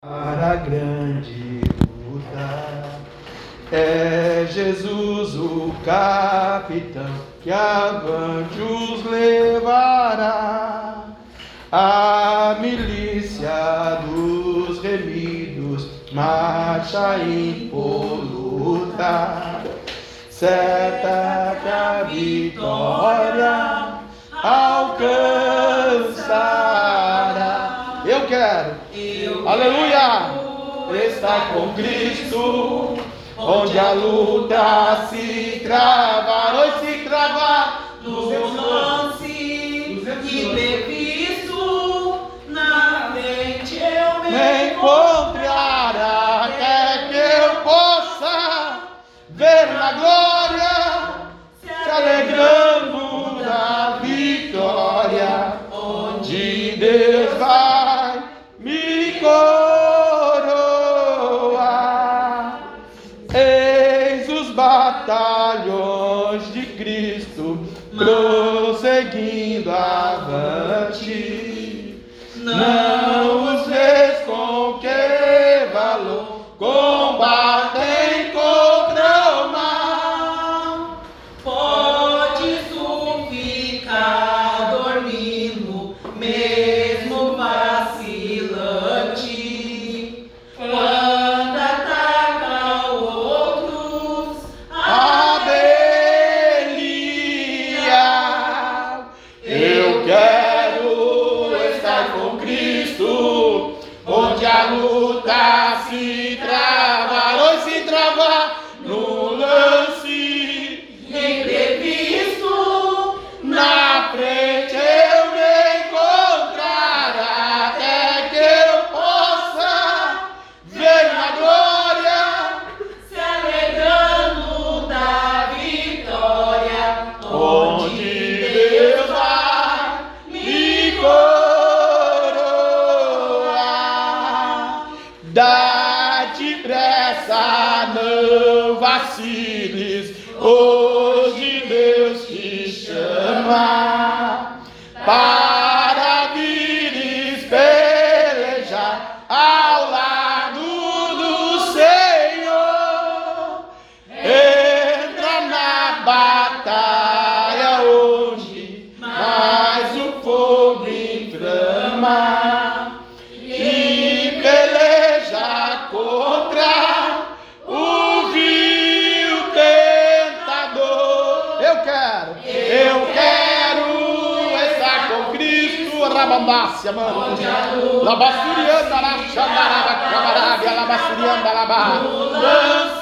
para a grande luta. É Jesus o capitão que avante os levará. A milícia dos remidos marcha impoluta. Certa que a vitória alcançará. Eu quero. Aleluia. Estar com Cristo, onde a luta se travar, oi se travar no lance imprevisto, na frente eu me encontrar avante. Não Labasurianda, Shandara, Kabara, Galabasurianda, Labaha.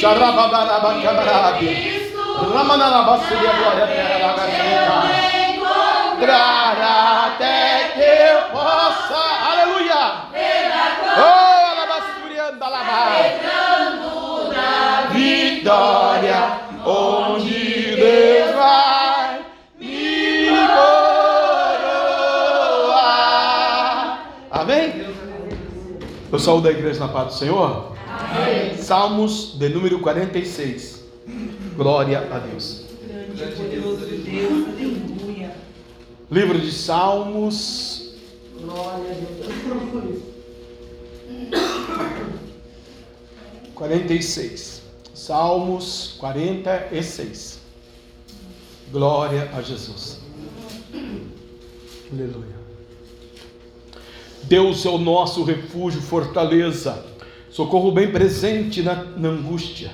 Lance Xarababarabacabrabe. Cristo Ramanalabassuria, glória, terra, lagacinha. Entrar até que eu possa, aleluia. Oh, alabasturianda, alabá. Vitória, onde Deus vai me coroar. Amém? Eu saúdo a igreja na paz do Senhor. Salmos de número 46. Glória a Deus. Grande poderoso Deus, aleluia. Livro de Salmos, Glória a Deus. 46. Salmos 46. Glória a Jesus. Aleluia. Deus é o nosso refúgio, fortaleza, socorro bem presente na, na angústia.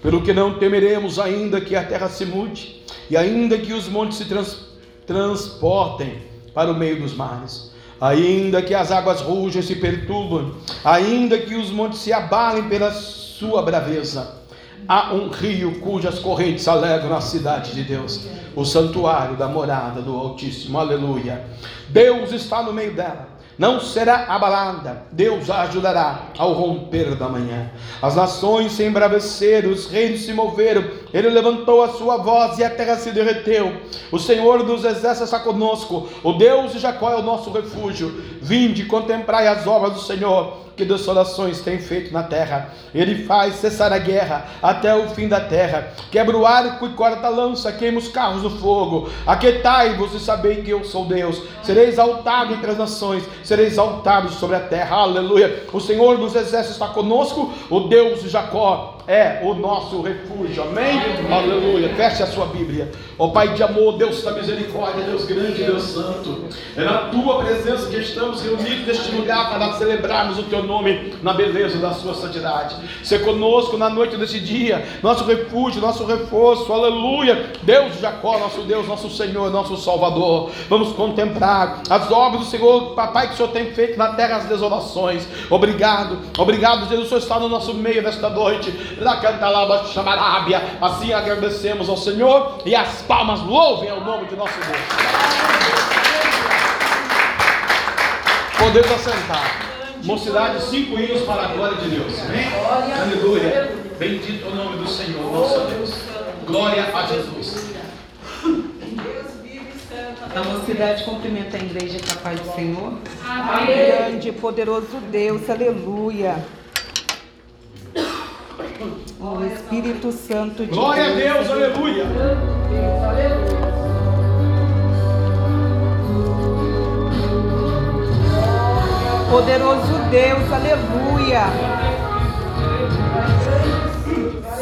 Pelo que não temeremos, ainda que a terra se mude, e ainda que os montes se trans, transportem para o meio dos mares, ainda que as águas rujam e se perturbam, ainda que os montes se abalem pela sua braveza Há um rio cujas correntes alegram na cidade de Deus, o santuário da morada do Altíssimo. Aleluia. Deus está no meio dela não será abalada, Deus a ajudará ao romper da manhã. As nações se embraveceram, os reinos se moveram, ele levantou a sua voz e a terra se derreteu. O Senhor dos exércitos está conosco, o Deus de Jacó é o nosso refúgio. Vinde, contemplai as obras do Senhor que desolações tem feito na terra. Ele faz cessar a guerra até o fim da terra. Quebra o arco e corta a lança, queima os carros no fogo. Aquetai-vos e sabei que eu sou Deus. Serei exaltado entre as nações, serei exaltado sobre a terra. Aleluia. O Senhor dos exércitos está conosco, o Deus de Jacó é o nosso refúgio. Amém? Aleluia. Feche a sua Bíblia. Ó Pai de amor, Deus da misericórdia, Deus grande, Deus santo. É na tua presença que estamos reunidos neste lugar para celebrarmos o teu nome na beleza da sua santidade. Ser conosco na noite desse dia, nosso refúgio, nosso reforço. Aleluia. Deus de Jacó, nosso Deus, nosso Senhor, nosso Salvador. Vamos contemplar as obras do Senhor, papai, que o Senhor tem feito na terra as desolações. Obrigado. Obrigado, Jesus, o Senhor está no nosso meio nesta noite Assim agradecemos ao Senhor e as palmas louvem ao nome de nosso Deus. Podemos assentar. Mocidade, cinco hinos para a glória de Deus. Amém? Aleluia. Bendito o nome do Senhor, nosso Deus. Glória a Jesus. A mocidade cumprimenta a igreja capaz do Senhor. Amém. Grande e poderoso Deus, aleluia. O Espírito Santo de Glória a Deus, aleluia. Poderoso Deus, aleluia.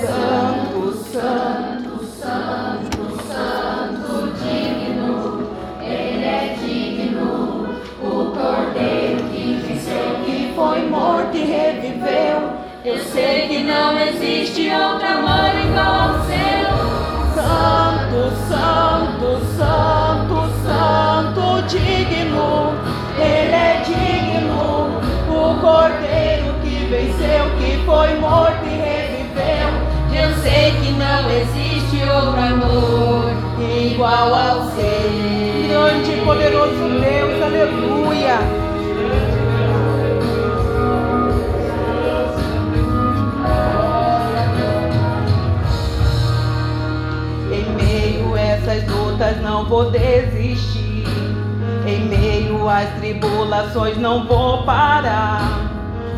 Santo, santo, Eu sei que não existe outro amor igual ao seu. Santo, santo, santo, santo, digno, Ele é digno, o Cordeiro que venceu, que foi morto e reviveu. Eu sei que não existe outro amor igual ao seu. Grande e poderoso Deus, aleluia. Lutas não vou desistir. Em meio às tribulações não vou parar.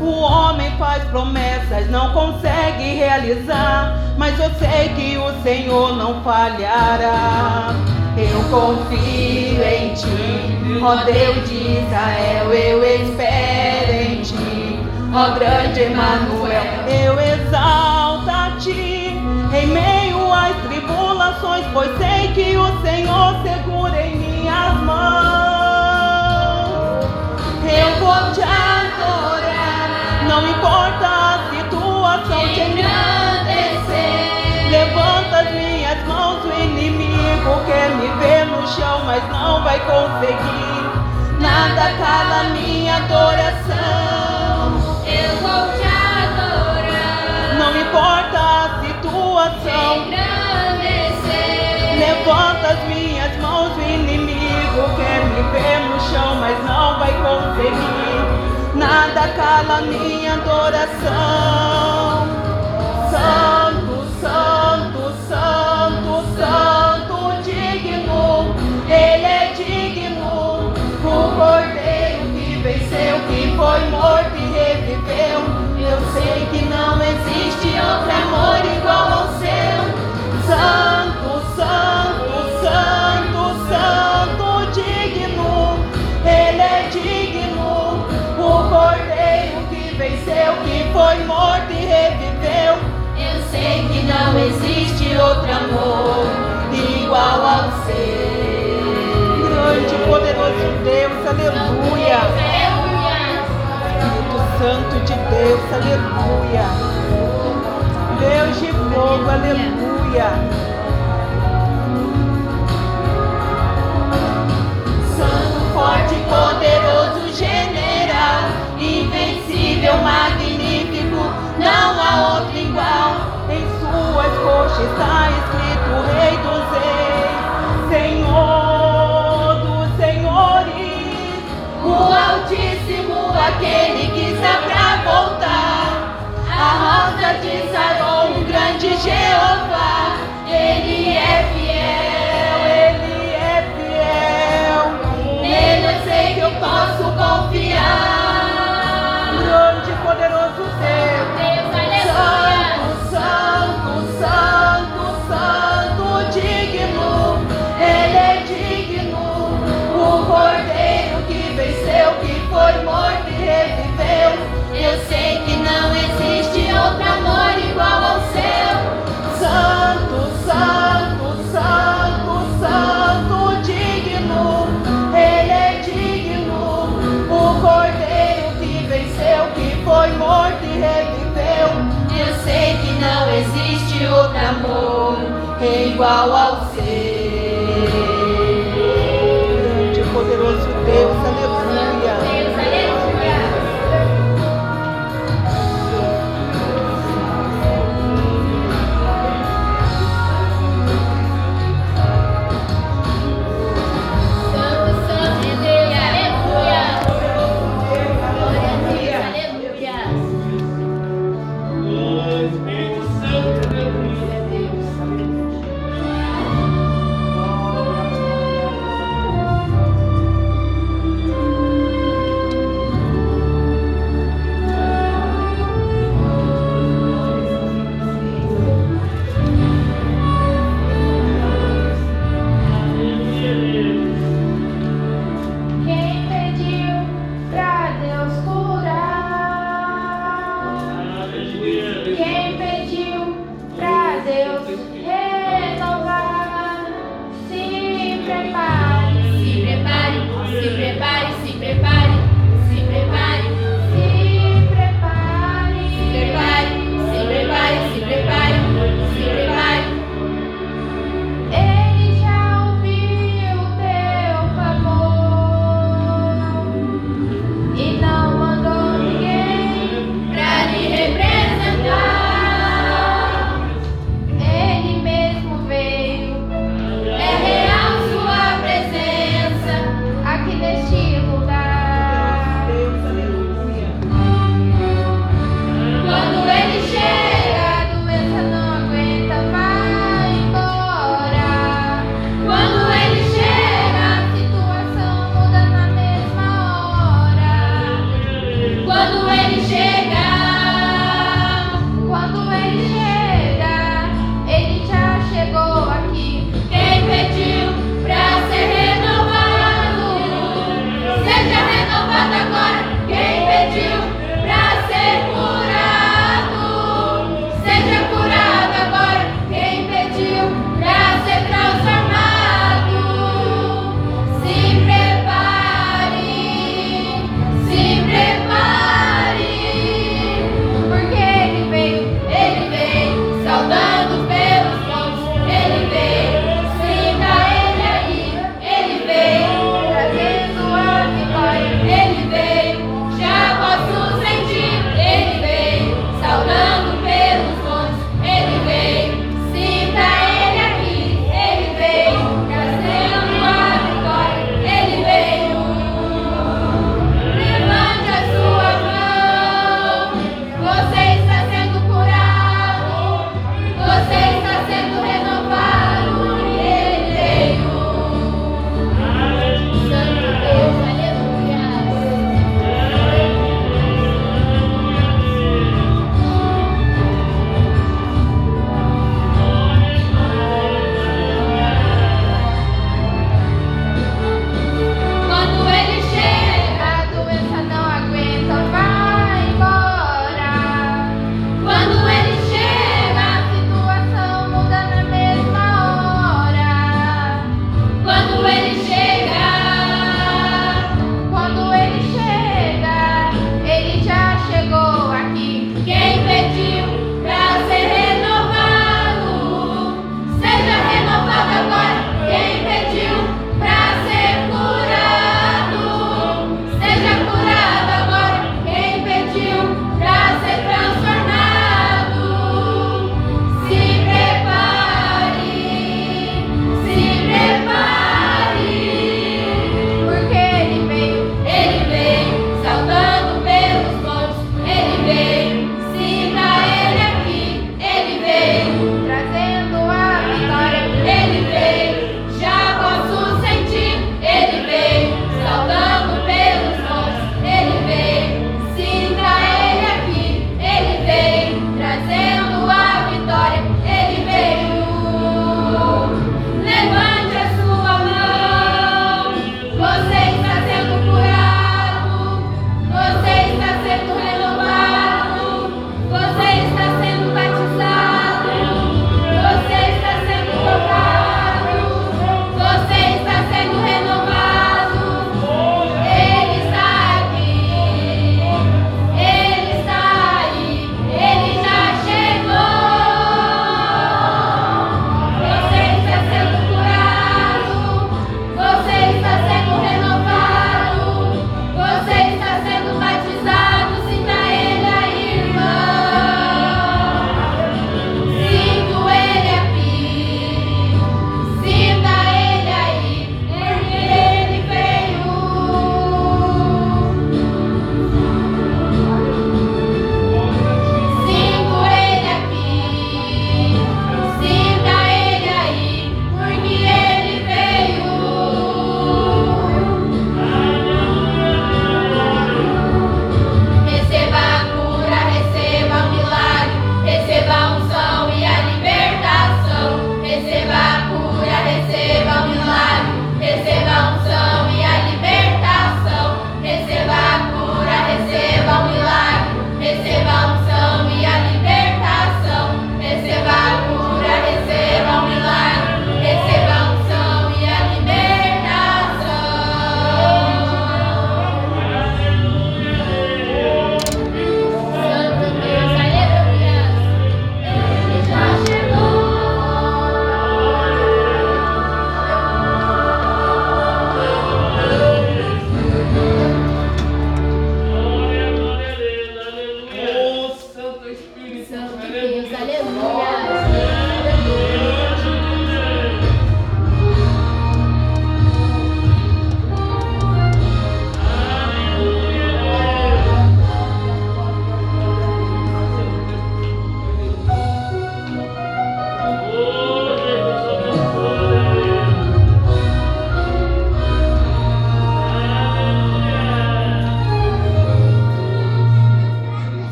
O homem faz promessas, não consegue realizar, mas eu sei que o Senhor não falhará. Eu confio em ti, ó Deus de Israel, eu espero em ti, ó grande Emanuel, eu exalto a ti em meio tribulações, pois sei que o Senhor segura em minhas mãos. Eu vou te adorar, não importa a situação, te engrandecer. Levanta as minhas mãos, o inimigo quer me ver no chão, mas não vai conseguir. Nada cala minha adoração. Eu vou te adorar. Não importa a situação. Quer me ver no chão, mas não vai conseguir. Nada cala minha adoração. Santo, santo, santo, santo, digno, Ele é digno. O cordeiro que venceu, que foi morto e reviveu. Eu sei que não existe outro amor igual ao seu. Santo, santo, santo, santo, venceu, que foi morto e reviveu. Eu sei existe outro amor igual ao seu. Grande e poderoso Deus, aleluia. Espírito Santo de Deus, aleluia. Deus de fogo, aleluia. Forte, poderoso, general, invencível, magnífico, não há outro igual. Em suas coxas está escrito Rei dos Reis, Senhor dos Senhores. O Altíssimo, aquele que está pra voltar. A rosa de Saron, o grande Jeová, ele é fiel. Ele é fiel. Nele eu sei que eu posso confiar. Poderoso Deus. Deus, igual ao seu.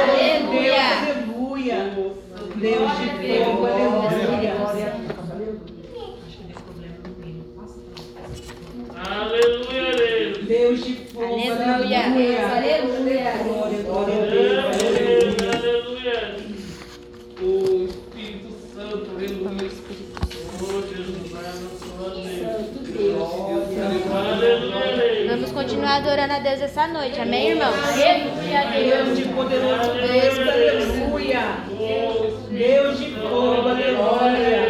Aleluia. Aleluia. Deus de fogo. Aleluia. Aleluia. Deus de fogo. Aleluia. Aleluia. Glória, glória a Aleluia. O Espírito Santo. Aleluia. Oh, Jesus, Santo Aleluia. Vamos continuar adorando a Deus essa noite. Amém, irmãos? Deus de poderoso Deus, aleluia. Deus de fogo, aleluia.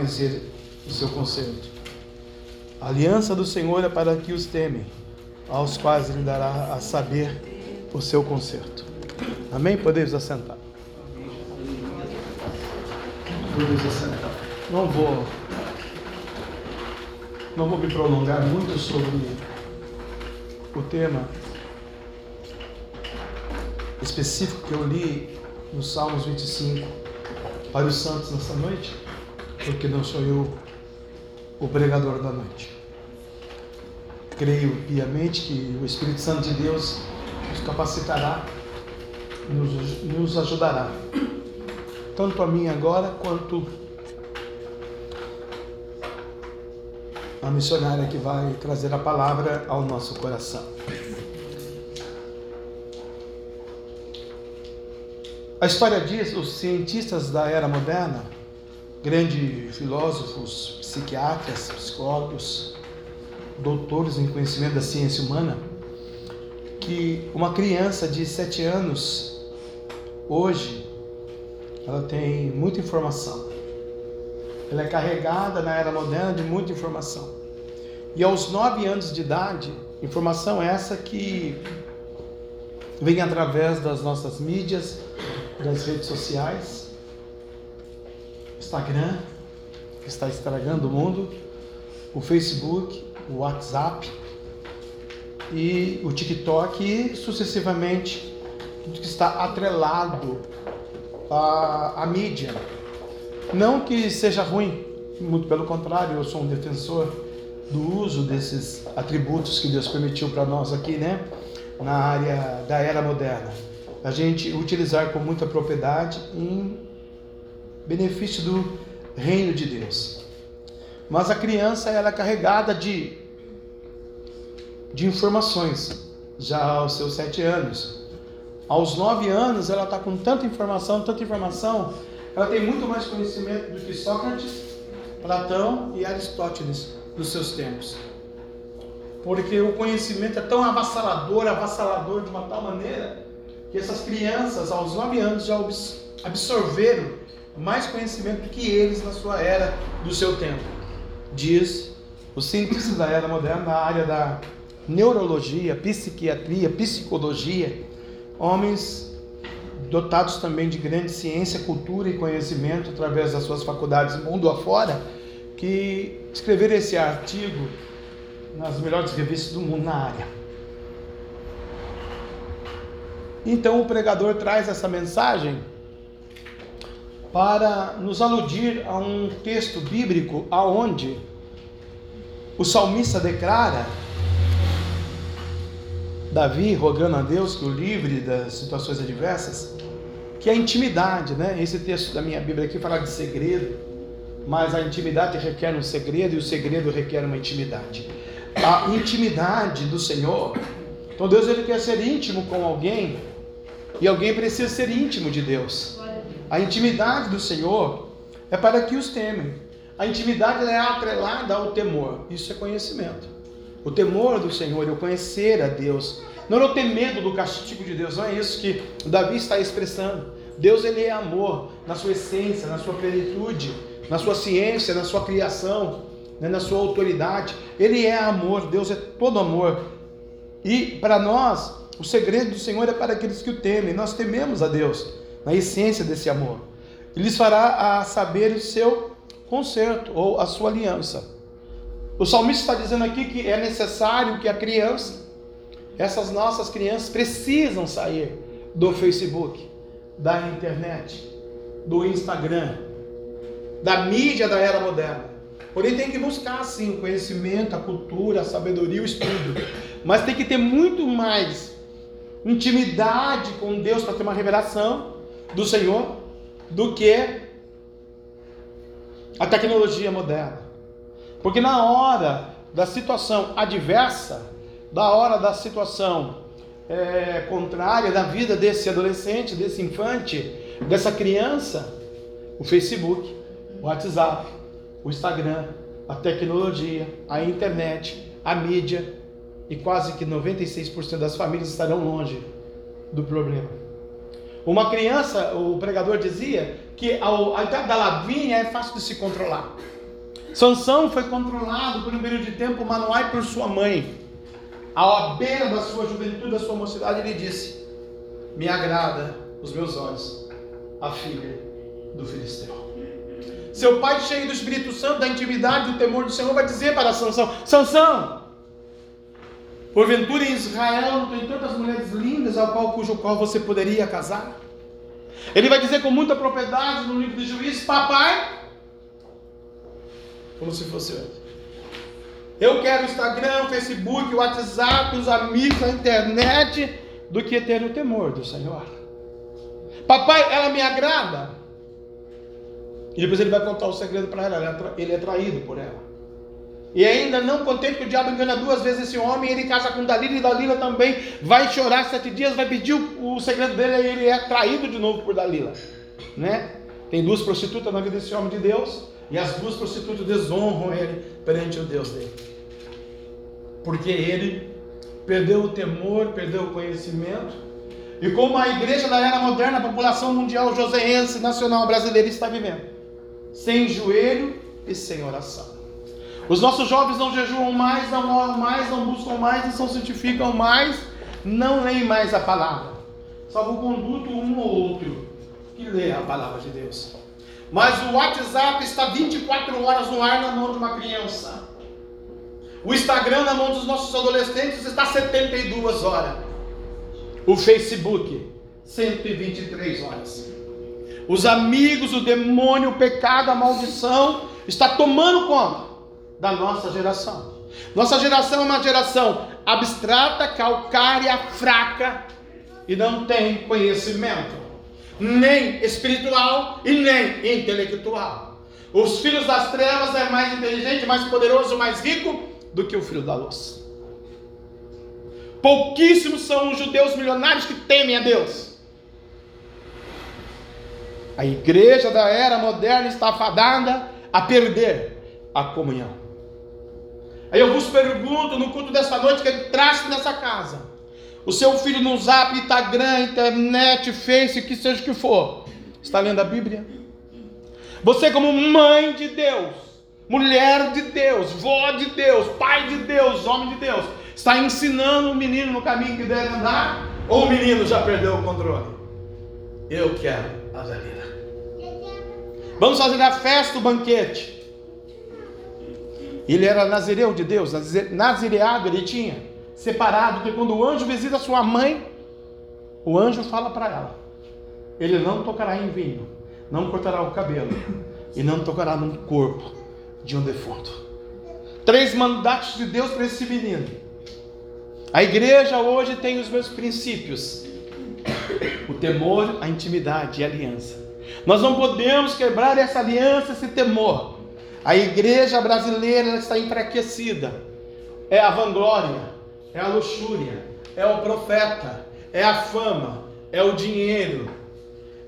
Conhecer o seu conselho. A aliança do Senhor é para que os temem, aos quais ele dará a saber o seu conserto. Amém? Podemos assentar. Podemos assentar. Não vou, não vou me prolongar muito sobre o tema específico que eu li no Salmos 25 para os santos nessa noite, porque não sou eu o pregador da noite. Creio piamente que o Espírito Santo de Deus nos capacitará, nos, nos ajudará, tanto a mim agora quanto a missionária que vai trazer a palavra ao nosso coração. A história diz: os cientistas da era moderna, grandes filósofos, psiquiatras, psicólogos, doutores em conhecimento da ciência humana, que uma criança de 7 anos, hoje, ela tem muita informação. Ela é carregada na era moderna de muita informação. E aos 9 anos de idade, informação essa que vem através das nossas mídias, das redes sociais, Instagram, que está estragando o mundo, o Facebook, o WhatsApp e o TikTok e sucessivamente tudo que está atrelado à, à mídia. Não que seja ruim, muito pelo contrário, eu sou um defensor do uso desses atributos que Deus permitiu para nós aqui, né? Na área da era moderna a gente utilizar com muita propriedade em benefício do reino de Deus. Mas a criança ela é carregada de, de informações já aos seus sete anos. Aos nove anos ela está com tanta informação, tanta informação, ela tem muito mais conhecimento do que Sócrates, Platão e Aristóteles nos seus tempos. Porque o conhecimento é tão avassalador, avassalador de uma tal maneira que essas crianças, aos 9 anos, já absorveram mais conhecimento que eles na sua era do seu tempo. Diz os cientistas da era moderna na área da neurologia, psiquiatria, psicologia, homens dotados também de grande ciência, cultura e conhecimento através das suas faculdades mundo afora, que escreveram esse artigo nas melhores revistas do mundo na área. Então o pregador traz essa mensagem para nos aludir a um texto bíblico aonde o salmista declara Davi rogando a Deus que o livre das situações adversas, que a intimidade, né? Esse texto da minha Bíblia aqui fala de segredo, mas a intimidade requer um segredo e o segredo requer uma intimidade. A intimidade do Senhor. Então Deus ele quer ser íntimo com alguém e alguém precisa ser íntimo de Deus. A intimidade do Senhor é para que os temem. A intimidade é atrelada ao temor. Isso é conhecimento. O temor do Senhor é o conhecer a Deus. Não é ter medo do castigo de Deus. Não é isso que Davi está expressando. Deus ele é amor na sua essência, na sua plenitude, na sua ciência, na sua criação, né, na sua autoridade. Ele é amor. Deus é todo amor. E para nós o segredo do Senhor é para aqueles que o temem. Nós tememos a Deus na essência desse amor. Ele lhes fará a saber o seu conserto ou a sua aliança. O salmista está dizendo aqui que é necessário que a criança, essas nossas crianças, precisam sair do Facebook, da internet, do Instagram, da mídia da era moderna. Porém, tem que buscar sim o conhecimento, a cultura, a sabedoria, o estudo. Mas tem que ter muito mais intimidade com Deus para ter uma revelação do Senhor do que a tecnologia moderna. Porque na hora da situação adversa, da hora da situação é, contrária da vida desse adolescente, desse infante, dessa criança, o Facebook, o WhatsApp, o Instagram, a tecnologia, a internet, a mídia e quase que 96% das famílias estarão longe do problema. Uma criança, o pregador dizia que a idade da lavinha é fácil de se controlar. Sansão foi controlado por um período de tempo, Manoá e por sua mãe. Ao beira da sua juventude, da sua mocidade, ele disse: Me agrada os meus olhos, a filha do filisteu. Seu pai, cheio do Espírito Santo, da intimidade, do temor do Senhor, vai dizer para Sansão: Sansão, porventura em Israel não tem tantas mulheres lindas ao qual cujo qual você poderia casar? Ele vai dizer com muita propriedade no livro de Juízes: Papai, como se fosse antes. Eu quero Instagram, Facebook, WhatsApp, os amigos, a internet, do que ter o temor do Senhor. Papai, ela me agrada. E depois ele vai contar o segredo para ela. Ele é traído por ela. E ainda não contente que o diabo engana duas vezes esse homem, ele casa com Dalila e Dalila também vai chorar sete dias, vai pedir o, o segredo dele e ele é traído de novo por Dalila. Né? Tem duas prostitutas na vida desse homem de Deus. E as duas prostitutas desonram ele perante o Deus dele. Porque ele perdeu o temor, perdeu o conhecimento. E como a igreja da era moderna, a população mundial joseense, nacional brasileira está vivendo. Sem joelho e sem oração. Os nossos jovens não jejuam mais, não oram mais, não buscam mais, não se santificam mais, não leem mais a palavra. Salvo conduto um ou outro que lê a palavra de Deus. Mas o WhatsApp está 24 horas no ar na mão de uma criança. O Instagram na mão dos nossos adolescentes está 72 horas. O Facebook, 123 horas. Os amigos, o demônio, o pecado, a maldição está tomando conta da nossa geração. Nossa geração é uma geração abstrata, calcária, fraca e não tem conhecimento nem espiritual e nem intelectual. Os filhos das trevas é mais inteligente, mais poderoso, mais rico do que o filho da luz. Pouquíssimos são os judeus milionários que temem a Deus. A igreja da era moderna está fadada a perder a comunhão. Aí eu vos pergunto no culto desta noite que entraste nessa casa o seu filho no zap, Instagram, internet, Face, que seja que for, está lendo a Bíblia? Você, como mãe de Deus, mulher de Deus, vó de Deus, pai de Deus, homem de Deus, está ensinando o menino no caminho que deve andar? Ou o menino já perdeu o controle? Eu quero a Dalila. Vamos fazer a festa, o banquete. Ele era nazireu de Deus, nazireado ele tinha separado, que quando o anjo visita sua mãe, o anjo fala para ela: ele não tocará em vinho, não cortará o cabelo e não tocará no corpo de um defunto. Três mandatos de Deus para esse menino. A igreja hoje tem os meus princípios: o temor, a intimidade e a aliança. Nós não podemos quebrar essa aliança, esse temor. A igreja brasileira está enfraquecida. É a vanglória, é a luxúria, é o profeta, é a fama, é o dinheiro,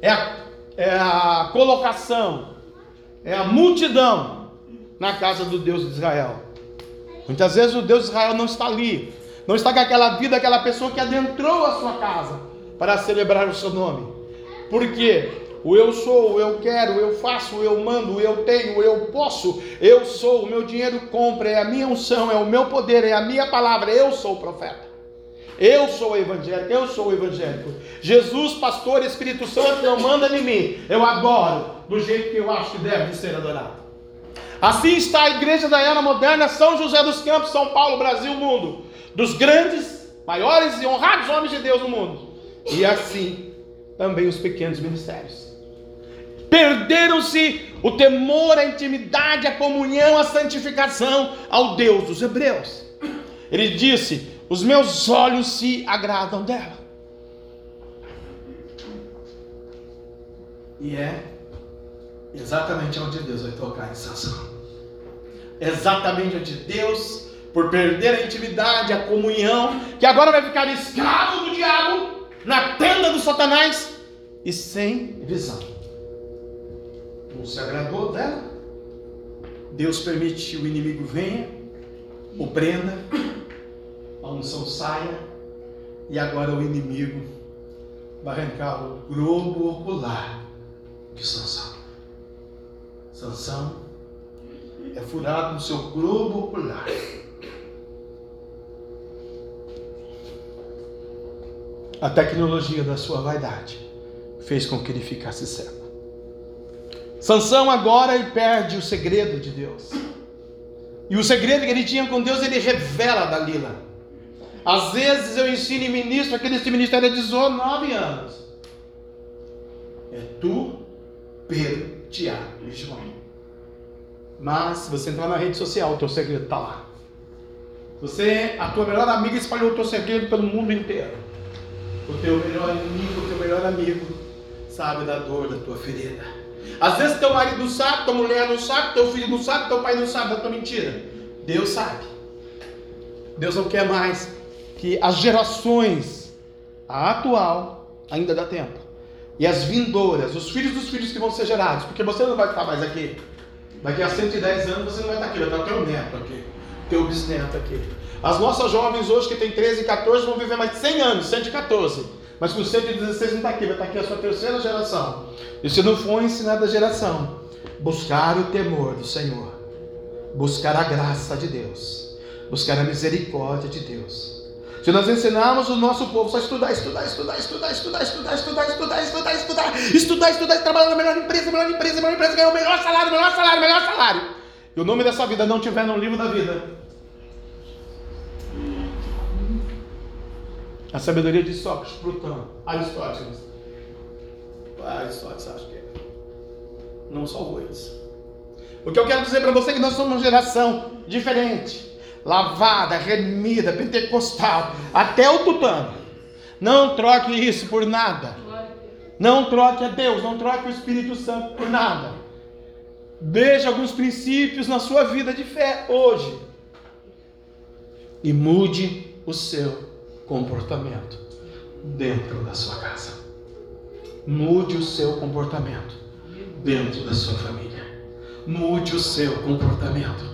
é a, é a colocação, é a multidão na casa do Deus de Israel. Muitas vezes o Deus de Israel não está ali, não está com aquela vida, aquela pessoa que adentrou a sua casa para celebrar o seu nome. Por quê? O eu sou, eu quero, eu faço, eu mando, eu tenho, eu posso, eu sou, o meu dinheiro compra, é a minha unção, é o meu poder, é a minha palavra, eu sou o profeta. Eu sou o evangélico, eu sou o evangélico. Jesus, pastor, Espírito Santo não manda em mim. Eu adoro do jeito que eu acho que deve ser adorado. Assim está a igreja da era moderna, São José dos Campos, São Paulo, Brasil, mundo. Dos grandes, maiores e honrados homens de Deus no mundo. E assim também os pequenos ministérios. Perderam-se o temor, a intimidade, a comunhão, a santificação ao Deus dos Hebreus. Ele disse: Os meus olhos se agradam dela. E é exatamente onde Deus vai tocar em Sansão. Exatamente onde Deus por perder a intimidade, a comunhão, que agora vai ficar escravo do diabo, na tenda do Satanás e sem visão. Não se agradou dela? Deus permite que o inimigo venha, o prenda, a unção saia, e agora o inimigo vai arrancar o globo ocular de Sansão. Sansão é furado no seu globo ocular. A tecnologia da sua vaidade fez com que ele ficasse cego. Sansão agora ele perde o segredo de Deus. E o segredo que ele tinha com Deus, ele revela a Dalila. Às vezes eu ensino e ministro, aquele ministério é 19 anos. É tu, Pedro, Tiago e João. Mas se você entrar na rede social, o teu segredo está lá. Você, a tua melhor amiga espalhou o teu segredo pelo mundo inteiro. O teu melhor amigo, o teu melhor amigo sabe da dor da tua ferida. Às vezes teu marido não sabe, tua mulher não sabe, teu filho não sabe, teu pai não sabe da tua mentira. Deus sabe. Deus não quer mais que as gerações, a atual, ainda dá tempo. E as vindouras, os filhos dos filhos que vão ser gerados, porque você não vai estar mais aqui. Daqui a 110 anos você não vai estar aqui, vai estar o teu neto aqui, teu bisneto aqui. As nossas jovens hoje que têm 13 e 14 vão viver mais de 100 anos, 114. Mas com 116 não está aqui, vai estar aqui a sua terceira geração. E se não for ensinada a geração, buscar o temor do Senhor, buscar a graça de Deus, buscar a misericórdia de Deus. Se nós ensinarmos o nosso povo só estudar, estudar, estudar, estudar, estudar, estudar, estudar, estudar, estudar, estudar, estudar, estudar, trabalhar na melhor empresa, melhor empresa, melhor empresa, ganhar o melhor salário, melhor salário, melhor salário. E o nome dessa vida não tiver no livro da vida, A sabedoria de Sócrates, Plutão, Aristóteles. Aristóteles, acho que é. Não salvou isso. O que eu quero dizer para você é que nós somos uma geração diferente, lavada, remida, pentecostal, até o tutano. Não troque isso por nada. Não troque a Deus, não troque o Espírito Santo por nada. Veja alguns princípios na sua vida de fé hoje. E mude o seu comportamento dentro da sua casa. Mude o seu comportamento dentro da sua família. Mude o seu comportamento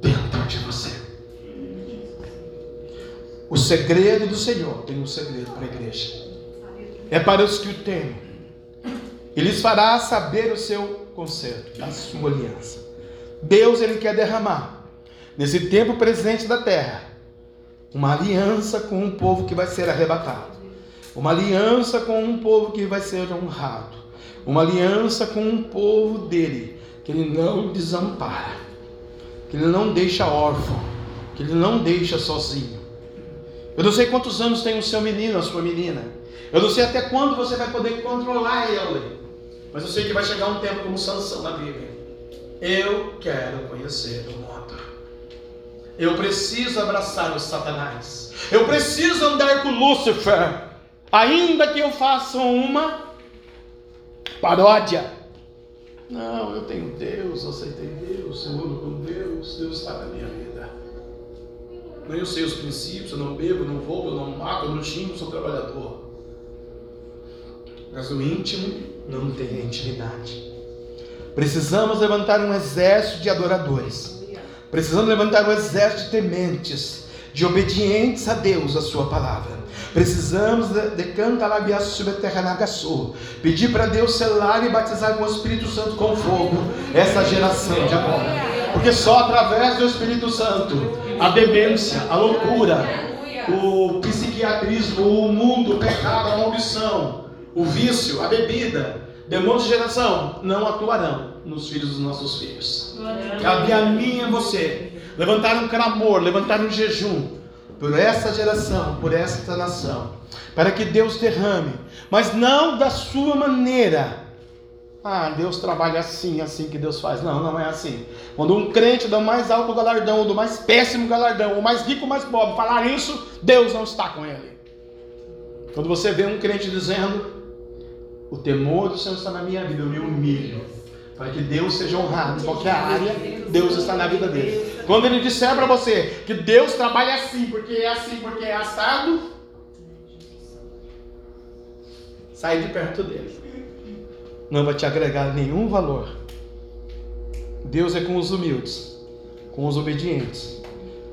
dentro de você. O segredo do Senhor tem um segredo para a igreja. É para os que o temem. Ele lhes fará saber o seu conserto, a sua aliança. Deus ele quer derramar nesse tempo presente da terra uma aliança com um povo que vai ser arrebatado, uma aliança com um povo que vai ser honrado, uma aliança com um povo dele que ele não desampara, que ele não deixa órfão, que ele não deixa sozinho. Eu não sei quantos anos tem o seu menino, a sua menina. Eu não sei até quando você vai poder controlar ele. Mas eu sei que vai chegar um tempo como Sansão na Bíblia. Eu quero conhecer o eu preciso abraçar o Satanás. Eu preciso andar com Lúcifer. Ainda que eu faça uma paródia. Não, eu tenho Deus, eu aceitei Deus, eu ando com Deus, Deus está na minha vida. Eu sei os princípios, eu não bebo, não roubo, eu não mato, eu não xingo, sou trabalhador. Mas o íntimo não tem intimidade. Precisamos levantar um exército de adoradores Precisamos levantar um exército de tementes, de obedientes a Deus, a Sua palavra. Precisamos de, de pedir para Deus selar e batizar com o Espírito Santo com fogo essa geração de agora. Porque só através do Espírito Santo a demência, a loucura, o psiquiatrismo, o mundo, o pecado, a maldição, o vício, a bebida, demônios de geração não atuarão nos filhos dos nossos filhos. Cabe a mim e a você levantar um clamor, levantar um jejum por essa geração, por esta nação, para que Deus derrame, mas não da sua maneira. Ah, Deus trabalha assim, assim que Deus faz. Não, não é assim. Quando um crente do mais alto galardão, ou do mais péssimo galardão, ou mais rico, ou mais pobre, falar isso, Deus não está com ele. Quando você vê um crente dizendo, o temor do Senhor está na minha vida, eu me humilho para que Deus seja honrado em qualquer área, Deus está na vida dele. Quando ele disser para você que Deus trabalha assim, porque é assim, porque é assado, sai de perto dele. Não vai te agregar nenhum valor. Deus é com os humildes, com os obedientes,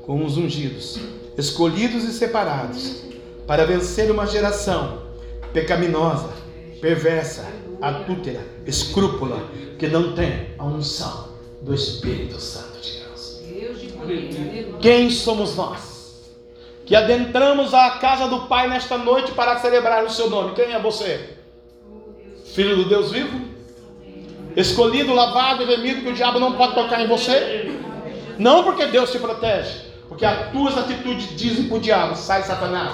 com os ungidos, escolhidos e separados, para vencer uma geração pecaminosa, perversa, adúltera, escrúpula, que não tem a unção do Espírito Santo de Deus. Quem somos nós? Que adentramos a casa do Pai nesta noite para celebrar o seu nome. Quem é você? Filho do Deus vivo? Escolhido, lavado e remido, que o diabo não pode tocar em você? Não porque Deus te protege, porque as tuas atitudes dizem para o diabo: sai, Satanás,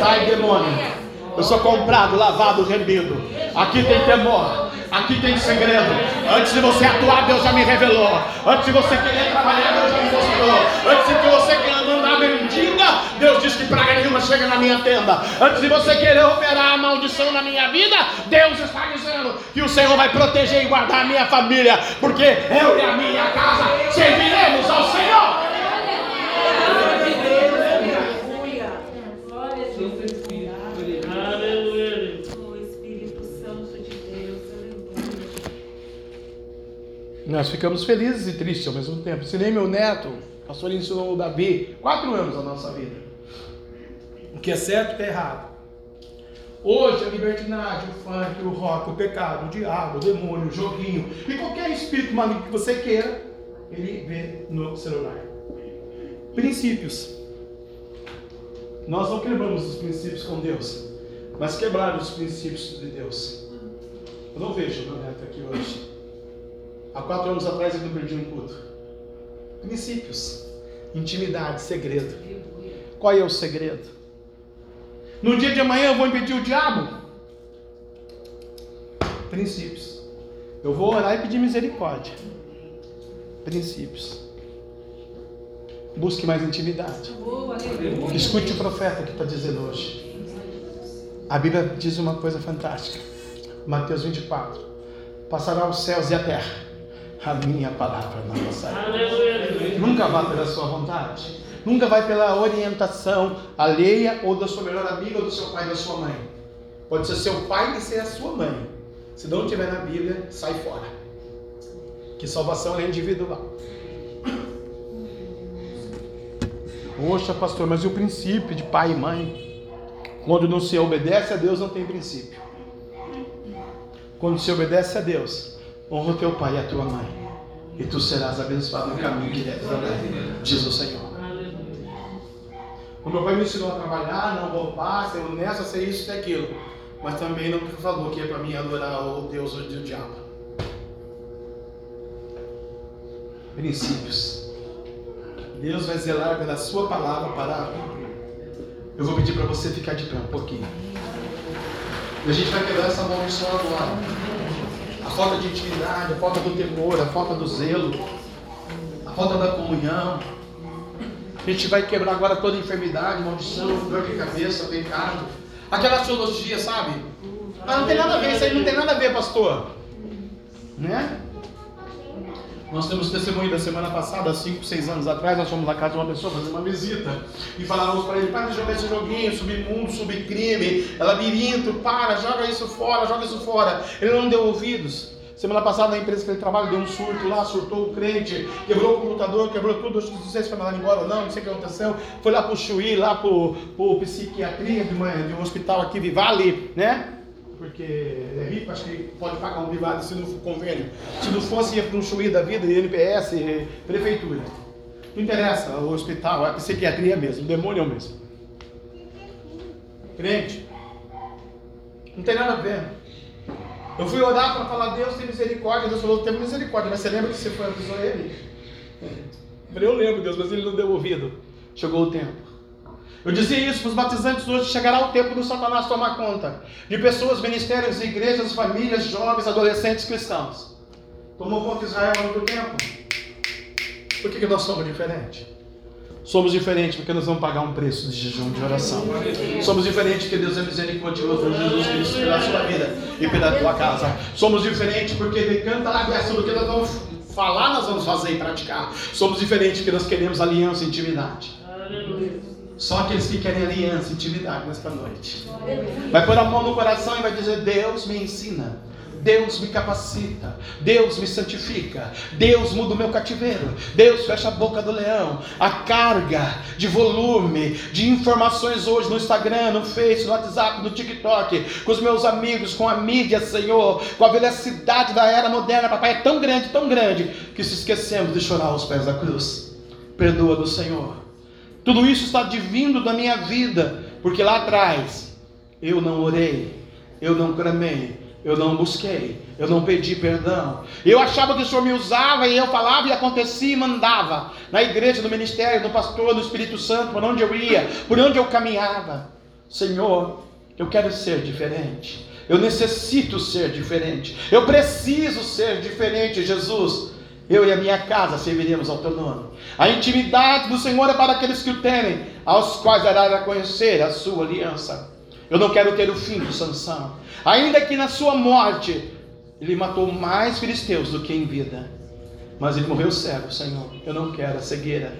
sai, demônio. Eu sou comprado, lavado, remido. Aqui tem temor. Aqui tem segredo. Antes de você atuar, Deus já me revelou. Antes de você querer trabalhar, Deus já me mostrou. Antes de você querer mandar mendiga, Deus diz que praga nenhuma chega na minha tenda. Antes de você querer operar a maldição na minha vida, Deus está dizendo que o Senhor vai proteger e guardar a minha família. Porque eu e a minha casa serviremos ao Senhor. Nós ficamos felizes e tristes ao mesmo tempo. Se nem meu neto, o pastor ensinou o Davi, quatro anos da nossa vida. O que é certo e o é errado. Hoje a libertinagem, o funk, o rock, o pecado, o diabo, o demônio, o joguinho e qualquer espírito maligno que você queira, ele vê no celular. Princípios. Nós não quebramos os princípios com Deus, mas quebraram os princípios de Deus. Eu não vejo meu neto aqui hoje. Há quatro anos atrás ele não perdi um culto. Princípios, intimidade, segredo. Qual é o segredo? No dia de amanhã eu vou impedir o diabo? Princípios. Eu vou orar e pedir misericórdia. Princípios. Busque mais intimidade. Escute o profeta que está dizendo hoje. A Bíblia diz uma coisa fantástica. Mateus 24. Passará os céus e a terra. A minha palavra não passará. Aleluia. Nunca vá pela sua vontade. Nunca vai pela orientação alheia ou da sua melhor amiga ou do seu pai ou da sua mãe. Pode ser seu pai e ser a sua mãe. Se não tiver na Bíblia, sai fora. Que salvação é individual. Poxa, pastor, mas e o princípio de pai e mãe? Quando não se obedece a Deus, não tem princípio. Quando se obedece a Deus, honra teu pai e a tua mãe, e tu serás abençoado no caminho que deves andar, diz o Senhor. O meu pai me ensinou a trabalhar, não roubar, ser honesto, ser isso e aquilo. Mas também não falou que é para mim adorar o Deus ou o diabo. Princípios. Deus vai zelar pela sua palavra para cumprir. Eu vou pedir para você ficar de pé um pouquinho. E a gente vai quebrar essa maldição agora. A falta de intimidade, a falta do temor, a falta do zelo, a falta da comunhão. A gente vai quebrar agora toda enfermidade, maldição, dor de cabeça, pecado. Aquela teologia, sabe? Ah, não tem nada a ver, isso aí não tem nada a ver, pastor. Né? Nós temos testemunho da semana passada, 5, 6 anos atrás, nós fomos na casa de uma pessoa fazer uma visita e falávamos para ele, para de jogar esse joguinho, submundo, subcrime, labirinto, para, joga isso fora, joga isso fora. Ele não deu ouvidos. Semana passada na empresa que ele trabalha deu um surto lá, surtou o crente, quebrou o computador, quebrou tudo, não sei se foi mandado embora ou não, não sei o que aconteceu. Foi lá pro Chuí, lá pro, pro psiquiatria de, uma, de um hospital aqui, Vivale, né? Porque é rico, acho que pode pagar um Vivale se não for convênio. Se não fosse, ia para um Chuí da vida, INPS, prefeitura. Não interessa, o hospital, é a psiquiatria mesmo, o demônio é o mesmo. Crente, não tem nada a ver. Eu fui orar para falar, Deus tem misericórdia. Deus falou, tem misericórdia. Mas você lembra que você foi avisou ele? Eu falei, eu lembro, Deus, mas ele não deu ouvido. Chegou o tempo. Eu dizia isso para os batizantes hoje: chegará o tempo do Satanás tomar conta de pessoas, ministérios, igrejas, famílias, jovens, adolescentes cristãos. Tomou conta de Israel há muito tempo. Por que, que nós somos diferentes? Somos diferentes porque nós vamos pagar um preço de jejum de oração. Somos diferentes porque Deus é misericordioso por Jesus Cristo pela sua vida e pela tua casa. Somos diferentes porque Ele canta lá dessa do que nós vamos falar, nós vamos fazer e praticar. Somos diferentes porque nós queremos aliança e intimidade. Aleluia. Só aqueles que querem aliança intimidade nesta noite. Vai pôr a mão no coração e vai dizer: Deus me ensina. Deus me capacita, Deus me santifica, Deus muda o meu cativeiro, Deus fecha a boca do leão. A carga de volume de informações hoje no Instagram, no Face, no WhatsApp, no TikTok, com os meus amigos, com a mídia, Senhor, com a velocidade da era moderna, papai, é tão grande, tão grande, que se esquecemos de chorar aos pés da cruz. Perdoa do Senhor. Tudo isso está divindo da minha vida, porque lá atrás eu não orei, eu não clamei, eu não busquei, eu não pedi perdão. Eu achava que o Senhor me usava e eu falava e acontecia e mandava. Na igreja, no ministério, no pastor, no Espírito Santo, por onde eu ia, por onde eu caminhava. Senhor, eu quero ser diferente. Eu necessito ser diferente. Eu preciso ser diferente, Jesus. Eu e a minha casa serviremos ao teu nome. A intimidade do Senhor é para aqueles que o temem, aos quais dará a conhecer a sua aliança. Eu não quero ter o fim de Sansão. Ainda que na sua morte ele matou mais filisteus do que em vida. Mas ele morreu cego, Senhor. Eu não quero a cegueira.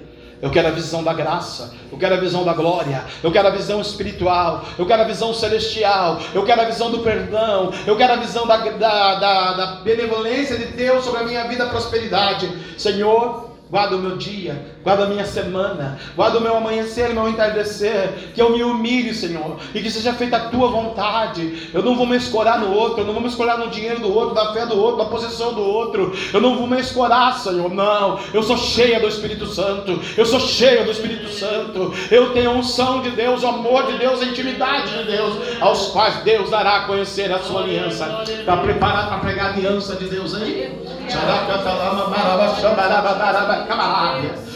Eu quero a visão da graça, eu quero a visão da glória, eu quero a visão espiritual, eu quero a visão celestial, eu quero a visão do perdão, eu quero a visão da, da, da, da benevolência de Deus sobre a minha vida, prosperidade. Senhor, guarda o meu dia, guarda a minha semana, guarda o meu amanhecer e meu entardecer, que eu me humilhe, Senhor, e que seja feita a tua vontade. Eu não vou me escorar no outro, eu não vou me escorar no dinheiro do outro, na fé do outro, na posição do outro, eu não vou me escorar, Senhor, não. Eu sou cheia do Espírito Santo, eu sou cheia do Espírito Santo, eu tenho a unção de Deus, o amor de Deus, a intimidade de Deus, aos quais Deus dará a conhecer a sua aliança. Está preparado para pregar a aliança de Deus aí? Baraba, camarada.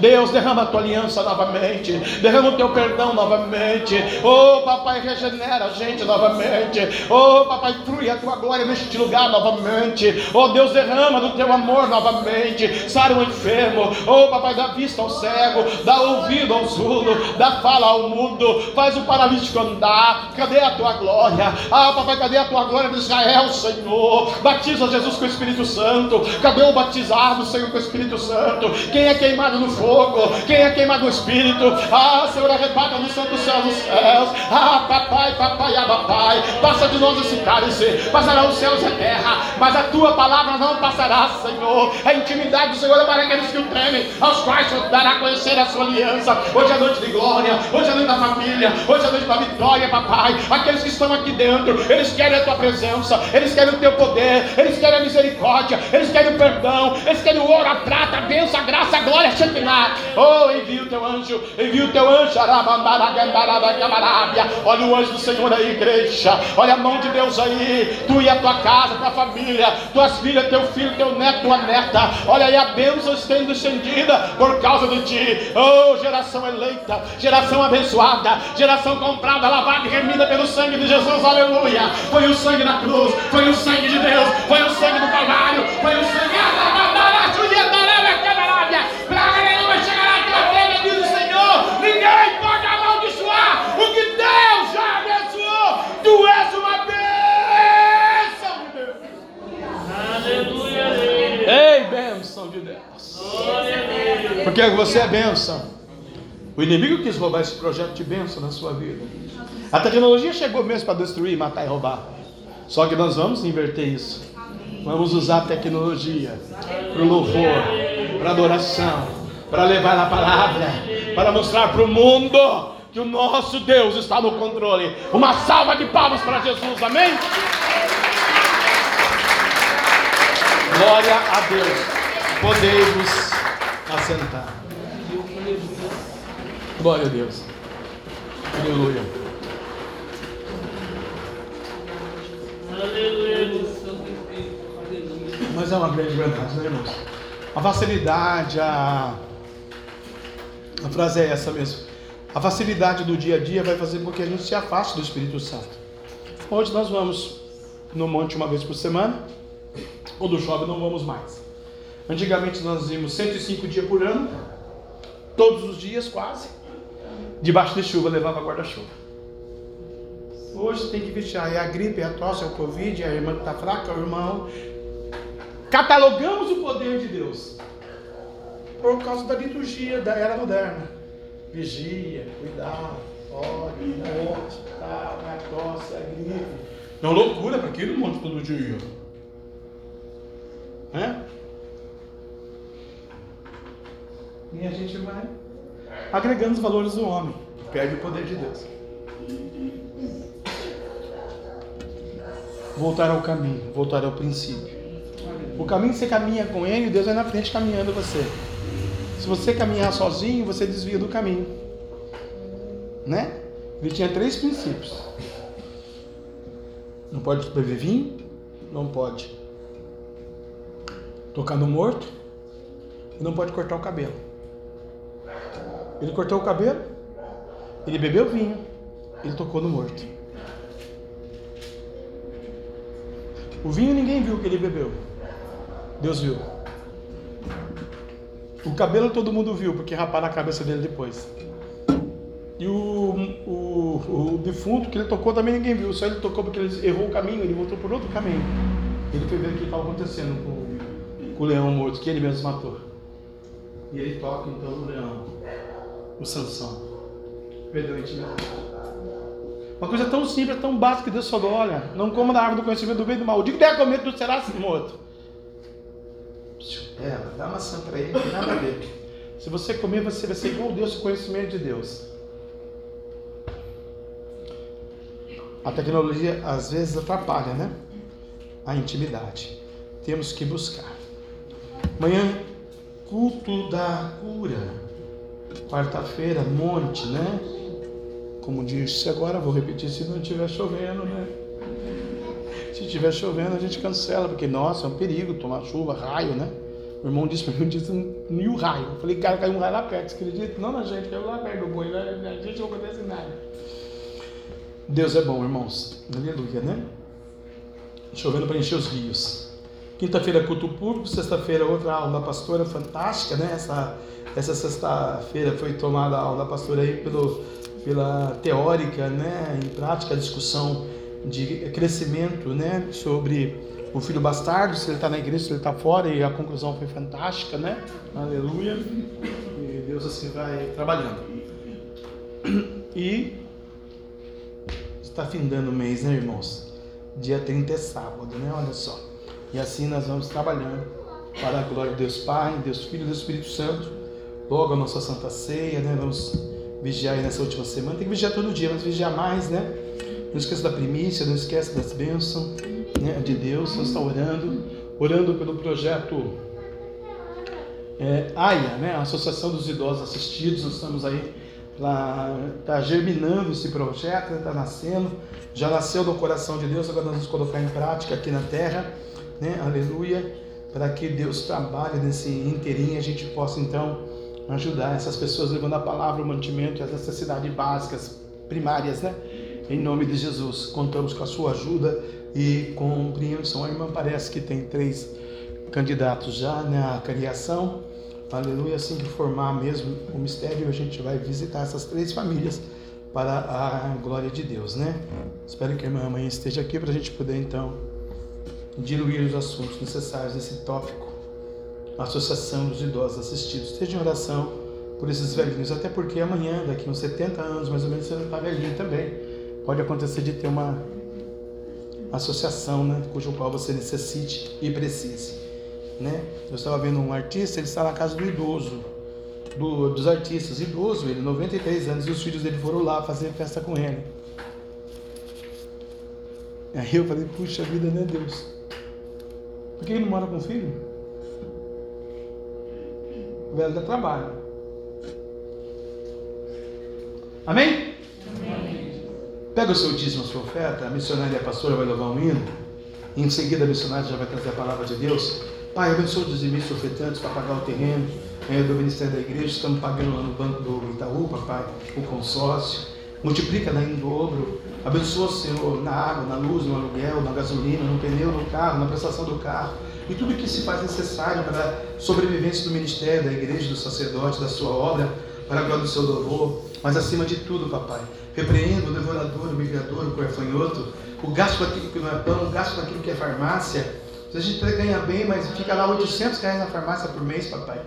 Deus, derrama a tua aliança novamente. Derrama o teu perdão novamente. Oh, papai, regenera a gente novamente. Oh, papai, flui a tua glória neste lugar novamente. Oh, Deus, derrama do teu amor novamente. Sara o enfermo. Oh, papai, dá vista ao cego, dá ouvido ao surdo, dá fala ao mudo, faz o paralítico andar. Cadê a tua glória? Ah, papai, cadê a tua glória de Israel, Senhor? Batiza Jesus com o Espírito Santo. Cadê o batizado, Senhor, com o Espírito Santo? Quem é queimado no fogo? Quem é queimado no Espírito? Ah, Senhor, arrebata no santo céu dos céus. Ah, papai, papai, ah, papai, passa de nós esse cálice, passará os céus e a terra, mas a tua palavra não passará, Senhor. A intimidade do Senhor é para aqueles que o temem, aos quais dará a conhecer a sua aliança. Hoje é noite de glória, hoje é noite da família, hoje é noite da vitória, papai. Aqueles que estão aqui dentro, eles querem a tua presença, eles querem o teu poder, eles querem a misericórdia, eles querem o perdão, eles querem o ouro, a prata, a bênção, a graça, a glória, Shekinah. Oh, envia o teu anjo, envia o teu anjo. Olha o anjo do Senhor aí, igreja. Olha a mão de Deus aí, tu e a tua casa, tua família, tuas filhas, teu filho, teu neto, tua neta. Olha aí a bênção sendo descendida por causa de ti. Oh, geração eleita, geração abençoada, geração comprada, lavada e remida pelo sangue de Jesus, aleluia. Foi o sangue da cruz, foi o sangue de Deus, foi o sangue do Calvário, foi o sangue. O o. Porque você é bênção. O inimigo quis roubar esse projeto de bênção na sua vida. A tecnologia chegou mesmo para destruir, matar e roubar. Só que nós vamos inverter isso. Vamos usar a tecnologia para o louvor, para adoração, para levar a palavra, para mostrar para o mundo que o nosso Deus está no controle. Uma salva de palmas para Jesus, amém? Glória a Deus. Podemos assentar. Glória a Deus. Aleluia. Aleluia. Mas é uma grande verdade, né, irmãos? A facilidade, a. A frase é essa mesmo. A facilidade do dia a dia vai fazer com que a gente se afaste do Espírito Santo. Hoje nós vamos no monte uma vez por semana. Quando chove não vamos mais. Antigamente nós íamos 105 dias por ano, todos os dias quase. debaixo de chuva levava guarda-chuva. Hoje tem que vestir. Aí a gripe, a tosse, é o Covid, a irmã que está fraca, o irmão. Catalogamos o poder de Deus. Por causa da liturgia da era moderna. Vigia, cuidado, ore, morte, tal, a tosse, a gripe. É uma loucura para aquele monte todo dia. Né? E a gente vai agregando os valores do homem. Perde o poder de Deus. Voltar ao caminho, voltar ao princípio. O caminho que você caminha com ele, Deus vai na frente caminhando você. Se você caminhar sozinho, você desvia do caminho. Né? Ele tinha três princípios. Não pode beber vinho, não pode tocar no morto e não pode cortar o cabelo. Ele cortou o cabelo, ele bebeu vinho, ele tocou no morto. O vinho ninguém viu que ele bebeu. Deus viu. O cabelo todo mundo viu, porque raparam a cabeça dele depois. E o, o, o defunto que ele tocou também ninguém viu, só ele tocou porque ele errou o caminho, ele voltou por outro caminho. Ele foi ver o que estava acontecendo com, com o leão morto, que ele mesmo matou. E ele toca então no leão, o Sansão. Perdeu a intimidade. Uma coisa tão simples, tão básica que Deus falou: olha, não coma da árvore do conhecimento do bem e do mal. O dia que der a comer, tu será assim morto. É, dá maçã para ele, não tem nada a ver. Se você comer, você vai ser igual Deus, o conhecimento de Deus. A tecnologia às vezes atrapalha, né? A intimidade. Temos que buscar. Amanhã, culto da cura. Quarta-feira, monte, né? Como disse agora, vou repetir se não estiver chovendo, né? Se estiver chovendo, a gente cancela, porque nossa, é um perigo tomar chuva, raio, né? O irmão disse para mim, disse, e o raio? Eu falei, cara, caiu um raio lá perto, você acredita? Não na gente, caiu lá perto do boi, a gente não acontece nada. Deus é bom, irmãos. Aleluia, né? Chovendo para encher os rios. Quinta-feira, culto público. Sexta-feira, outra aula da pastora fantástica, né? Essa, essa sexta-feira foi tomada a aula da pastora aí pelo, pela teórica, né? Em prática, a discussão de crescimento, né? Sobre o filho bastardo, se ele está na igreja, se ele está fora, e a conclusão foi fantástica, né? Aleluia. E Deus assim vai trabalhando. E está findando o mês, né, irmãos? Dia 30 é sábado, né? Olha só. E assim nós vamos trabalhando para a glória de Deus Pai, Deus Filho e Deus Espírito Santo. Logo a nossa Santa Ceia, né? Vamos vigiar nessa última semana. Tem que vigiar todo dia, mas vigiar mais, né? Não esqueça da primícia, não esqueça das bênçãos né, de Deus. Você está orando, orando pelo projeto é, AIA, né? Associação dos Idosos Assistidos. Nós estamos aí lá, está germinando esse projeto, está nascendo, já nasceu do coração de Deus, agora nós vamos colocar em prática aqui na terra, né? Aleluia, para que Deus trabalhe nesse inteirinho e a gente possa então ajudar essas pessoas levando a palavra, o mantimento e as necessidades básicas, primárias, né? Em nome de Jesus, contamos com a sua ajuda e compreensão. A irmã parece que tem três candidatos já na né, criação. Aleluia, assim que formar mesmo o mistério, a gente vai visitar essas três famílias para a glória de Deus, né? Espero que a irmã amanhã esteja aqui para a gente poder então diluir os assuntos necessários nesse tópico. Associação dos Idosos Assistidos. Esteja em oração por esses velhinhos, até porque amanhã, daqui uns 70 anos mais ou menos, você vai estar velhinho também pode acontecer de ter uma associação, né, cujo qual você necessite e precise, né? Eu estava vendo um artista, ele está na casa do idoso, do, dos artistas, idoso, ele 93 anos e os filhos dele foram lá fazer festa com ele. Aí eu falei, puxa vida, né, Deus? Por que ele não mora com o filho? O velho dá trabalho. Amém? Pega o seu dízimo, a sua oferta, a missionária e a pastora vai levar um hino, em seguida a missionária já vai trazer a palavra de Deus. Pai, abençoa os dizimistas ofertantes para pagar o terreno é, do ministério da igreja, estamos pagando lá no banco do Itaú, papai, o consórcio. Multiplica em dobro. Abençoa, Senhor, na água, na luz, no aluguel, na gasolina, no pneu, no carro, na prestação do carro. E tudo que se faz necessário para a sobrevivência do ministério, da igreja, do sacerdote, da sua obra para a glória do seu louvor. Mas acima de tudo, papai, repreenda o devorador, o migrador, o corfanhoto, o gasto com aquilo que não é pão, o gasto com aquilo que é farmácia. A gente ganha bem, mas fica lá 800 reais na farmácia por mês, papai.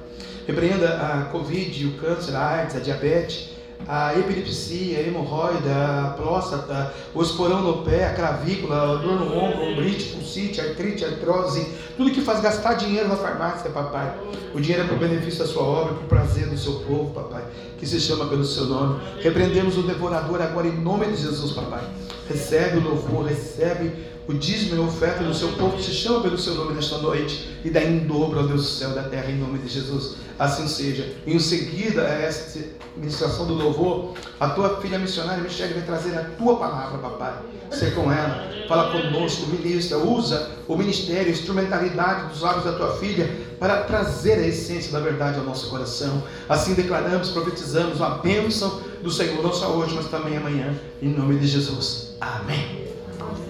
Repreenda a Covid, o câncer, a AIDS, a diabetes, a epilepsia, a hemorroida, a próstata, o esporão no pé, a cravícula, a dor no ombro, ombrite, pulsite, artrite, artrose, tudo que faz gastar dinheiro na farmácia, papai. O dinheiro é para o benefício da sua obra, para o prazer do seu povo, papai, que se chama pelo seu nome. Repreendemos o devorador agora em nome de Jesus, papai. Recebe o louvor, recebe o dízimo e a oferta do seu povo que se chama pelo seu nome nesta noite e dá em dobro ao Deus do céu e da terra em nome de Jesus. Assim seja. Em seguida a esta ministração do louvor, a tua filha missionária Michelle vai trazer a tua palavra, papai. Ser com ela, fala conosco, ministra, usa o ministério, a instrumentalidade dos lábios da tua filha para trazer a essência da verdade ao nosso coração. Assim declaramos, profetizamos a bênção do Senhor, não só hoje, mas também amanhã, em nome de Jesus. Amém.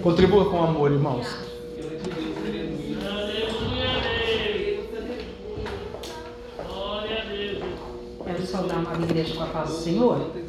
Contribua com amor, irmãos. Saudar uma igreja com a paz do Senhor. Deus.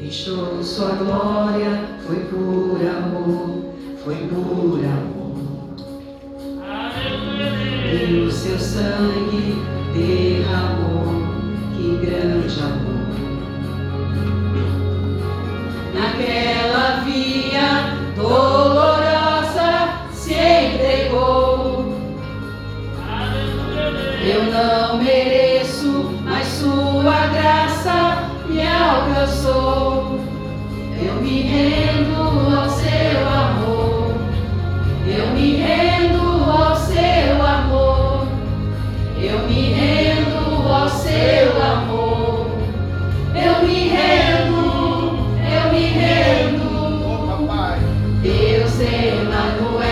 Deixou sua glória, foi por amor, foi por amor. Seu sangue derramou, que grande amor. Naquela via dolorosa se entregou. Eu não mereço, mas sua graça me alcançou. Eu me rendo Deus Emanuel,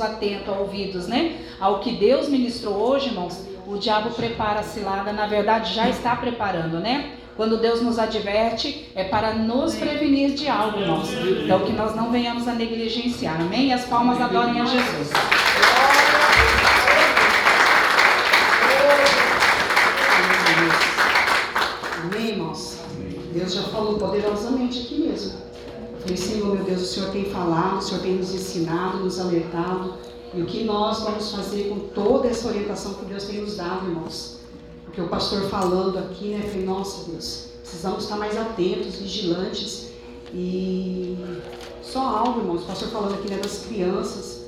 atento ouvidos, né, ao que Deus ministrou hoje, irmãos, o diabo prepara a cilada, na verdade já está preparando, né? Quando Deus nos adverte, é para nos prevenir de algo, irmãos. Então, que nós não venhamos a negligenciar. Amém? E as palmas adorem a Jesus. Senhor, tem falado, o Senhor tem nos ensinado, nos alertado. E o que nós vamos fazer com toda essa orientação que Deus tem nos dado, irmãos? Porque o pastor falando aqui, né, falei, nossa Deus, precisamos estar mais atentos, vigilantes. E só algo, irmãos, o pastor falando aqui né, das crianças.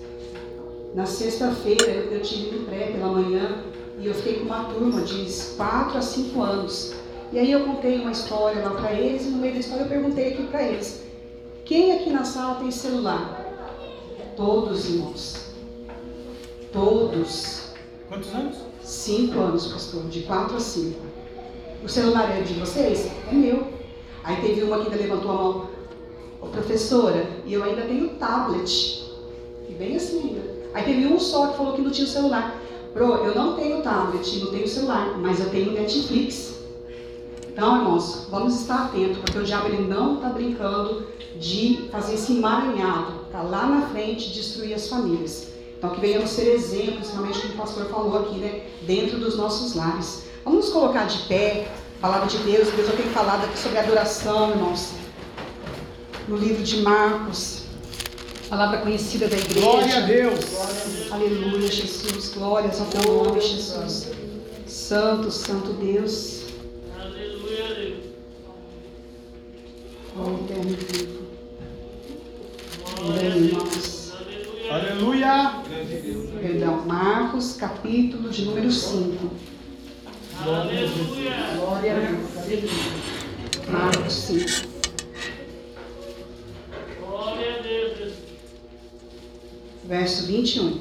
Na sexta-feira eu, eu tive no pré pela manhã e eu fiquei com uma turma de 4 a 5 anos. E aí eu contei uma história lá para eles e no meio da história eu perguntei aqui para eles: quem aqui na sala tem celular? Todos, irmãos. Todos. Quantos anos? Cinco anos, pastor, de quatro a cinco. O celular é de vocês? É meu. Aí teve uma que ainda levantou a mão. Ô, professora, e eu ainda tenho tablet. E bem assim ainda. Aí teve um só que falou que não tinha o celular. Pro, eu não tenho tablet, não tenho celular, mas eu tenho Netflix. Então, irmãos, vamos estar atentos, porque o diabo ele não está brincando de fazer esse emaranhado, tá lá na frente destruir as famílias. Então, que venhamos ser exemplos, realmente, como o pastor falou aqui, né? Dentro dos nossos lares. Vamos nos colocar de pé, palavra de Deus. Deus já tem falado aqui sobre adoração, irmãos. No livro de Marcos, palavra conhecida da igreja. Glória a Deus. Aleluia, Jesus. Glórias ao teu nome, Jesus. Santo, santo Deus. Aleluia, Deus. Ó eterno e vivo. Amém, irmãos. Aleluia. Perdão, Marcos, capítulo de número 5. Aleluia. Glória a Deus. Marcos 5. Glória a Deus. Verso 21.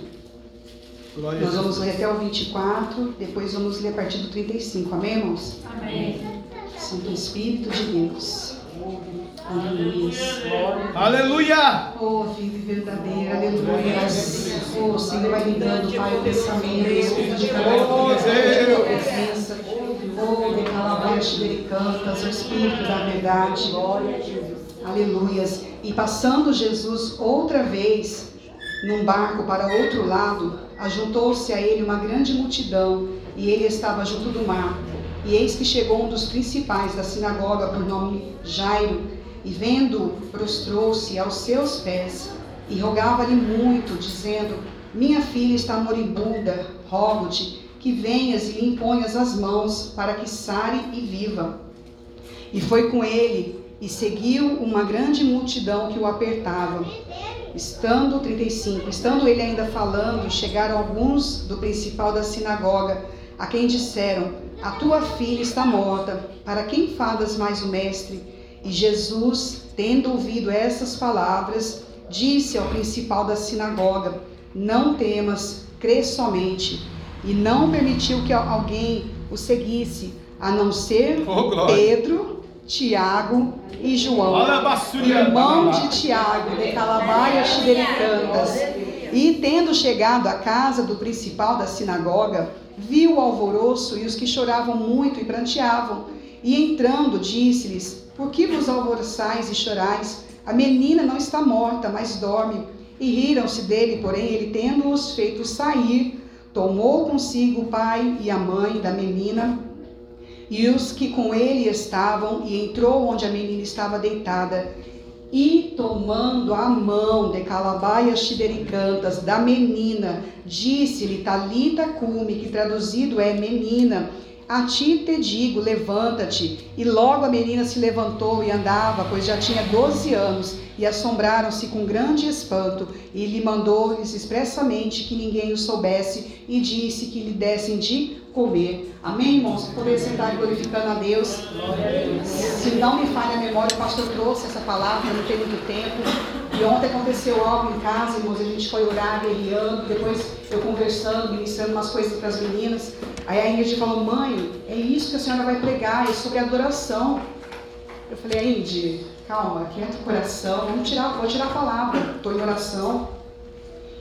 Glória a Nós vamos ler até o 24, depois vamos ler a partir do 35. Amém, irmãos? Amém. Santo Espírito de Deus. Aleluia. Aleluia. Oh, vive verdadeira, aleluia. Oh, o Senhor vai me dando, Pai, o pensamento, o Espírito de cada Oh, um, Deus. presença. Oh, de calabash, de cantas, o Espírito da verdade. Aleluias. E passando Jesus outra vez num barco para outro lado, ajuntou-se a ele uma grande multidão, e ele estava junto do mar. E eis que chegou um dos principais da sinagoga, por nome Jairo, e vendo, prostrou-se aos seus pés e rogava-lhe muito, dizendo: Minha filha está moribunda, rogo-te que venhas e lhe imponhas as mãos para que sare e viva. E foi com ele e seguiu uma grande multidão que o apertava. Estando 35, estando ele ainda falando, chegaram alguns do principal da sinagoga, a quem disseram: A tua filha está morta. Para quem falas mais o mestre? E Jesus, tendo ouvido essas palavras, disse ao principal da sinagoga: Não temas, crê somente. E não permitiu que alguém o seguisse, a não ser Oh. Pedro, Tiago e João, irmão de Tiago, de Calabaia Xidericantas. E tendo chegado à casa do principal da sinagoga, viu o alvoroço e os que choravam muito e pranteavam. E entrando, disse-lhes: Por que vos alvoroçais e chorais? A menina não está morta, mas dorme. E riram-se dele, porém, ele, tendo-os feito sair, tomou consigo o pai e a mãe da menina e os que com ele estavam, e entrou onde a menina estava deitada, e tomando a mão de Calabaia Xidericantas da menina, disse-lhe Talita Cume, que traduzido é menina, a ti te digo, levanta-te. E logo a menina se levantou e andava, pois já tinha doze anos, e assombraram-se com grande espanto. E lhe mandou-lhes expressamente que ninguém o soubesse, e disse que lhe dessem de comer. Amém, irmãos? Poder sentar glorificando a Deus. Se não me falha a memória, o pastor trouxe essa palavra, não tem muito tempo. E ontem aconteceu algo em casa, irmãos, a gente foi orar, guerreando, depois eu conversando, ministrando umas coisas para as meninas. Aí a Ingrid falou, mãe, é isso que a senhora vai pregar, é sobre adoração. Eu falei, Ingrid, calma, quieta o coração, vamos tirar, vou tirar a palavra, estou em oração.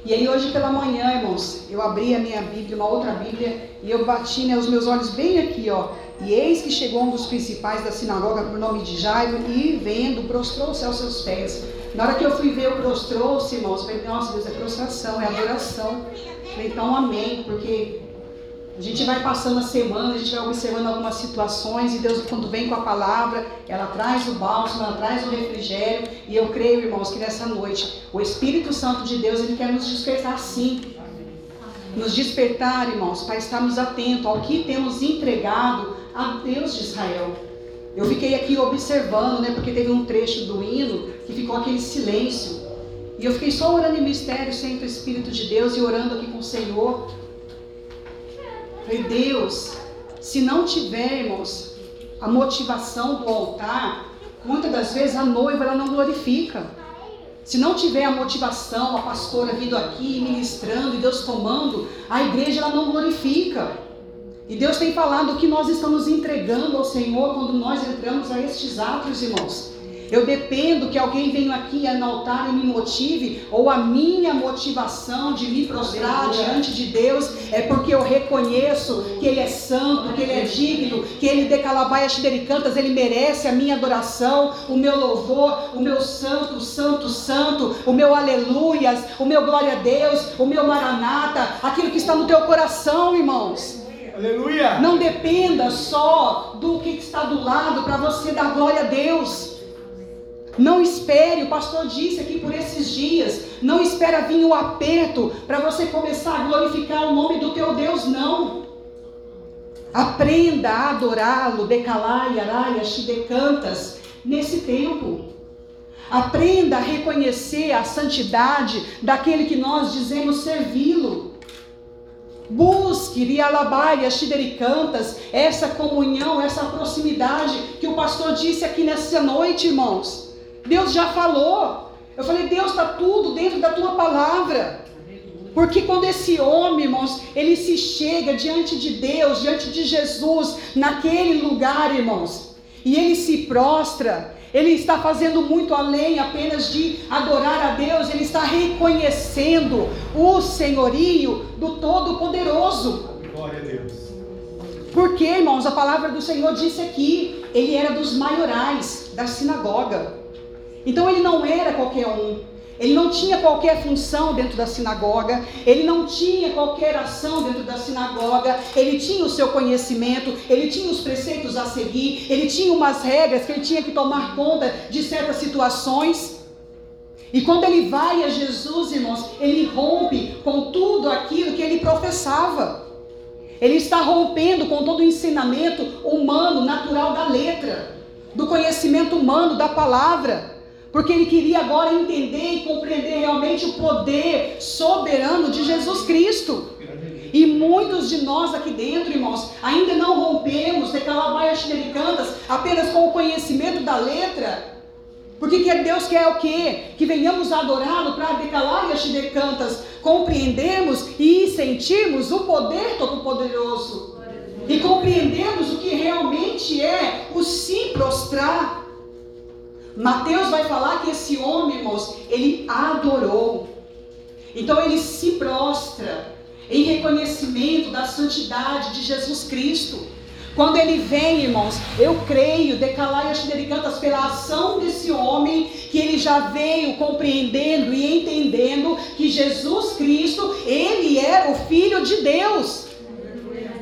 E aí hoje pela manhã, irmãos, eu abri a minha Bíblia, uma outra Bíblia, e eu bati né, os meus olhos bem aqui, ó. E eis que chegou um dos principais da sinagoga por nome de Jairo, e vendo, prostrou-se aos seus pés. Na hora que eu fui ver o prostrou-se, irmãos, eu falei, nossa Deus, é prostração, é adoração. Eu falei, então amém, porque a gente vai passando a semana, a gente vai observando algumas situações e Deus, quando vem com a palavra, ela traz o bálsamo, ela traz o refrigério. E eu creio, irmãos, que nessa noite o Espírito Santo de Deus ele quer nos despertar sim. Nos despertar, irmãos, para estarmos atentos ao que temos entregado a Deus de Israel. Eu fiquei aqui observando, né, porque teve um trecho do hino que ficou aquele silêncio. E eu fiquei só orando em mistério, sem o Espírito de Deus e orando aqui com o Senhor. Falei, Deus, se não tivermos a motivação do altar, muitas das vezes a noiva ela não glorifica. Se não tiver a motivação, a pastora vindo aqui ministrando e Deus tomando, a igreja ela não glorifica. E Deus tem falado que nós estamos entregando ao Senhor quando nós entramos a estes atos, irmãos. Eu dependo que alguém venha aqui no altar e me motive, ou a minha motivação de me prostrar diante de Deus é porque eu reconheço que Ele é santo, que Ele é digno, que Ele de calabaias cantas, Ele merece a minha adoração, o meu louvor, o meu santo, santo, santo, o meu aleluias, o meu glória a Deus, o meu maranata, aquilo que está no teu coração, irmãos. Aleluia! Não dependa só do que está do lado para você dar glória a Deus. Não espere, o pastor disse aqui por esses dias, não espera vir o aperto para você começar a glorificar o nome do teu Deus, não. Aprenda a adorá-lo, decalai, araia, chidecantas, nesse tempo. Aprenda a reconhecer a santidade daquele que nós dizemos servi-lo. Busque, rialabai, xidericantas, essa comunhão, essa proximidade que o pastor disse aqui nessa noite, irmãos. Deus já falou. Eu falei, Deus está tudo dentro da tua palavra. Porque quando esse homem, irmãos, ele se chega diante de Deus, diante de Jesus, naquele lugar, irmãos, e ele se prostra, ele está fazendo muito além apenas de adorar a Deus, ele está reconhecendo o senhorio do Todo-Poderoso. Glória a Deus. Porque, irmãos, a palavra do Senhor disse aqui, ele era dos maiorais da sinagoga. Então ele não era qualquer um. Ele não tinha qualquer função dentro da sinagoga, ele não tinha qualquer ação dentro da sinagoga, ele tinha o seu conhecimento, ele tinha os preceitos a seguir, ele tinha umas regras que ele tinha que tomar conta de certas situações. E quando ele vai a Jesus, irmãos, ele rompe com tudo aquilo que ele professava. Ele está rompendo com todo o ensinamento humano, natural da letra, do conhecimento humano da palavra porque ele queria agora entender e compreender realmente o poder soberano de Jesus Cristo. E muitos de nós aqui dentro, irmãos, ainda não rompemos de calabaias cantas apenas com o conhecimento da letra. Porque que Deus quer o quê? Que venhamos adorá-lo para decalar e cantas, compreendemos e sentirmos o poder todo-poderoso. E compreendemos o que realmente é o se prostrar Mateus vai falar que esse homem, irmãos, ele adorou. Então ele se prostra em reconhecimento da santidade de Jesus Cristo. Quando ele vem, irmãos, eu creio, decalai as cantas pela ação desse homem, que ele já veio compreendendo e entendendo que Jesus Cristo, ele era o Filho de Deus.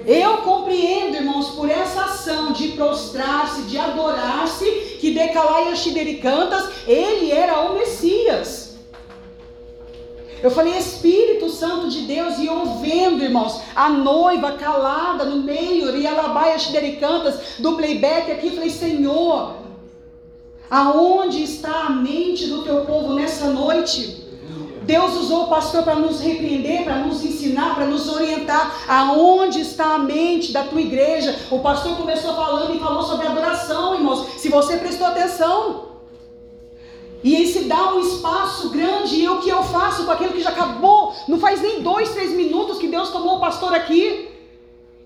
Eu compreendo, irmãos, por essa ação de prostrar-se, de adorar-se, que Decalai Cantas, ele era o Messias. Eu falei, Espírito Santo de Deus, e ouvindo, irmãos, a noiva calada no meio, e Alabai Cantas, do playback aqui, falei, Senhor, aonde está a mente do teu povo nessa noite? Deus usou o pastor para nos repreender, para nos ensinar, para nos orientar aonde está a mente da tua igreja. O pastor começou falando e falou sobre adoração, irmãos. Se você prestou atenção. E se dá um espaço grande, e o que eu faço com aquilo que já acabou? Não faz nem dois, três minutos que Deus tomou o pastor aqui.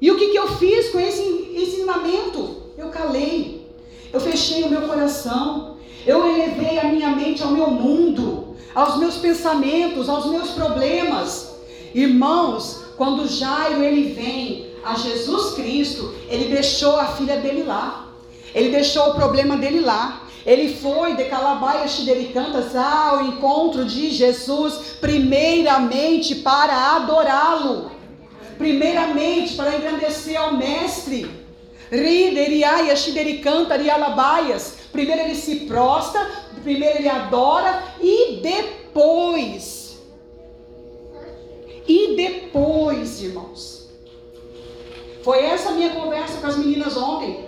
E o que, que eu fiz com esse ensinamento? Eu calei, eu fechei o meu coração, eu elevei a minha mente ao meu mundo, aos meus pensamentos, aos meus problemas. Irmãos, quando Jairo ele vem a Jesus Cristo, ele deixou a filha dele lá. Ele deixou o problema dele lá. Ele foi de Calabaia Xidericantas ao encontro de Jesus, primeiramente para adorá-lo, primeiramente para engrandecer ao Mestre. Rideriaia Xidericantar e Alabaias. Primeiro ele se prostra, primeiro ele adora e depois. E depois, irmãos. Foi essa minha conversa com as meninas ontem.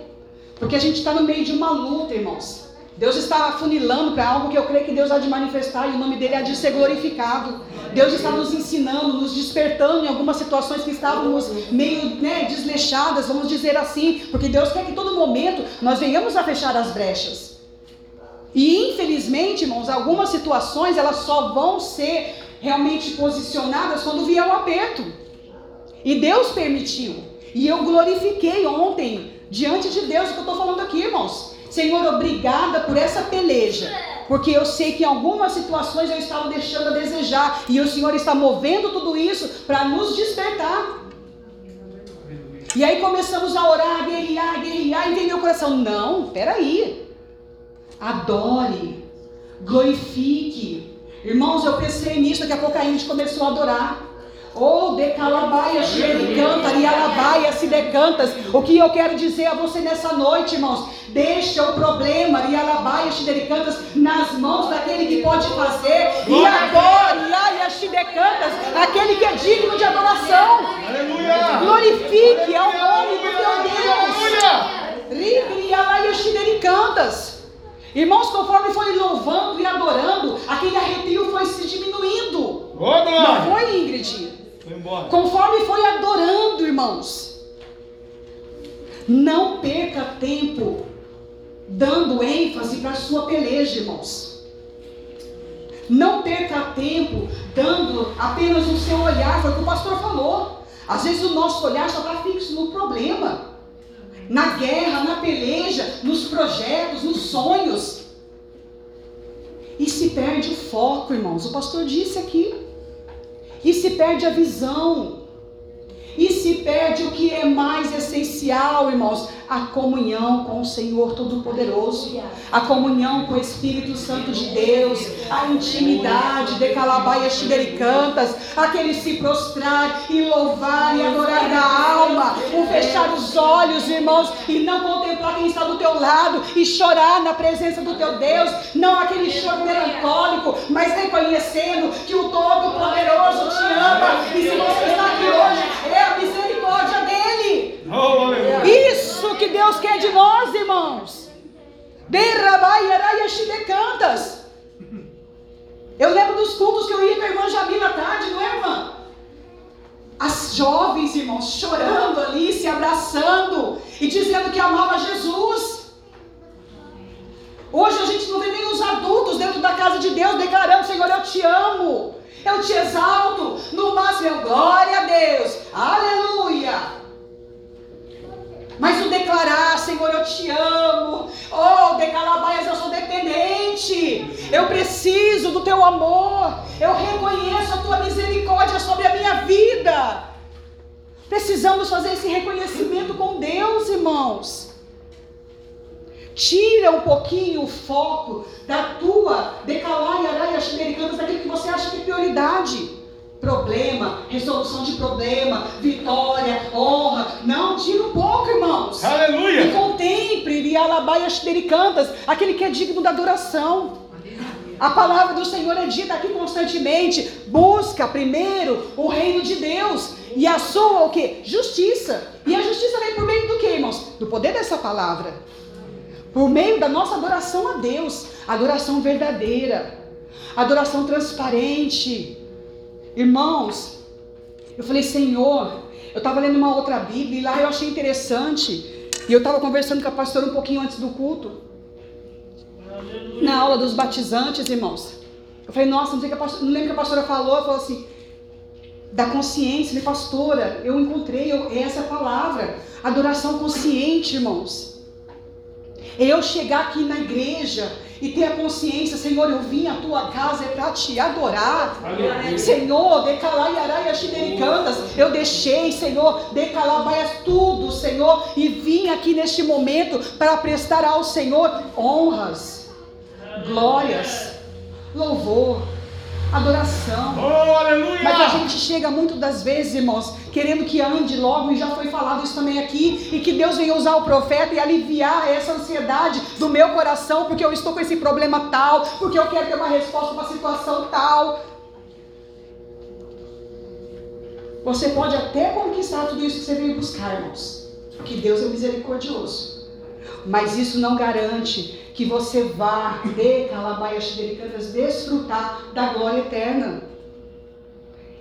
Porque a gente está no meio de uma luta, irmãos. Deus está afunilando para algo que eu creio que Deus há de manifestar e o nome dele há de ser glorificado. Deus está nos ensinando, nos despertando em algumas situações que estávamos meio né, desleixadas, vamos dizer assim, porque Deus quer que todo momento nós venhamos a fechar as brechas. E infelizmente, irmãos, algumas situações elas só vão ser realmente posicionadas quando vier o aperto. E Deus permitiu. E eu glorifiquei ontem diante de Deus o que eu estou falando aqui, irmãos. Senhor, obrigada por essa peleja. Porque eu sei que em algumas situações eu estava deixando a desejar. E o Senhor está movendo tudo isso para nos despertar. E aí começamos a orar, a guerrear, a guerrear, e vem meu coração. Não, peraí. Adore. Glorifique. Irmãos, eu pensei nisso, daqui a pouco a gente começou a adorar. Oh, decalabaia, xericanta, rialabaia, se decantas. O que eu quero dizer a você nessa noite, irmãos? Deixa o problema, rialabaia, xidericantas, nas mãos daquele que pode fazer. E agora, riaia, xidecantas, aquele que é digno de adoração. Aleluia! Glorifique ao nome do teu Deus. Rialaia, xidericantas. Irmãos, conforme foi louvando e adorando, aquele arrepio foi se diminuindo. Não foi, Ingrid? Foi embora. Conforme foi adorando, irmãos. Não perca tempo dando ênfase para a sua peleja, irmãos. Não perca tempo dando apenas o seu olhar, foi o que o pastor falou. Às vezes o nosso olhar só está fixo no problema, na guerra, na peleja, nos projetos, nos sonhos. E se perde o foco, irmãos. O pastor disse aqui. E se perde a visão. E se perde o que é mais essencial, irmãos, a comunhão com o Senhor Todo-Poderoso, a comunhão com o Espírito Santo de Deus, a intimidade de Calabaia Xidericantas, aquele se prostrar e louvar e adorar da alma, o fechar os olhos, irmãos, e não contemplar quem está do teu lado e chorar na presença do teu Deus, não aquele choro melancólico, mas reconhecendo que o Todo-Poderoso te ama, e se você está aqui hoje, a misericórdia dele. Oh! Isso que Deus quer de nós, irmãos. cantas. Eu lembro dos cultos que eu ia com a irmã Jamila à tarde, não é, irmã? As jovens, irmãos, chorando ali, se abraçando e dizendo que amava Jesus. Hoje a gente não vê nem os adultos dentro da casa de Deus declarando: Senhor, eu te amo, eu te exalto. No máximo, eu, glória a Deus, aleluia. Mas o declarar, Senhor, eu te amo. Oh, decalabaias, eu sou dependente. Eu preciso do teu amor. Eu reconheço a tua misericórdia sobre a minha vida. Precisamos fazer esse reconhecimento com Deus, irmãos. Tira um pouquinho o foco da tua decalaia, araia, americanas, daquilo que você acha que é prioridade problema, resolução de problema, vitória, honra. Não, tira um pouco, irmãos. Aleluia! E contemple, Rialabaias Dericantas, aquele que é digno da adoração. A palavra do Senhor é dita aqui constantemente. Busca primeiro o reino de Deus. E a sua o que? Justiça. E a justiça vem por meio do que, irmãos? Do poder dessa palavra. Por meio da nossa adoração a Deus. Adoração verdadeira Adoração transparente. Irmãos, eu falei, Senhor, eu estava lendo uma outra Bíblia e lá eu achei interessante. E eu estava conversando com a pastora um pouquinho antes do culto. Na aula dos batizantes, irmãos. Eu falei, nossa, não, pastora, não lembro que a pastora falou, falou assim, da consciência, né, pastora, eu encontrei eu, essa palavra, adoração consciente, irmãos. É eu chegar aqui na igreja e ter a consciência, Senhor, eu vim à tua casa é para te adorar. Aleluia. Senhor, decalai araia cantas, eu deixei, Senhor, decalabaias tudo, Senhor, e vim aqui neste momento para prestar ao Senhor honras, glórias, louvor adoração. Oh, aleluia! Mas a gente chega muito das vezes, irmãos, querendo que ande logo, e já foi falado isso também aqui, e que Deus venha usar o profeta e aliviar essa ansiedade do meu coração, porque eu estou com esse problema tal, porque eu quero ter uma resposta para uma situação tal. Você pode até conquistar tudo isso que você veio buscar, irmãos, porque Deus é misericordioso. Mas isso não garante que você vá de Calabaias desfrutar da glória eterna.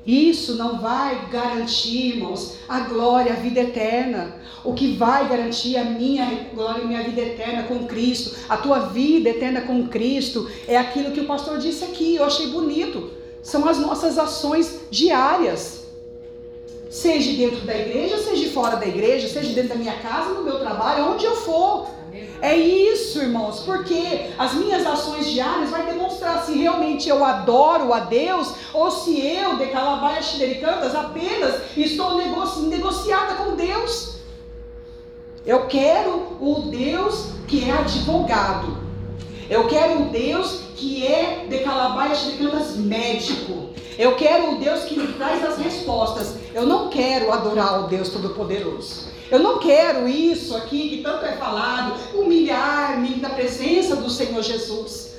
Isso não vai garantir, irmãos, a glória, a vida eterna. O que vai garantir a minha glória e minha vida eterna com Cristo, a tua vida eterna com Cristo, é aquilo que o pastor disse aqui, eu achei bonito. São as nossas ações diárias. Seja dentro da igreja, seja fora da igreja, seja dentro da minha casa, no meu trabalho, onde eu for. É isso, irmãos, porque as minhas ações diárias vai demonstrar se realmente eu adoro a Deus ou se eu, de Calabaia Cantas, apenas estou negoci negociada com Deus. Eu quero o Deus que é advogado. Eu quero o Deus que é de Calabaia Cantas médico. Eu quero o Deus que me traz as respostas. Eu não quero adorar o Deus Todo-Poderoso. Eu não quero isso aqui que tanto é falado, humilhar-me na presença do Senhor Jesus.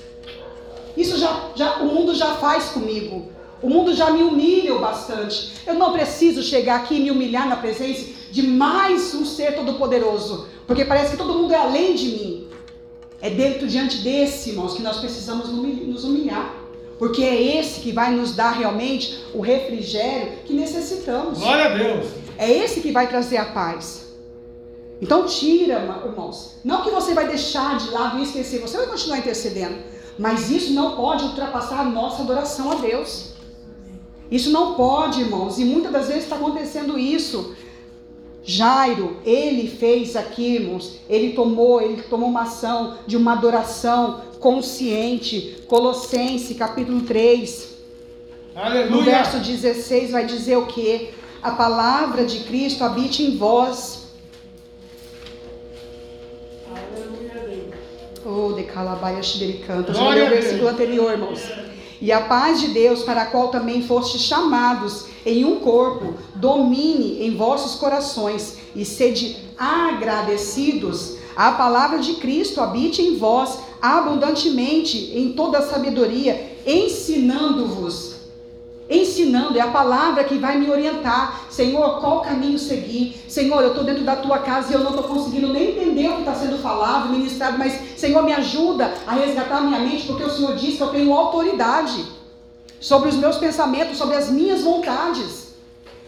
Isso já, já, o mundo já faz comigo. O mundo já me humilha bastante. Eu não preciso chegar aqui e me humilhar na presença de mais um ser todo-poderoso, porque parece que todo mundo é além de mim. É dentro diante desse, irmãos, que nós precisamos nos humilhar. Porque é esse que vai nos dar realmente o refrigério que necessitamos. Glória a Deus. É esse que vai trazer a paz. Então tira, irmãos. Não que você vai deixar de lado e esquecer, você vai continuar intercedendo. Mas isso não pode ultrapassar a nossa adoração a Deus. Isso não pode, irmãos. E muitas das vezes está acontecendo isso. Jairo, ele fez aqui, irmãos, ele tomou, ele tomou uma ação de uma adoração consciente. Colossenses, capítulo 3. Aleluia. No verso 16 vai dizer o que? A palavra de Cristo habite em vós Oh, de calabaias delicantas. Olha o versículo anterior, irmãos. E a paz de Deus, para a qual também fostes chamados em um corpo, domine em vossos corações e sede agradecidos. A palavra de Cristo habite em vós abundantemente em toda a sabedoria, ensinando-vos ensinando, é a palavra que vai me orientar. Senhor, qual caminho seguir? Senhor, eu estou dentro da tua casa e eu não estou conseguindo nem entender o que está sendo falado, ministrado, mas Senhor, me ajuda a resgatar a minha mente, porque o Senhor diz que eu tenho autoridade sobre os meus pensamentos, sobre as minhas vontades.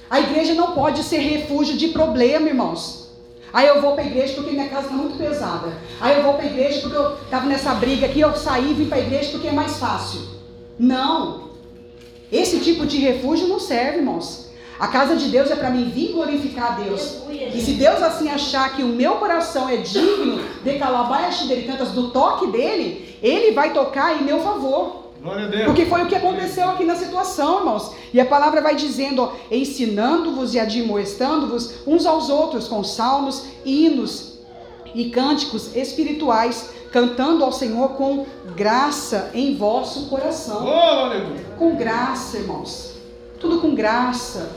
A igreja não pode ser refúgio de problema, irmãos. Aí eu vou para a igreja porque minha casa está muito pesada. Aí eu vou para a igreja porque eu estava nessa briga aqui, eu saí e vim para a igreja porque é mais fácil. Não. Esse tipo de refúgio não serve, irmãos. A casa de Deus é para mim vir glorificar a Deus. E se Deus assim achar que o meu coração é digno de calabaias cantas do toque dele, ele vai tocar em meu favor. Porque foi o que aconteceu aqui na situação, irmãos. E a palavra vai dizendo, ensinando-vos e admoestando-vos uns aos outros com salmos, hinos e cânticos espirituais, cantando ao Senhor com graça em vosso coração. Oh, com graça, irmãos. Tudo com graça,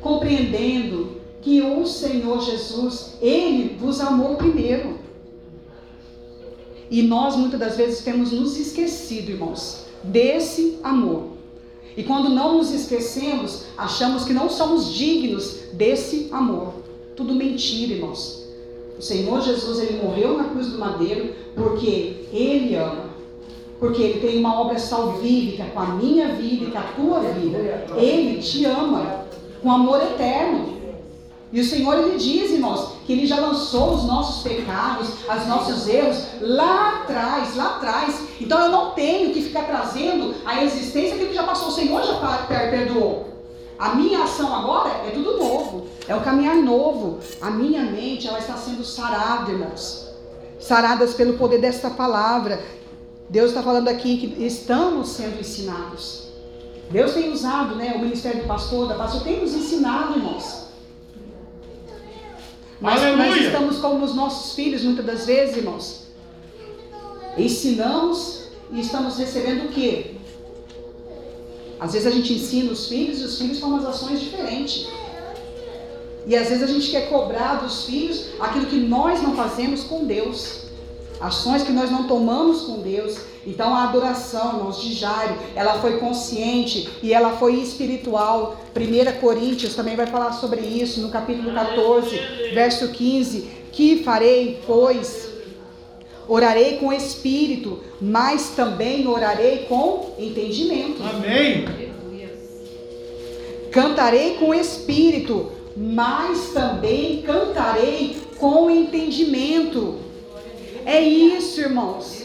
compreendendo que o Senhor Jesus, ele vos amou primeiro. E nós muitas das vezes temos nos esquecido, irmãos, desse amor. E quando não nos esquecemos, achamos que não somos dignos desse amor. Tudo mentira, irmãos. O Senhor Jesus, ele morreu na cruz do madeiro porque ele ama. Porque Ele tem uma obra salvífica com a minha vida e com a tua vida. Ele te ama com amor eterno. E o Senhor ele diz, irmãos, que ele já lançou os nossos pecados, os nossos erros lá atrás, lá atrás. Então eu não tenho que ficar trazendo a existência que já passou. O Senhor já perdoou. A minha ação agora é tudo novo. É o caminhar novo. A minha mente ela está sendo sarada, irmãos. Saradas pelo poder desta palavra. Deus está falando aqui que estamos sendo ensinados. Deus tem usado, né, o ministério do pastor, da pastor, tem nos ensinado, irmãos. Mas nós estamos como os nossos filhos, muitas das vezes, irmãos. Ensinamos e estamos recebendo o quê? Às vezes a gente ensina os filhos e os filhos tomam as ações diferentes. E às vezes a gente quer cobrar dos filhos aquilo que nós não fazemos com Deus. Ações que nós não tomamos com Deus. Então a adoração, irmãos, de Jairo, ela foi consciente e ela foi espiritual. 1 Coríntios também vai falar sobre isso, no capítulo 14, verso 15. Que farei, pois? Orarei com espírito, mas também orarei com entendimento. Amém. Cantarei com espírito, mas também cantarei com entendimento. É isso, irmãos.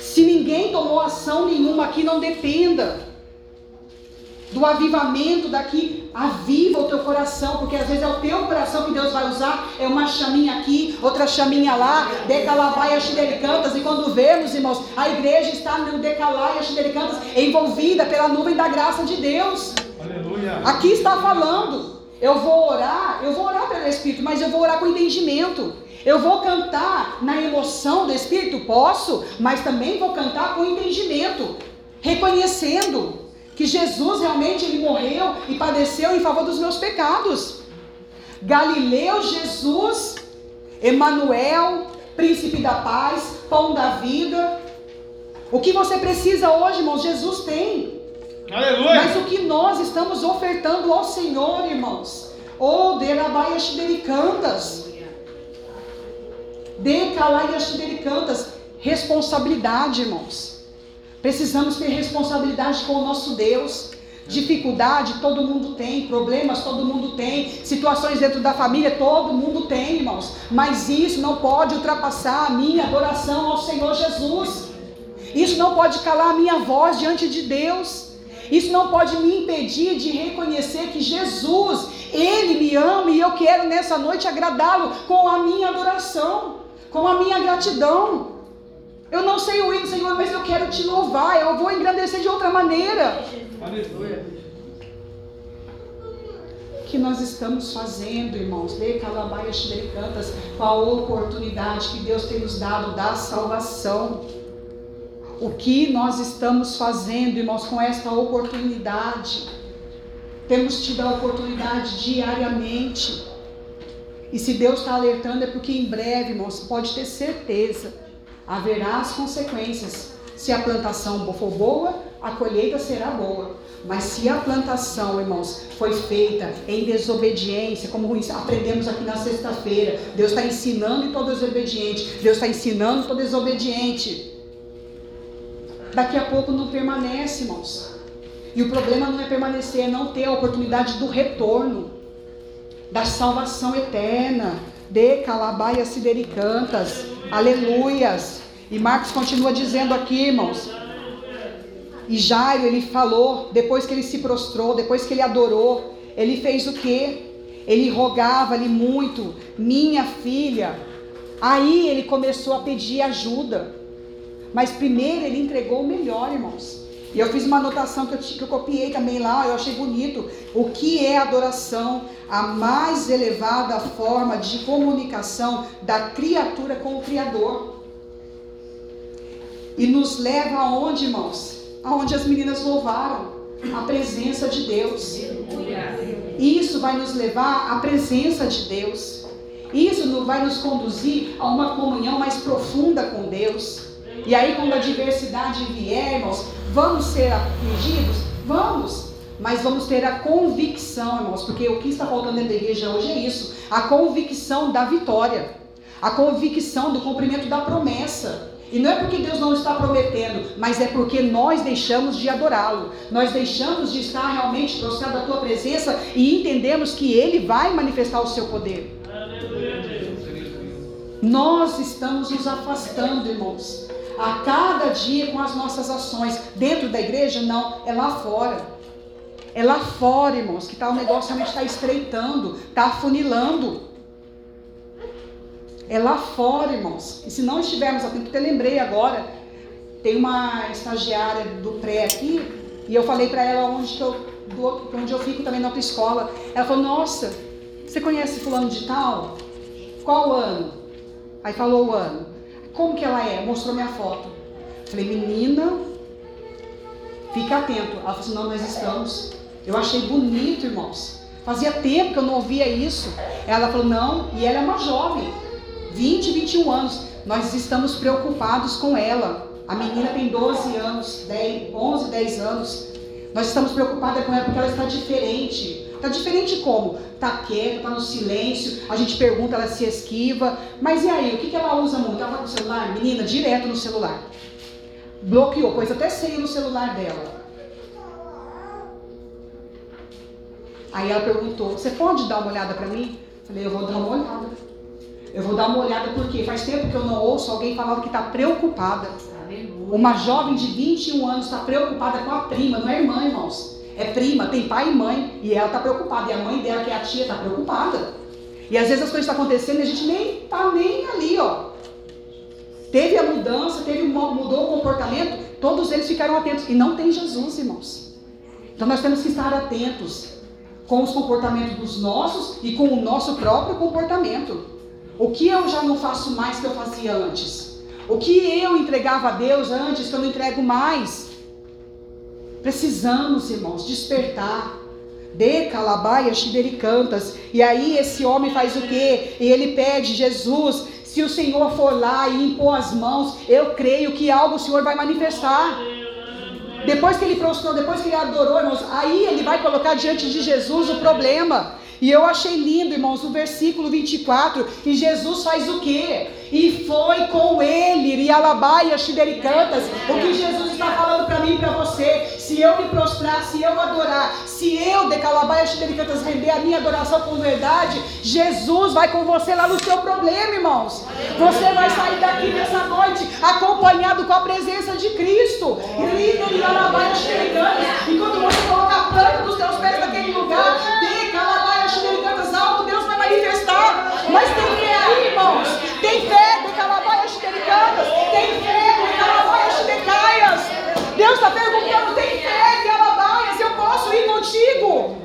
Se ninguém tomou ação nenhuma aqui, não dependa do avivamento daqui. Aviva o teu coração, porque às vezes é o teu coração que Deus vai usar. É uma chaminha aqui, outra chaminha lá, decalabaia xidericantas. E quando vemos, irmãos, a igreja está no decalaia xidericantas, envolvida pela nuvem da graça de Deus. Aleluia. Aqui está falando. Eu vou orar, eu vou orar pelo Espírito, mas eu vou orar com entendimento. Eu vou cantar na emoção do Espírito? Posso, mas também vou cantar com entendimento, reconhecendo que Jesus realmente ele morreu e padeceu em favor dos meus pecados. Galileu, Jesus, Emanuel, príncipe da paz, pão da vida. O que você precisa hoje, irmãos, Jesus tem. Aleluia. Mas o que nós estamos ofertando ao Senhor, irmãos? Oh, derabaias delicantas. Decalaias delicantas. Responsabilidade, irmãos. Precisamos ter responsabilidade com o nosso Deus. Dificuldade todo mundo tem, problemas todo mundo tem, situações dentro da família todo mundo tem, irmãos. Mas isso não pode ultrapassar a minha adoração ao Senhor Jesus. Isso não pode calar a minha voz diante de Deus. Isso não pode me impedir de reconhecer que Jesus, Ele me ama e eu quero nessa noite agradá-lo com a minha adoração, com a minha gratidão. Eu não sei o hino, Senhor, mas eu quero te louvar, eu vou engrandecer de outra maneira. Aleluia. que nós estamos fazendo, irmãos, de calabaias cantas, com a oportunidade que Deus tem nos dado da salvação. O que nós estamos fazendo, irmãos, com esta oportunidade? Temos tido a oportunidade diariamente. E se Deus está alertando, é porque em breve, irmãos, pode ter certeza, haverá as consequências. Se a plantação for boa, a colheita será boa. Mas se a plantação, irmãos, foi feita em desobediência, como aprendemos aqui na sexta-feira, Deus está ensinando e todo desobediente, Deus está ensinando todo desobediente daqui a pouco não permanece, irmãos. E o problema não é permanecer, é não ter a oportunidade do retorno, da salvação eterna. De calabaias sidericantas, aleluias. E Marcos continua dizendo aqui, irmãos. E Jairo, ele falou, depois que ele se prostrou, depois que ele adorou, ele fez o quê? Ele rogava-lhe muito, minha filha. Aí ele começou a pedir ajuda. Mas primeiro ele entregou o melhor, irmãos. E eu fiz uma anotação que eu, que eu copiei também lá, eu achei bonito. O que é adoração? A mais elevada forma de comunicação da criatura com o Criador. E nos leva aonde, irmãos? Aonde as meninas louvaram a presença de Deus. Isso vai nos levar à presença de Deus. Isso vai nos conduzir a uma comunhão mais profunda com Deus. E aí, quando a diversidade vier, irmãos, vamos ser afligidos? Vamos. Mas vamos ter a convicção, irmãos, porque o que está faltando dentro da igreja hoje é isso: a convicção da vitória, a convicção do cumprimento da promessa. E não é porque Deus não está prometendo, mas é porque nós deixamos de adorá-lo. Nós deixamos de estar realmente prostrado à tua presença e entendemos que ele vai manifestar o seu poder. Nós estamos nos afastando, irmãos. A cada dia com as nossas ações. Dentro da igreja, não, é lá fora. É lá fora, irmãos, que tá, o negócio realmente está estreitando, está afunilando. É lá fora, irmãos. E se não estivermos atentos, até lembrei agora, tem uma estagiária do pré aqui, e eu falei para ela onde, eu, do, onde eu fico também na outra escola. Ela falou, nossa, você conhece fulano de tal? Qual ano? Aí falou o ano. Como que ela é? Mostrou minha foto. Falei, menina, fica atento. Ela falou assim, não, nós estamos. Eu achei bonito, irmãos. Fazia tempo que eu não ouvia isso. Ela falou, não, e ela é uma jovem. 20, 21 anos. Nós estamos preocupados com ela. A menina tem 12 anos, 10, 11, 10 anos. Nós estamos preocupados com ela porque ela está diferente. Está diferente como? Está quieta, está no silêncio. A gente pergunta, ela se esquiva. Mas e aí, o que, que ela usa muito? Ela está com o celular? Menina, direto no celular. Bloqueou, pôs até senha no celular dela. Aí ela perguntou: Você pode dar uma olhada para mim? Falei: Eu vou dar uma olhada. Eu vou dar uma olhada porque faz tempo que eu não ouço alguém falando que está preocupada. Uma jovem de 21 anos está preocupada com a prima, não é irmã, irmãos. É prima, tem pai e mãe, e ela está preocupada. E a mãe dela, que é a tia, está preocupada. E às vezes as coisas estão acontecendo e a gente nem está nem ali, ó. Teve a mudança, teve mudou o comportamento, todos eles ficaram atentos. E não tem Jesus, irmãos. Então nós temos que estar atentos com os comportamentos dos nossos e com o nosso próprio comportamento. O que eu já não faço mais que eu fazia antes? O que eu entregava a Deus antes que eu não entrego mais? Precisamos, irmãos, despertar. De calabaia xibericantas. E aí esse homem faz o quê? E ele pede, Jesus, se o Senhor for lá e impor as mãos, eu creio que algo o Senhor vai manifestar. Depois que ele prostrou, depois que ele adorou, irmãos, aí ele vai colocar diante de Jesus o problema. E eu achei lindo, irmãos, o versículo 24, que Jesus faz o quê? E foi com ele, e alabaia xidericantas. O que Jesus está falando para mim e para você? Se eu me prostrar, se eu adorar, se eu de calabaia xidericantas render a minha adoração com verdade, Jesus vai com você lá no seu problema, irmãos. Você vai sair daqui nessa noite acompanhado com a presença de Cristo. Líder e alabaia xidericantas. E quando você colocar planta dos teus pés naquele lugar, de manifestar. Mas tem fé irmãos. Tem fé de calabaias xidericantas. Tem fé de calabaias xidecaias. Deus está perguntando, tem fé de alabaias? Eu posso ir contigo?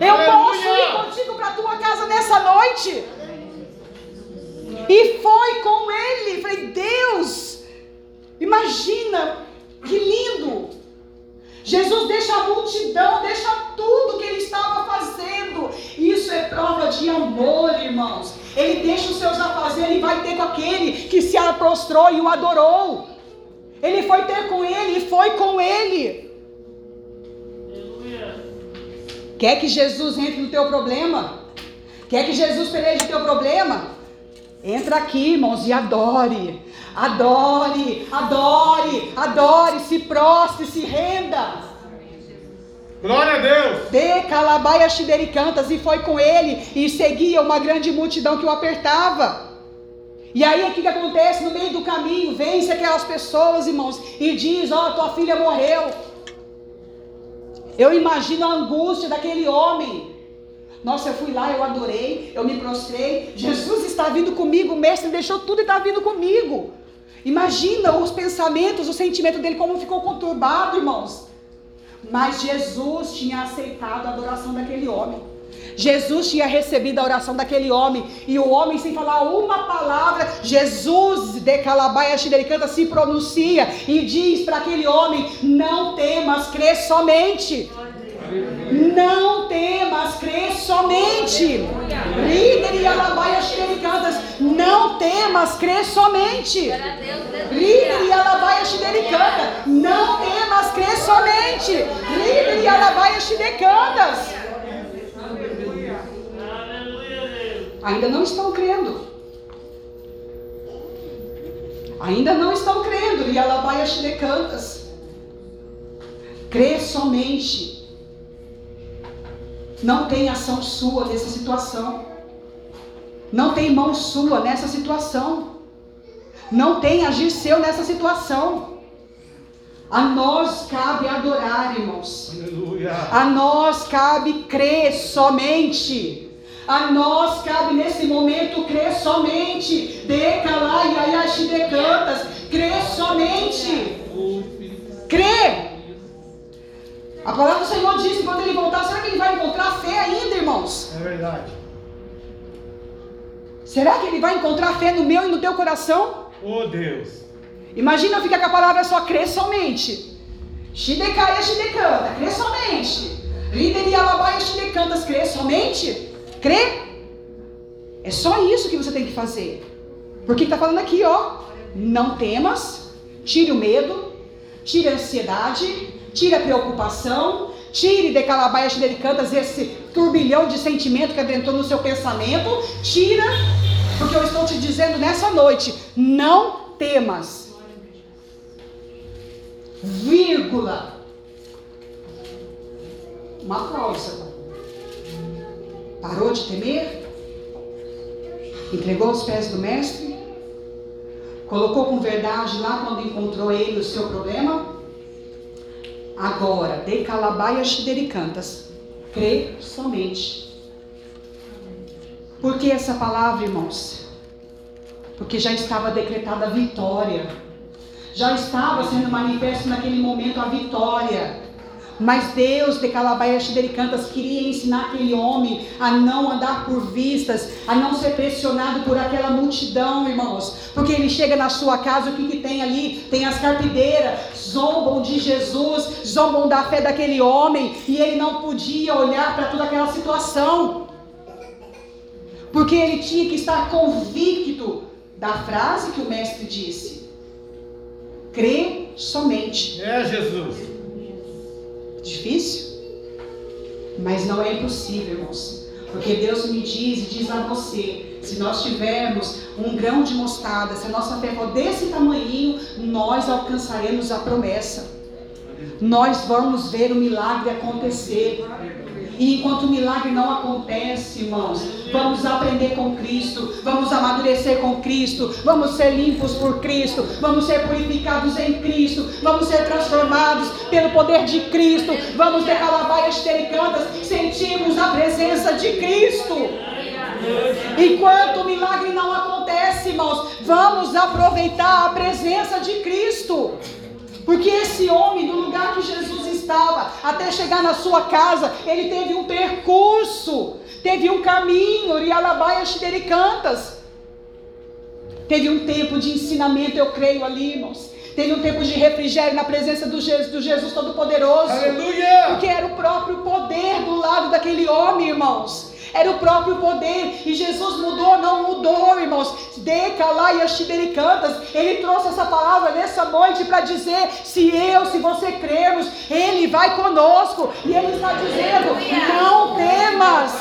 Eu posso ir contigo para a tua casa nessa noite? E foi com ele. Falei, Deus, imagina que lindo. Jesus deixa a multidão, deixa tudo que ele estava fazendo. Isso é prova de amor, irmãos. Ele deixa os seus afazeres e vai ter com aquele que se prostrou e o adorou. Ele foi ter com ele e foi com ele. Quer que Jesus entre no teu problema? Quer que Jesus peleje o teu problema? Entra aqui, irmãos, e adore. Adore, adore, adore, se prostre, se renda. Glória a Deus. De Calabaia Xidericantas e foi com ele e seguia uma grande multidão que o apertava. E aí o que, que acontece no meio do caminho? Vence aquelas pessoas, irmãos, e diz: Ó, oh, tua filha morreu. Eu imagino a angústia daquele homem. Nossa, eu fui lá, eu adorei, eu me prostrei. Jesus está vindo comigo, o mestre deixou tudo e está vindo comigo. Imagina os pensamentos, o sentimento dele, como ficou conturbado, irmãos. Mas Jesus tinha aceitado a adoração daquele homem. Jesus tinha recebido a oração daquele homem. E o homem, sem falar uma palavra, Jesus de Calabaia Xericanta se pronuncia e diz para aquele homem: Não temas, crê somente. Não temas, crê somente. Líder e alabaia xidericantas. Não temas, crê somente. Líder e alabaia xidericantas. Não temas, crê somente. Líder e alabaia xidericantas. Ainda não estão crendo. Ainda não estão crendo. E alabaia cantas. Crê somente. Não tem ação sua nessa situação. Não tem mão sua nessa situação. Não tem agir seu nessa situação. A nós cabe adorar, irmãos. Aleluia. A nós cabe crer somente. A nós cabe nesse momento crer somente. Decalai, ayashi decantas. Crer somente. Crer. A palavra do Senhor diz que quando ele voltar, será que ele vai encontrar fé ainda, irmãos? É verdade. Será que ele vai encontrar fé no meu e no teu coração? Oh Deus. Imagina ficar com a palavra só crer somente. Shidekaya shidekanta, crer somente. Rideri alabaia shidekantas, crer somente. Crer. É só isso que você tem que fazer. Porque está falando aqui, ó. Não temas, tire o medo, tire a ansiedade, tire a preocupação, tire de calabaias delicantas esse turbilhão de sentimento que adentrou no seu pensamento, tira, porque eu estou te dizendo nessa noite, não temas. Vírgula. Uma pausa. Parou de temer? Entregou aos pés do mestre? Colocou com verdade lá quando encontrou ele o seu problema? Agora, de calabaias xidericantas, crê somente. Por que essa palavra, irmãos? Porque já estava decretada a vitória. Já estava sendo manifesto naquele momento a vitória. Mas Deus de Calabaias Xidericantas queria ensinar aquele homem a não andar por vistas, a não ser pressionado por aquela multidão, irmãos. Porque ele chega na sua casa, o que, que tem ali? Tem as carpideiras, zombam de Jesus, zombam da fé daquele homem, e ele não podia olhar para toda aquela situação. Porque ele tinha que estar convicto da frase que o mestre disse: crê somente. É Jesus. Difícil? Mas não é impossível, irmãos. Porque Deus me diz e diz a você: se nós tivermos um grão de mostarda, se a nossa fé for desse tamanho, nós alcançaremos a promessa. Nós vamos ver o milagre acontecer. E enquanto o milagre não acontece, irmãos, vamos aprender com Cristo, vamos amadurecer com Cristo, vamos ser limpos por Cristo, vamos ser purificados em Cristo, vamos ser transformados pelo poder de Cristo, vamos ter calabaias tericantas, sentimos a presença de Cristo. Enquanto o milagre não acontece, irmãos, vamos aproveitar a presença de Cristo. Porque esse homem, do lugar que Jesus estava, até chegar na sua casa, ele teve um percurso, teve um caminho, Rialabaia Xidericantas. Teve um tempo de ensinamento, eu creio ali, irmãos. Teve um tempo de refrigério na presença do Jesus, do Jesus Todo-Poderoso. Aleluia! Porque era o próprio poder do lado daquele homem, irmãos. Era o próprio poder. E Jesus mudou, não mudou, irmãos. Decalai as cantas. Ele trouxe essa palavra nessa noite para dizer: se eu, se você cremos, Ele vai conosco. E Ele está dizendo: não temas.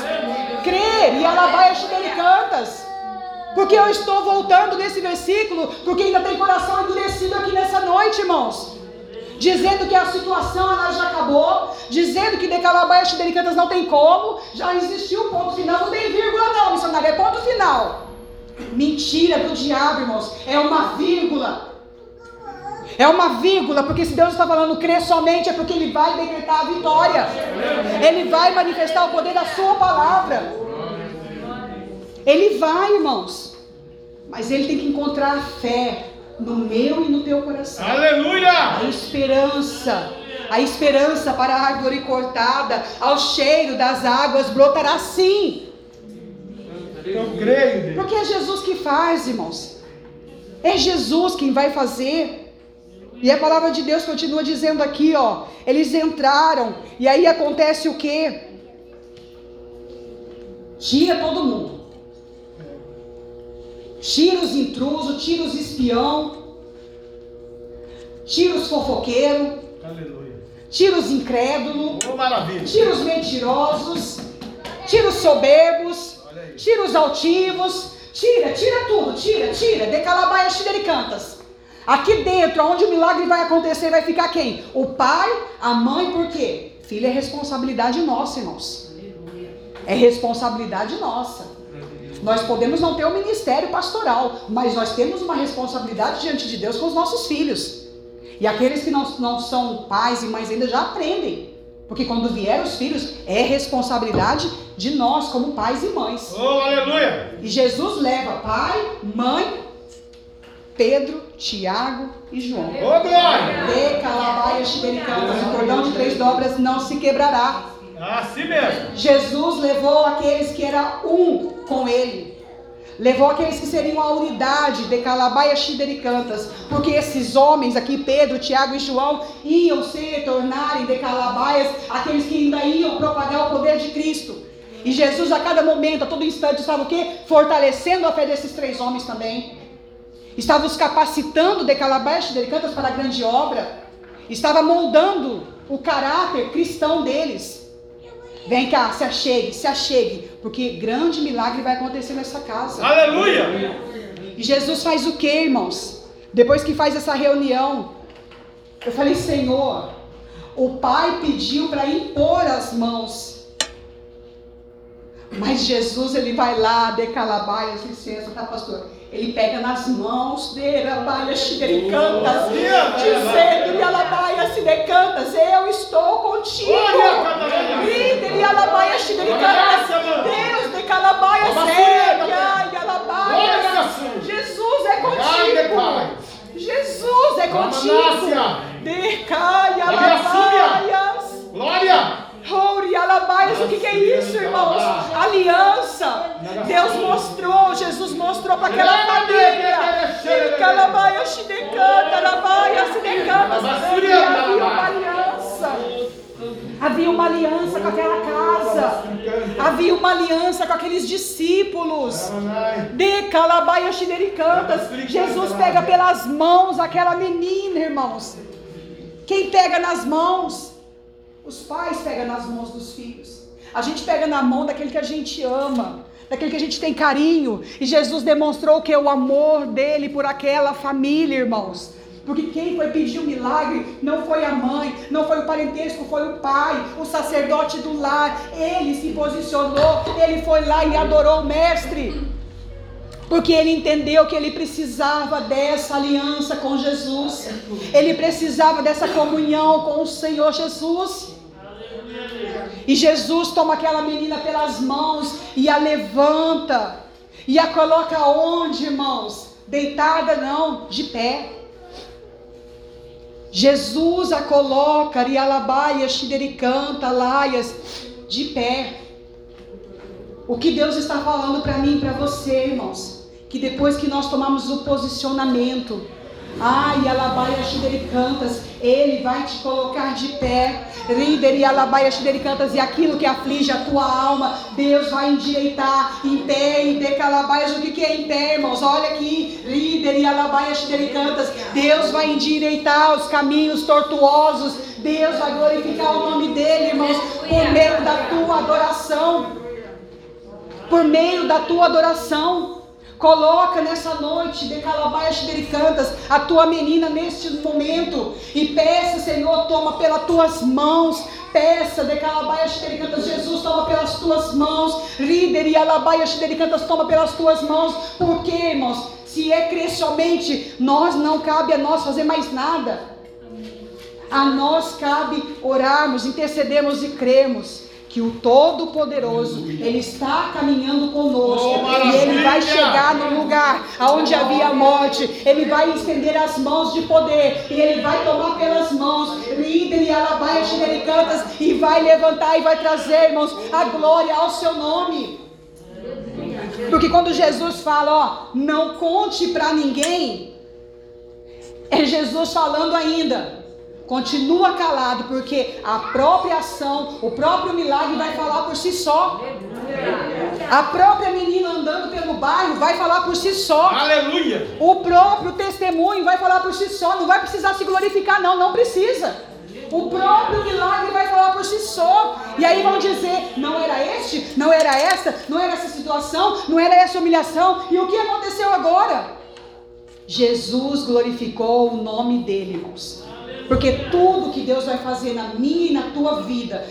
Crê. E ela vai as cantas. Porque eu estou voltando nesse versículo, porque ainda tem coração endurecido aqui nessa noite, irmãos dizendo que a situação ela já acabou, dizendo que Decalabaia Delicantas não tem como, já existiu ponto final, não tem vírgula não, missionário, é ponto final. Mentira do diabo, irmãos, é uma vírgula. É uma vírgula, porque se Deus está falando crer somente é porque Ele vai decretar a vitória. Ele vai manifestar o poder da sua palavra. Ele vai, irmãos. Mas ele tem que encontrar fé no meu e no teu coração. Aleluia! A esperança, a esperança para a árvore cortada, ao cheiro das águas brotará sim. Eu creio. Porque é Jesus que faz, irmãos. É Jesus quem vai fazer. E a palavra de Deus continua dizendo aqui, ó, eles entraram e aí acontece o quê? Tira todo mundo. Tira os intrusos, tira os espião, tira os fofoqueiros, tira os incrédulos, oh, tira os mentirosos, tira os soberbos, tira os altivos, tira, tira tudo, tira, tira, de calabaias cantas. Aqui dentro, onde o milagre vai acontecer, vai ficar quem? O pai, a mãe, por quê? Filho é responsabilidade nossa, irmãos. É responsabilidade nossa. Nós podemos não ter um ministério pastoral, mas nós temos uma responsabilidade diante de Deus com os nossos filhos. E aqueles que não, não são pais e mães ainda já aprendem. Porque quando vier os filhos, é responsabilidade de nós, como pais e mães. Oh, aleluia! E Jesus leva pai, mãe, Pedro, Tiago e João. Oh, glória! De calabaia xibericanas, o cordão de três dobras não se quebrará. Assim mesmo. Jesus levou aqueles que eram um com ele. Levou aqueles que seriam a unidade de Calabaia Xibericantas, porque esses homens aqui, Pedro, Tiago e João, iam se tornarem de Calabaias, aqueles que ainda iam propagar o poder de Cristo. E Jesus a cada momento, a todo instante, estava o quê? Fortalecendo a fé desses três homens também. Estava os capacitando de Calabaias Xibericantas para a grande obra. Estava moldando o caráter cristão deles. Vem cá, se achegue, se achegue, porque grande milagre vai acontecer nessa casa. Aleluia! E Jesus faz o que, irmãos? Depois que faz essa reunião, eu falei, Senhor, o pai pediu para impor as mãos. Mas Jesus, ele vai lá, de calabaias, licença, tá, pastor? Ele pega nas mãos de Rabaia Xidericantas, dizendo, e Alabaia Xidericantas, eu estou contigo. Líder e Alabaia Xidericantas, Deus de Calabaia Séria, Alabaia. Jesus é contigo. Jesus é contigo. De Caia Alabaias. Glória! Ouri, alabaias, o que, que é isso, irmãos? Aliança. Deus mostrou, Jesus mostrou para aquela família. Calabaia, xidecanta, alabaia, xidecanta. Havia uma aliança. Havia uma aliança com aquela casa. Havia uma aliança com aqueles discípulos. De Calabaia Xidericantas. Jesus pega pelas mãos aquela menina, irmãos. Quem pega nas mãos? Os pais pegam nas mãos dos filhos. A gente pega na mão daquele que a gente ama, daquele que a gente tem carinho. E Jesus demonstrou que é o amor dele por aquela família, irmãos. Porque quem foi pedir o milagre não foi a mãe, não foi o parentesco, foi o pai, o sacerdote do lar. Ele se posicionou, ele foi lá e adorou o mestre. Porque ele entendeu que ele precisava dessa aliança com Jesus. Ele precisava dessa comunhão com o Senhor Jesus. E Jesus toma aquela menina pelas mãos e a levanta. E a coloca onde, irmãos? Deitada não, de pé. Jesus a coloca, Rialabaia, Xidericanta, Laias, de pé. O que Deus está falando para mim e para você, irmãos? Que depois que nós tomamos o posicionamento, ai, Alabaia, Xidericanta, Ele vai te colocar de pé. Líder e Alabaia, Xidericanta, e aquilo que aflige a tua alma, Deus vai endireitar em pé, em decalabaias. O que, que é em pé, irmãos? Olha aqui, líder e Alabaia, Xidericanta, Deus vai endireitar os caminhos tortuosos. Deus vai glorificar o nome dele, irmãos, por meio da tua adoração. Por meio da tua adoração. Coloca nessa noite de calabaias delicantas a tua menina neste momento e peça, Senhor, toma pelas tuas mãos. Peça de calabaias delicantas, Jesus, toma pelas tuas mãos. Líder e alabaias delicantas, toma pelas tuas mãos. Porque, irmãos, se é crer somente, nós não cabe a nós fazer mais nada. A nós cabe orarmos, intercedermos e cremos que o Todo-Poderoso, Ele está caminhando conosco. Oh, e Ele vai chegar no lugar onde havia morte, Ele vai estender as mãos de poder. E Ele vai tomar pelas mãos, e e vai levantar e vai trazer, irmãos, a glória ao seu nome. Porque quando Jesus fala, ó, não conte para ninguém, é Jesus falando ainda. Continua calado, porque a própria ação, o próprio milagre vai falar por si só. A própria menina andando pelo bairro vai falar por si só. Aleluia! O próprio testemunho vai falar por si só. Não vai precisar se glorificar, não, não precisa. O próprio milagre vai falar por si só. E aí vão dizer: não era este, não era essa, não era essa situação, não era essa humilhação. E o que aconteceu agora? Jesus glorificou o nome dele, irmãos. Porque tudo que Deus vai fazer na minha e na tua vida,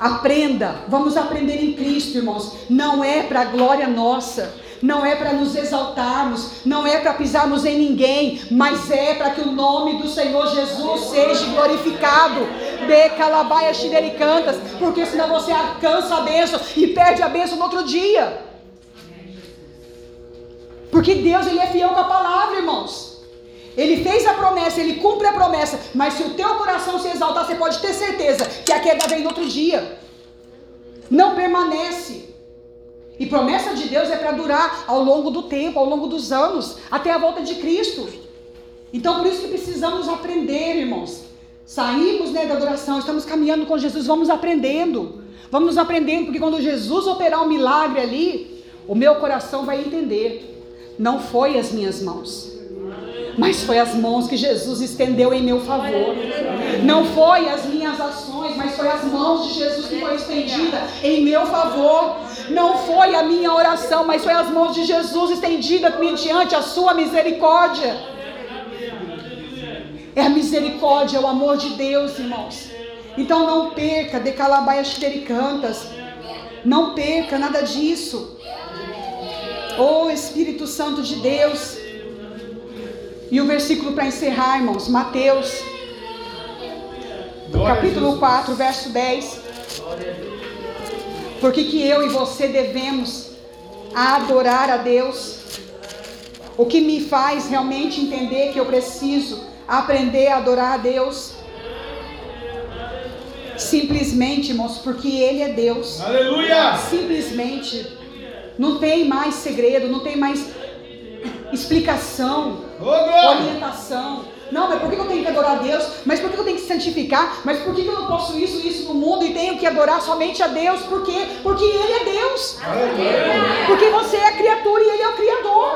aprenda, vamos aprender em Cristo, irmãos. Não é para a glória nossa, não é para nos exaltarmos, não é para pisarmos em ninguém, mas é para que o nome do Senhor Jesus seja glorificado. Becalabaia cantas, porque senão você alcança a bênção e perde a bênção no outro dia. Porque Deus ele é fiel com a palavra, irmãos. Ele fez a promessa, ele cumpre a promessa, mas se o teu coração se exaltar, você pode ter certeza que a queda vem no outro dia. Não permanece. E promessa de Deus é para durar ao longo do tempo, ao longo dos anos, até a volta de Cristo. Então por isso que precisamos aprender, irmãos. Saímos né, da adoração, estamos caminhando com Jesus, vamos aprendendo. Vamos aprendendo, porque quando Jesus operar um milagre ali, o meu coração vai entender. Não foi as minhas mãos, mas foi as mãos que Jesus estendeu em meu favor. Não foi as minhas ações, mas foi as mãos de Jesus que foi estendida em meu favor. Não foi a minha oração, mas foi as mãos de Jesus estendida mediante a sua misericórdia. É a misericórdia, é o amor de Deus, irmãos. Então não perca, decalabaias cantas. Não perca nada disso. Oh Espírito Santo de Deus. E o versículo para encerrar, irmãos, Mateus, capítulo 4, verso 10. Por que, que eu e você devemos adorar a Deus? O que me faz realmente entender que eu preciso aprender a adorar a Deus? Simplesmente, irmãos, porque Ele é Deus. Aleluia! Simplesmente. Não tem mais segredo, não tem mais explicação, orientação. Não, mas por que eu tenho que adorar a Deus? Mas por que eu tenho que santificar? Mas por que eu não posso isso e isso no mundo e tenho que adorar somente a Deus? Por quê? Porque Ele é Deus. Porque você é a criatura e Ele é o Criador.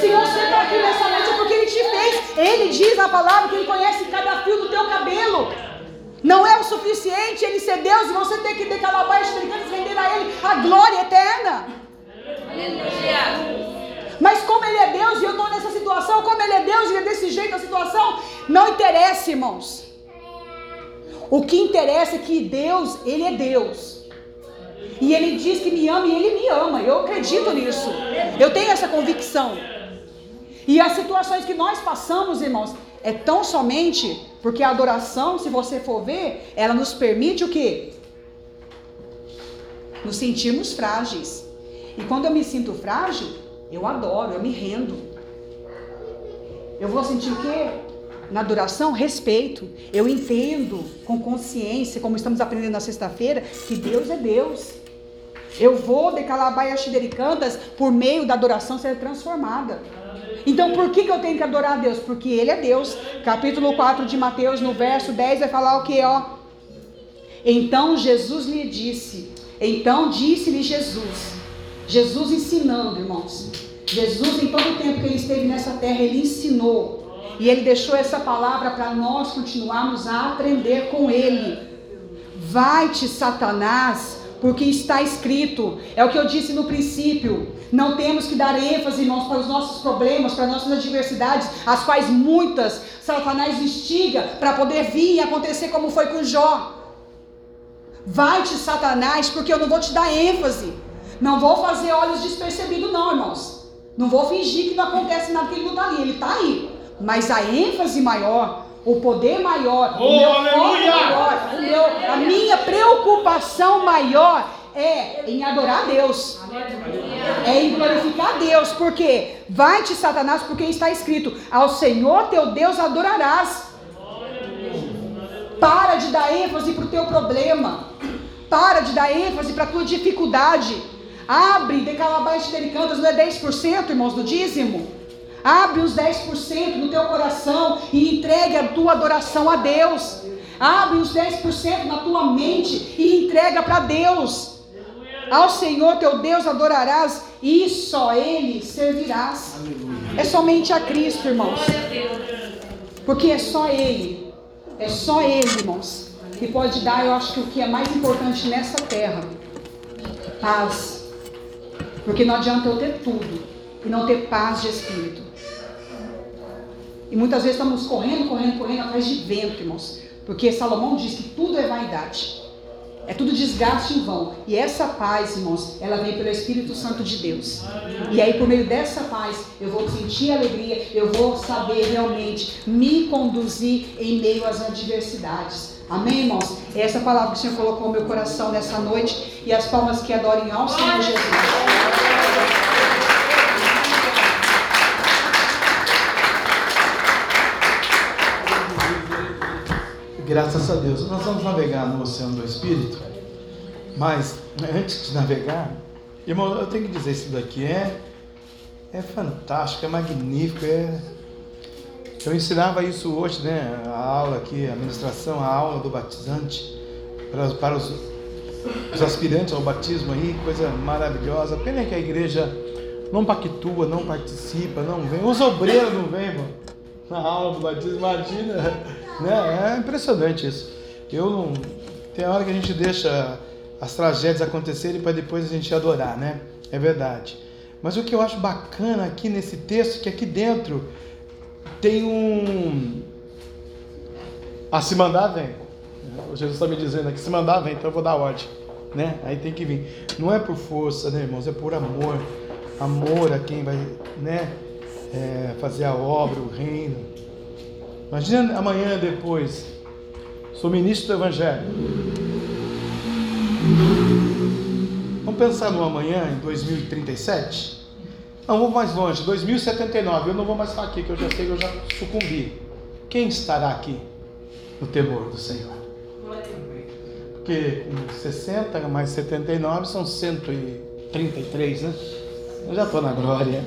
Se você está aqui nessa noite é porque Ele te fez. Ele diz na palavra que Ele conhece cada fio do teu cabelo. Não é o suficiente Ele ser Deus e você ter que decalabar e render a Ele a glória eterna. Aleluia. Mas como ele é Deus e eu estou nessa situação, como ele é Deus e é desse jeito a situação, não interessa, irmãos. O que interessa é que Deus, ele é Deus. E ele diz que me ama e ele me ama. Eu acredito nisso. Eu tenho essa convicção. E as situações que nós passamos, irmãos, é tão somente porque a adoração, se você for ver, ela nos permite o quê? Nos sentirmos frágeis. E quando eu me sinto frágil, eu adoro, eu me rendo. Eu vou sentir o quê? Na adoração, respeito. Eu entendo com consciência, como estamos aprendendo na sexta-feira, que Deus é Deus. Eu vou de Calabaia Cantas por meio da adoração ser transformada. Então por que, que eu tenho que adorar a Deus? Porque Ele é Deus. Capítulo 4 de Mateus, no verso 10, vai falar o que, ó? Então Jesus lhe disse, então disse-lhe Jesus, Jesus ensinando, irmãos. Jesus, em todo o tempo que ele esteve nessa terra, ele ensinou. E ele deixou essa palavra para nós continuarmos a aprender com ele. Vai-te, Satanás, porque está escrito. É o que eu disse no princípio. Não temos que dar ênfase, irmãos, para os nossos problemas, para as nossas adversidades, as quais muitas Satanás instiga para poder vir e acontecer como foi com Jó. Vai-te, Satanás, porque eu não vou te dar ênfase. Não vou fazer olhos despercebidos, não, irmãos. Não vou fingir que não acontece nada que ele não está ali. Ele está aí. Mas a ênfase maior, o poder maior, oh, o meu aleluia! foco maior, o meu, a minha preocupação maior é em adorar a Deus. É em glorificar a Deus. Porque vai-te, Satanás, porque está escrito: ao Senhor teu Deus adorarás. Para de dar ênfase para o teu problema. Para de dar ênfase para a tua dificuldade. Abre, de calabaias cantas, não é 10%, irmãos, do dízimo? Abre os 10% no teu coração e entregue a tua adoração a Deus. Abre os 10% na tua mente e entrega para Deus. Ao Senhor teu Deus adorarás e só Ele servirás. É somente a Cristo, irmãos. Porque é só Ele. É só Ele, irmãos. Que pode dar, eu acho que o que é mais importante nessa terra: paz. Porque não adianta eu ter tudo e não ter paz de espírito. E muitas vezes estamos correndo, correndo, correndo atrás de vento, irmãos. Porque Salomão diz que tudo é vaidade. É tudo desgaste em vão. E essa paz, irmãos, ela vem pelo Espírito Santo de Deus. E aí, por meio dessa paz, eu vou sentir alegria, eu vou saber realmente me conduzir em meio às adversidades. Amém, irmãos? É essa palavra que o Senhor colocou no meu coração nessa noite. E as palmas que adorem ao Senhor Jesus. Graças a Deus. Nós vamos navegar no Oceano do Espírito, mas antes de navegar, irmão, eu tenho que dizer isso daqui é é fantástico, é magnífico, é eu ensinava isso hoje, né? A aula aqui, a ministração, a aula do batizante para, para os, os aspirantes ao batismo aí, coisa maravilhosa. Pena que a igreja não pactua, não participa, não vem. Os obreiros não vêm, mano. Na aula do batismo, imagina. Né? É impressionante isso. Eu não. Tem hora que a gente deixa as tragédias acontecerem para depois a gente adorar, né? É verdade. Mas o que eu acho bacana aqui nesse texto, que aqui dentro tem um. Ah, se mandar, vem. O Jesus está me dizendo aqui, se mandar, vem, então eu vou dar ordem. Né? Aí tem que vir. Não é por força, né, irmãos? É por amor. Amor a quem vai né, é, fazer a obra, o reino. Imagina amanhã depois. Sou ministro do Evangelho. Vamos pensar no amanhã, em 2037? Não, vou mais longe, 2079. Eu não vou mais estar aqui, que eu já sei que eu já sucumbi. Quem estará aqui no temor do Senhor? Porque 60 mais 79 são 133, né? Eu já estou na glória.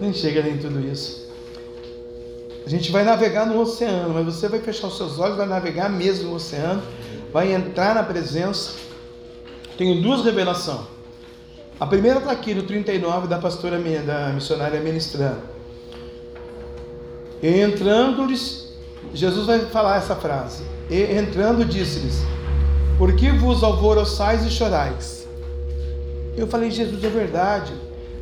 Nem chega nem tudo isso. A gente vai navegar no oceano, mas você vai fechar os seus olhos, vai navegar mesmo no oceano, vai entrar na presença. Tenho duas revelações. A primeira está aqui no 39 da pastora da missionária ministrando. Entrando-lhes, Jesus vai falar essa frase. E entrando, disse-lhes: Por que vos alvoroçais e chorais? Eu falei, Jesus, é verdade.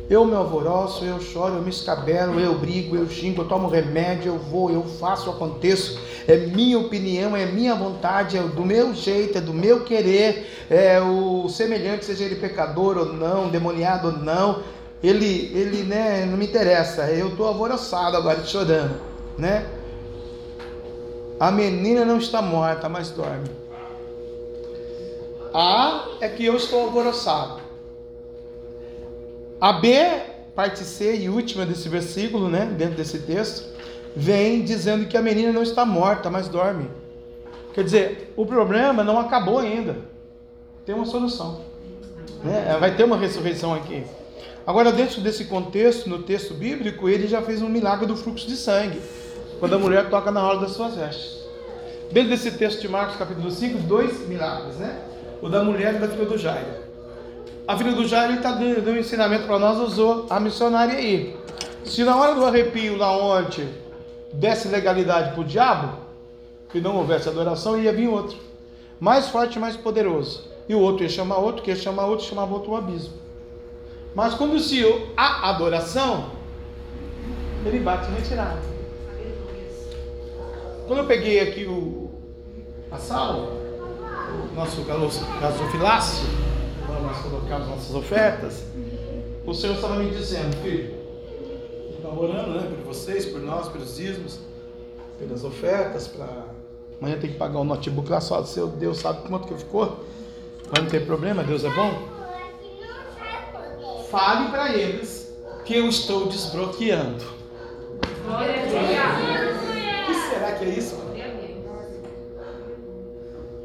Eu me alvoroço, eu choro, eu me escabelo, eu brigo, eu xingo, eu tomo remédio, eu vou, eu faço, aconteço. É minha opinião, é minha vontade, é do meu jeito, é do meu querer. É o semelhante, seja ele pecador ou não, demoniado ou não. Ele, ele, né, não me interessa. Eu estou alvoroçado agora, chorando, né? A menina não está morta, mas dorme. A é que eu estou alvoroçado. A B, parte C e última desse versículo, né, dentro desse texto, vem dizendo que a menina não está morta, mas dorme. Quer dizer, o problema não acabou ainda. Tem uma solução. Né? Vai ter uma ressurreição aqui. Agora, dentro desse contexto, no texto bíblico, ele já fez um milagre do fluxo de sangue. Quando a mulher toca na hora das suas vestes. Dentro desse texto de Marcos, capítulo 5, dois milagres, né? O da mulher e da filha do Jairo a filha do Jairo está dando um ensinamento para nós, usou a missionária aí. Se na hora do arrepio lá onde desse legalidade para o diabo, e não houvesse adoração, ia vir outro. Mais forte, mais poderoso. E o outro ia chamar outro, que ia chamar outro, chamava outro o abismo. Mas quando se a adoração, ele bate em retirada. Quando eu peguei aqui o, a sala, nosso gasofilácio, nós colocamos nossas ofertas, o Senhor estava me dizendo, filho, está orando né, por vocês, por nós, pelos dízimos, pelas ofertas, para. Amanhã tem que pagar o notebook lá só, seu Deus sabe quanto que ficou. Mas não tem problema, Deus é bom. Fale para eles que eu estou desbloqueando. O que será que é isso?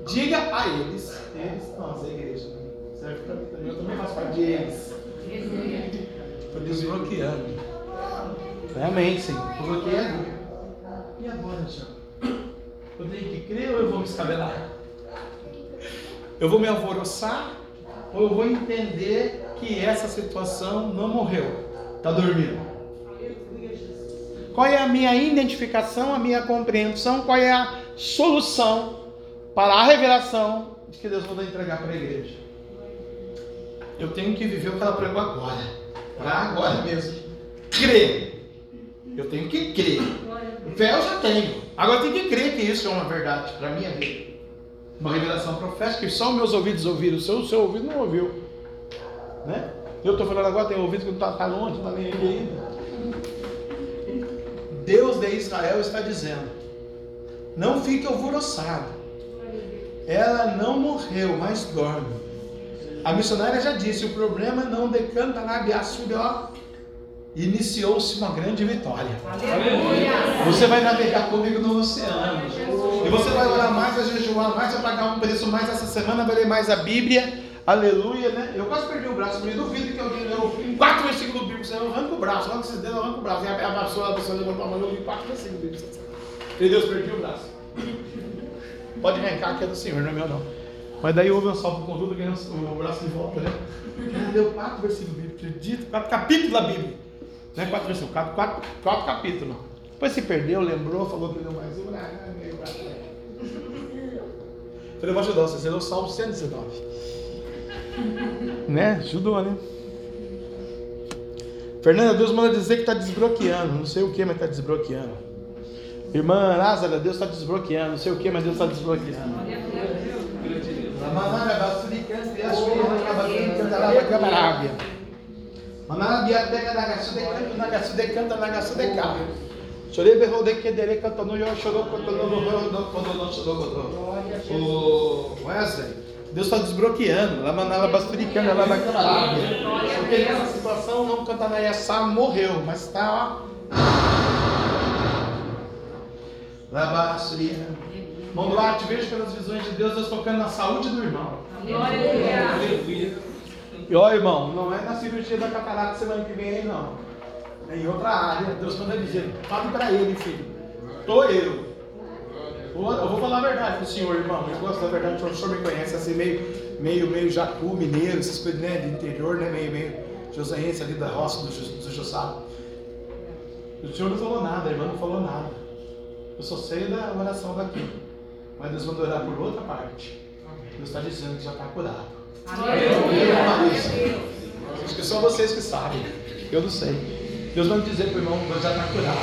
Diga a eles, eles, nós, a igreja, eu também faço parte de eles. Estou desbloqueando. Realmente, sim, desbloqueando. E agora, Tiago? Eu tenho que crer ou eu vou me escabelar? Eu vou me alvoroçar ou eu vou entender que essa situação não morreu, está dormindo? Qual é a minha identificação, a minha compreensão, qual é a solução para a revelação de que Deus vai entregar para a igreja? Eu tenho que viver o que ela pregou agora, para agora mesmo. Crer. Eu tenho que crer. Fé eu já tenho. Agora eu tenho que crer que isso é uma verdade para minha vida. Uma revelação profética que só meus ouvidos ouviram, o seu, o seu ouvido não ouviu. Né? Eu estou falando agora, tem ouvido que não está tá longe, não está nem aqui ainda. Deus de Israel está dizendo: não fique alvoroçado. Ela não morreu, mas dorme. A missionária já disse: o problema não decanta na Abiaçude, ó. Iniciou-se uma grande vitória. Aleluia. Você vai navegar comigo no oceano. E você vai orar mais, vai jejuar mais, vai pagar um preço mais essa semana, vai ler mais a Bíblia. Aleluia, né? Eu quase perdi o braço, me duvido que alguém leu quatro versículos bíblicos. Eu arranco o braço, logo que vocês deram, eu arranco o braço. E a, a pessoa, a pessoa levantou a mão, eu li quatro versículos bíblicos. E Deus perdi o braço. Pode arrancar que é do Senhor, não é meu não. Mas daí houve um salto com tudo, ganhei o braço de volta, né? Leu quatro versículos bíblicos, acredito, quatro capítulos da Bíblia. Não é quatro versículos, quatro, quatro, quatro capítulos. Depois se perdeu, lembrou, falou que leu mais um. Braço. Falei, vou ajudar você, você leu o Salmo 119. né? Ajudou, né? Fernanda, Deus manda dizer que está desbloqueando. Não sei o que, mas está desbloqueando. Irmã Lázara, Deus está desbloqueando. Não sei o que, mas Deus está desbloqueando. Chorei berrou de que dele cantou no eu chorou chorou. O Wesley, Deus está desbloqueando. Lá manala basturicando lá na camarada. Porque nessa situação não cantar na Yassá morreu, mas está ó. Lá basturicando. Mão Duarte, vejo pelas visões de Deus, Deus tocando na saúde do irmão. Aleluia. E ó, irmão, não é na cirurgia da catarata semana que vem aí, não. É em outra área. Deus manda dizer, fale para ele, filho. Tô eu. Eu vou falar a verdade pro senhor, irmão. Eu gosto da verdade, o senhor me conhece assim, meio, meio, meio jacu, mineiro, essas coisas, né? De interior, né? Meio, meio joseense ali da roça do, do Jossado. O senhor não falou nada, a irmã não falou nada. Eu só sei da oração daqui. Mas Deus manda orar por outra parte. Deus está dizendo que já está curado. Acho que só vocês que sabem. Eu não sei. Deus vai dizer para o irmão, Deus já está curado.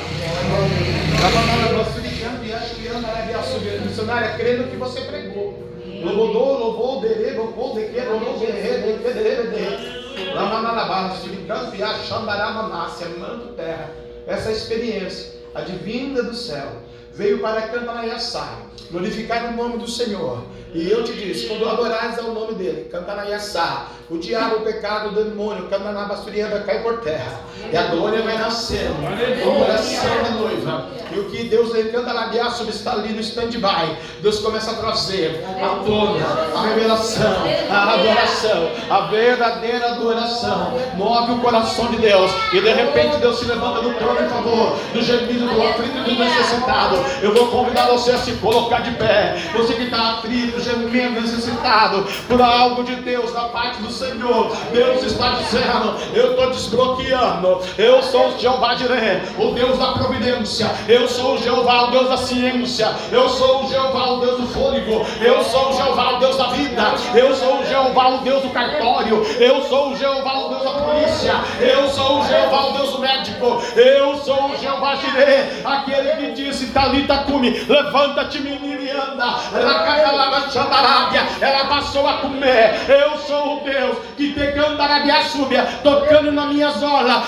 Missionária, crê no que você pregou. Louvou, louvou, dere, louvou, de que, louvou, de que, de que, de que, Lamanalabá, Suricanto, Yachambaramanácia, manto terra. Essa experiência, a divina do céu, veio para Cantanaiaçá, glorificar o nome do Senhor. E eu te disse, quando adorares ao nome dele, Cantanaiaçá, o diabo, o pecado, o demônio, Cantanabasturianda cai por terra. E a glória vai nascendo, o coração da noiva. E o que Deus canta labiaço está ali no stand-by. Deus começa a trazer a tona, a revelação, a adoração, a verdadeira adoração. Move o coração de Deus. E de repente Deus se levanta do trono em favor do gemido do aflito e do necessitado. Eu vou convidar você a se colocar de pé. Você que está aflito, gemendo, necessitado por algo de Deus da parte do Senhor. Deus está dizendo: Eu estou desbloqueando. Eu sou o Jeová Jireh, o Deus da providência. Eu sou o Jeová, o Deus da ciência. Eu sou o Jeová, o Deus do fôlego. Eu sou o Jeová, o Deus da vida. Eu sou o Jeová, o Deus do cartório. Eu sou o Jeová, o Deus da polícia. Eu sou o Jeová, o Deus do médico. Eu sou o Jeová Jireh, aquele que disse: Talita cume, levanta-te, menina e anda. Ela passou a comer. Eu sou o Deus que te cantarabia súbia, tocando na minha zola.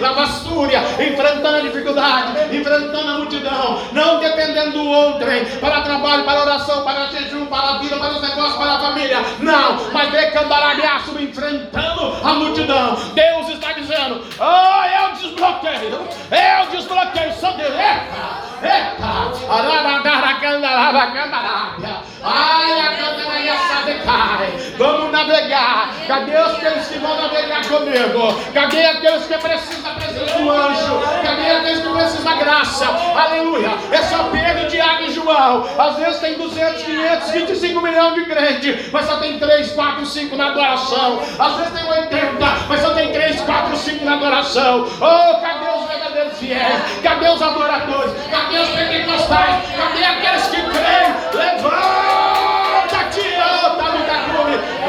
Lavassúria, enfrentando a dificuldade, enfrentando a multidão, não dependendo do outrem, para trabalho, para oração, para jejum, para a vida, para os negócios, para a família, não, mas decandarabiaço, enfrentando a multidão. Deus está dizendo: Oh, eu desbloqueio, eu desbloqueio, só Deus, Vamos navegar. Cadê aqueles que vão navegar comigo? Cadê aqueles que precisam da presença do anjo? Cadê aqueles que precisam da graça? Aleluia. É só Pedro, Tiago e João. Às vezes tem 200, 500, 25 milhões de crentes, mas só tem 3, 4, 5 na adoração. Às vezes tem 80, mas só tem 3, 4, 5 na adoração. Oh, cadê os verdadeiros fiéis? Cadê os adoradores? Cadê os pentecostais? Cadê aqueles que creem? Levanta-te,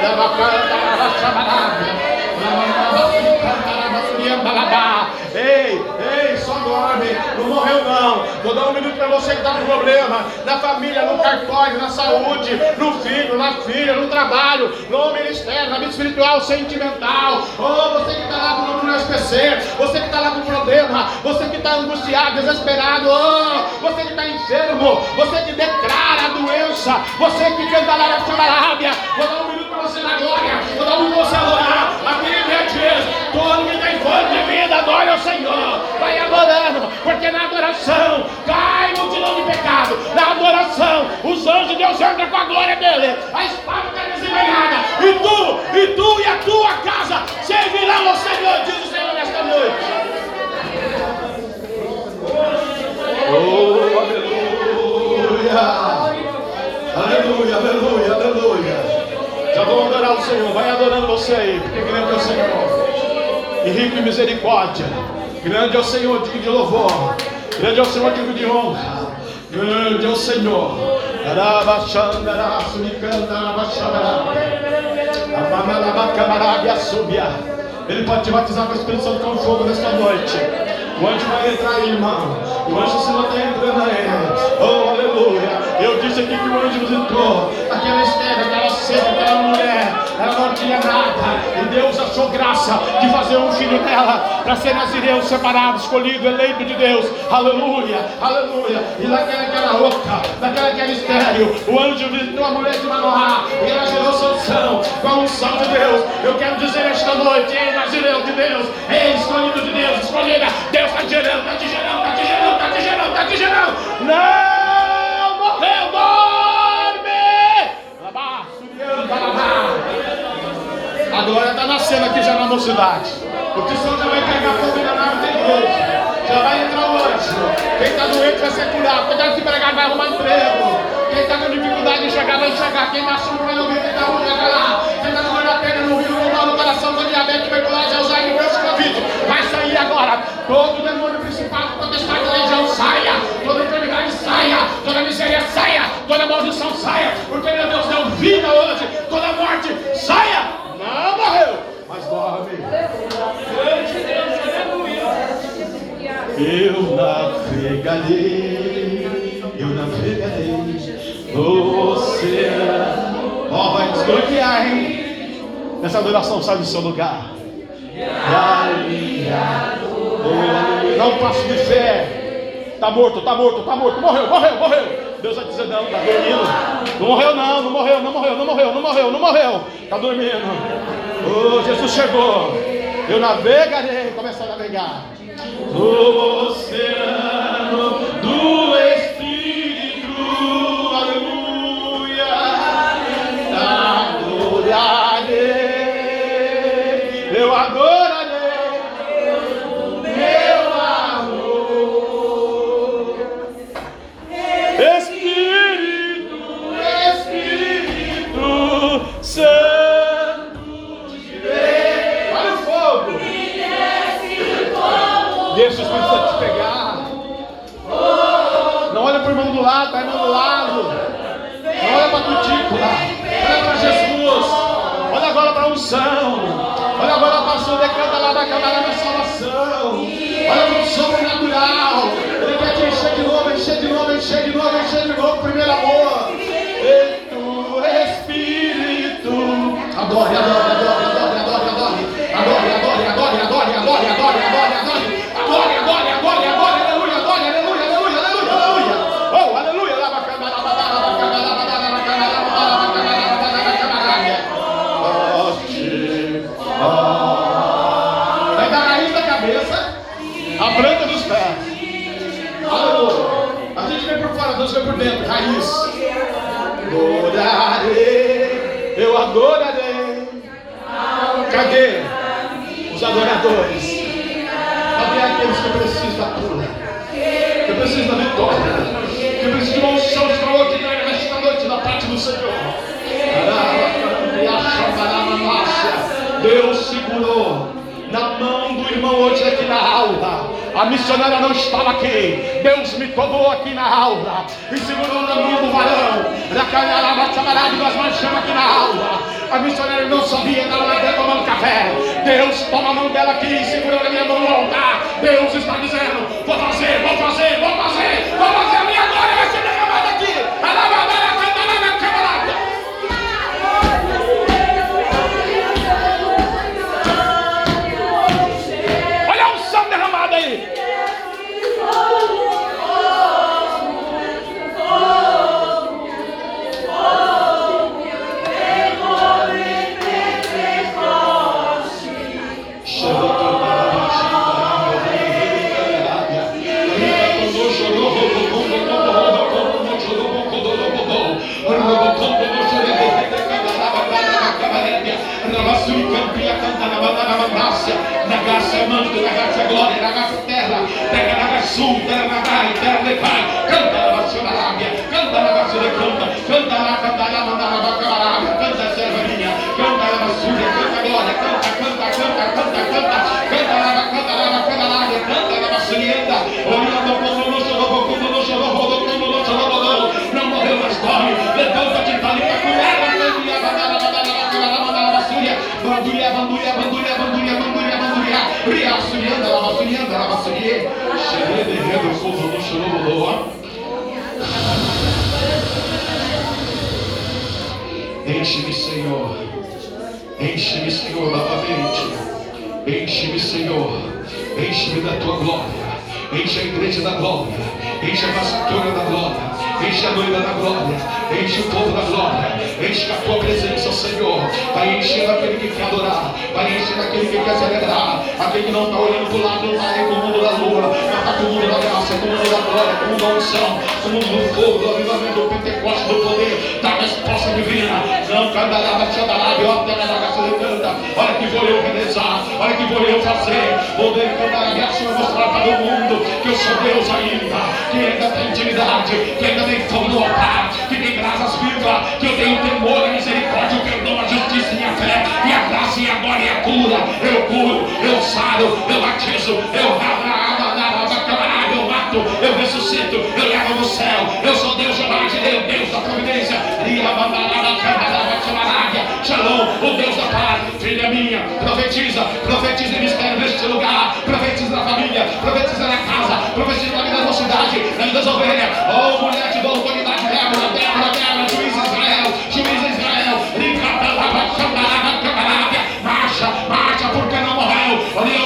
oh, tá no problema, na família, no cartório, na saúde, no filho, na filha, no trabalho, no ministério, na vida espiritual, sentimental. Oh, você que está lá com o SPC, você que está lá com problema, você que está angustiado, desesperado, oh, você que está enfermo, você que declara a doença, você que canta lá na Arábia, vou dar um minuto para você na glória, vou dar um minuto para você adorar, aqui em dias, todo que tem fome de vida, adore ao Senhor, vai porque na adoração cai multidão de pecado, na adoração os anjos de Deus entram com a glória dele, a espada está desenvenenada, e tu, e tu e a tua casa servirão ao Senhor, diz o Senhor nesta noite. Oh, aleluia! Aleluia, aleluia, aleluia. Já vou adorar o Senhor, vai adorando você aí, porque grande é o Senhor. E rico em misericórdia. Grande é o Senhor, digno de louvor. Grande é o Senhor, digno de honra. Grande é o Senhor. Ele pode te batizar com a Espírito Santo com fogo nesta noite. O anjo vai entrar aí, irmão. O anjo se está entrando aí. Oh, aleluia. Eu disse aqui que o anjo visitou aquela estéreo, aquela seca, aquela mulher. Ela não tinha nada. Deus achou graça de fazer um filho dela para ser nazireu, separado, escolhido, eleito de Deus. Aleluia, aleluia. E naquela que era rouca, naquela que era estéreo, o anjo visitou a mulher de Manoá. E ela gerou sanção com a unção de Deus. Eu quero dizer esta noite, ei, nazireu de Deus, ei, escolhido de Deus, escolhida. Deus está te gerando, está te gerando, está te gerando, está te gerando, está te gerando. Não morreu, dorme. A glória está nascendo aqui já na mocidade. O Senhor já vai carregar fogo na nave da igreja. Já vai entrar o anjo. Quem está doente vai ser curado. Quem está desempregado vai arrumar emprego. Quem está com dificuldade de chegar vai chegar. Quem machuca vai ouvir. Quem está ruim vai lá. Quem está com na perna, no rio, no mal, no coração, com diabetes, tuberculose, Alzheimer, doença, Covid. Vai sair agora. Todo demônio principal, da legião, saia. Toda enfermidade, saia. Toda miséria, saia. Toda maldição, saia. Porque meu Deus deu vida hoje. Toda morte, saia. Não morreu, mas dorme. Eu navegarei, eu navegarei no oceano. Ó, oh, vai desbloquear, hein? Essa adoração sai do seu lugar. Não passo de fé. Tá morto, tá morto, tá morto. Morreu, morreu, morreu. Deus vai dizer, não, tá dormindo. Não morreu, não, não morreu, não morreu, não morreu, não morreu, não morreu. Tá dormindo. Oh, Jesus chegou. Eu navegarei, começa a navegar. Você. oceano. A missionária não estava aqui. Deus me tomou aqui na aula e segurou na mão do varão. Nós marchamos aqui na aula. A missionária não sabia, estava lá dentro tomando café. Deus toma a mão dela aqui e segurou na minha mão altar. Deus está dizendo: vou fazer, vou fazer, vou fazer, vou fazer. Glória, na graça é terra, terra sul, terra na gai, terra de pai, canta na da águia, canta na de canta, canta na canta na manda na bacamarada, canta servarinha, canta na basura, canta glória, canta, canta, canta, canta, canta, canta na canta na bacamarada, canta na basurienda, olhando como no chorou, como no chorou, como no chorou, não morreu, mas dorme, levanta-te, tá ali pra curar, bandulha, bandulha, bandulha, bandulha, bandulha, bandulha, bandulha, bandulha, bandulha, ria, lava, surianda, lava, surie, xerê, derrendo, fogo, no chorou, Enche-me, Senhor. Enche-me, Senhor, novamente. Enche-me, Senhor. Enche-me da tua glória. Enche a igreja da glória. Enche a pastora da glória. Enche a noiva da glória. Enche o povo da glória. Enche a tua presença, Senhor. Vai enchendo aquele que quer adorar. Vai enchendo aquele que quer celebrar. Aquele que não está olhando para o lado do mar, com o mundo da lua. Mas está com o mundo da graça, com o mundo da glória, com o mundo da unção, com o mundo do fogo, do avivamento, do Pentecostes, do poder, da resposta divina. Não cantará, xandará, biota, da graça de canta. Olha que vou eu realizar. Olha que vou eu fazer. Vou cantar a graça e mostrar para o mundo que eu sou Deus ainda. Que ainda tem intimidade. Que ainda tem fogo no altar. Que tem graças vivas. Que eu tenho temor, a misericórdia, o perdão, a justiça e a fé. E a graça e a glória e a cura. Eu curo, eu saro, eu batizo, eu eu mato, eu ressuscito, eu levo o Deus da paz, filha minha, profetiza, profetiza em mistério neste lugar, profetiza na família, profetiza na casa, profetiza na vida da mocidade, na vida das ovelhas. Oh, mulher de boa autoridade, Débora, Débora, Débora, juiz Israel, juiz Israel, marcha, marcha, porque não morreu. Não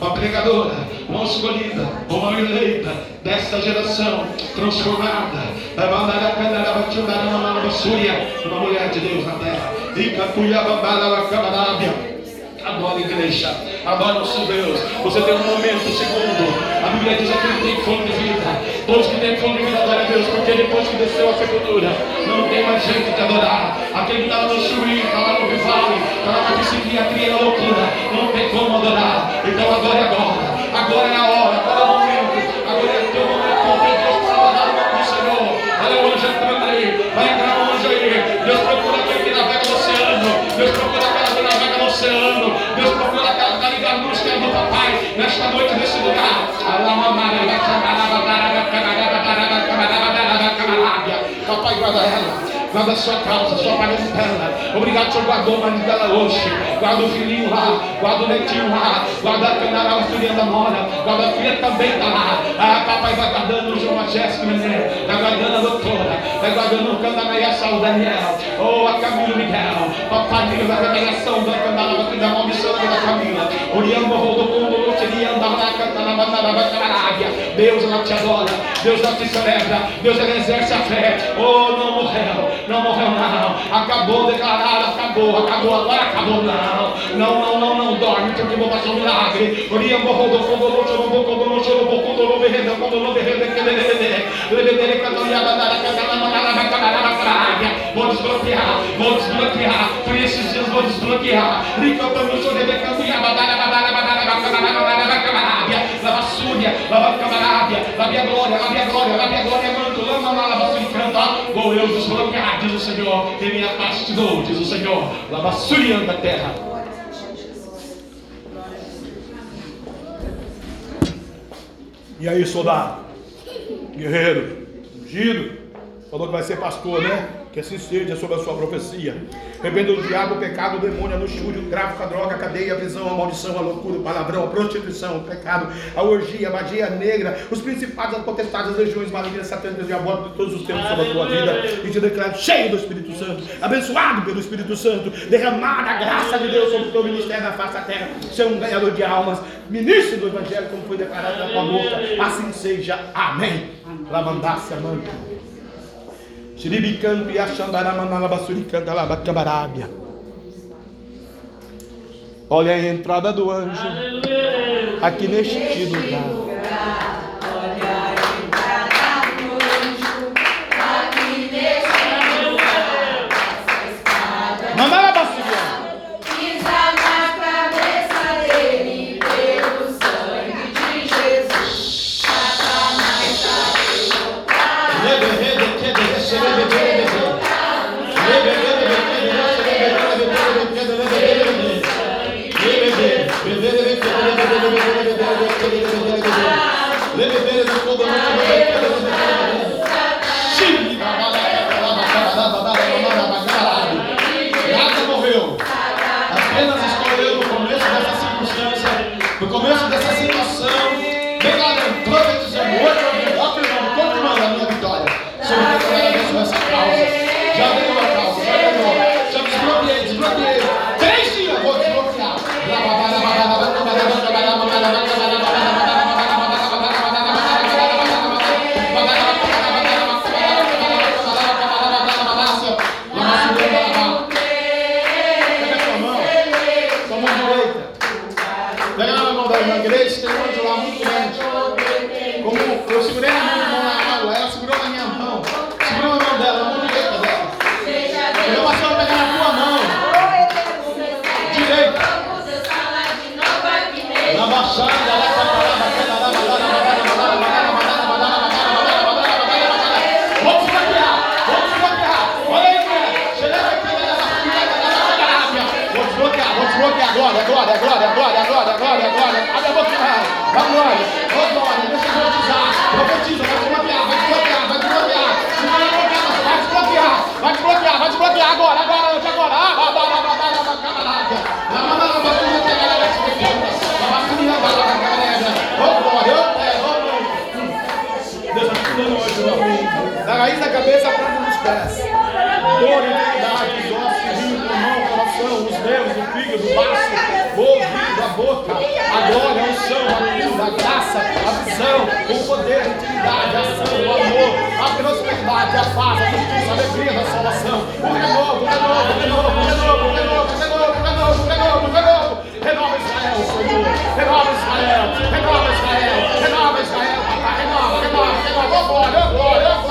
uma pregadora, uma escolhida, uma eleita desta geração transformada, uma mulher de Deus na terra. Adora igreja, adora o seu Deus. Você tem um momento, segundo. A Bíblia diz que ele tem fome de vida. Todos que têm fome de vida adora a Deus, porque depois que desceu a sepultura, não tem mais jeito de adorar. Aquele que estava no chuí, estava no rivale, estava na psiquiatria, na loucura, não tem como adorar. Então adore agora. Agora é a hora, agora é o momento. Agora é o teu momento. Confia Deus para adorar o nome do Senhor. Olha o anjo entrando aí. Vai entrar um anjo aí. Deus procura aquele que navega no oceano. Deus procura Nesta noite, nesse lugar. Papai guarda ela guarda a sua causa, a sua parentela. Obrigado, Senhor, guardou o marido dela hoje. Guarda o filhinho lá, guarda o netinho lá, guarda a canara, a filha da Mora, guarda a filha também tá lá. Ah, papai vai guardando o João Jéssica, neném, vai guardando a doutora, vai guardando o Candanaia Saúl Daniel, ou oh, a Camila Miguel. Papai, Deus, a revelação da Candanaia, da maldição da Camila. Oriamba, Rodocundo, Loterianda, Deus, ela te adora, Deus, ela te celebra, Deus, ela exerce a fé. Oh, não morreu, não morreu não, acabou declarado, acabou, acabou, agora acabou não, não, não, não, não dorme, porque vou fazer um milagre, vou desbloquear, vou desbloquear, por esses dias vou desbloquear, lava súria, lava camarábia, lava a glória, lava a glória, lava a glória, manto, lama, lava canta, vou eu desbloquear, diz o Senhor, e minha parte te dou, diz o Senhor, lava súria da terra. E aí, soldado, guerreiro, ungido, falou que vai ser pastor, né? Que assim seja sobre a sua profecia. Repreenda o diabo, o pecado, o demônio, a luxúria, o tráfico, a droga, a cadeia, a visão, a maldição, a loucura, o palavrão, a prostituição, o pecado, a orgia, a magia negra, os principados, as potestades, as legiões malignas, satânicas, diabólicas de todos os tempos sobre a tua vida. E te declaro cheio do Espírito Santo, abençoado pelo Espírito Santo, derramada a graça de Deus sobre o teu ministério na face da terra. Ser um ganhador de almas, ministro do Evangelho, como foi declarado na tua boca. Assim seja. Amém. Lamandácia, manto. Xiribicanto e Axandaramanalabasuricanta Labacabarábia. Olha a entrada do anjo aqui neste lugar. cabeça, a nos pés. Dor, enfermidade, os ossos, o rim, o pulmão, coração, os deuses, o fígado, o baço, o ouvido, a boca, a glória, o chão, a vida, a graça, a visão, o poder, a intimidade, a ação, o amor, a prosperidade, a paz, a justiça, a alegria a salvação, o renovo, o renovo, o renovo, o renovo, o renovo, o renovo, o renovo, o renovo, o renovo, renova Israel, Senhor, renova Israel, renova Israel, renova Israel, renova, renova, renova, glória, glória, glória.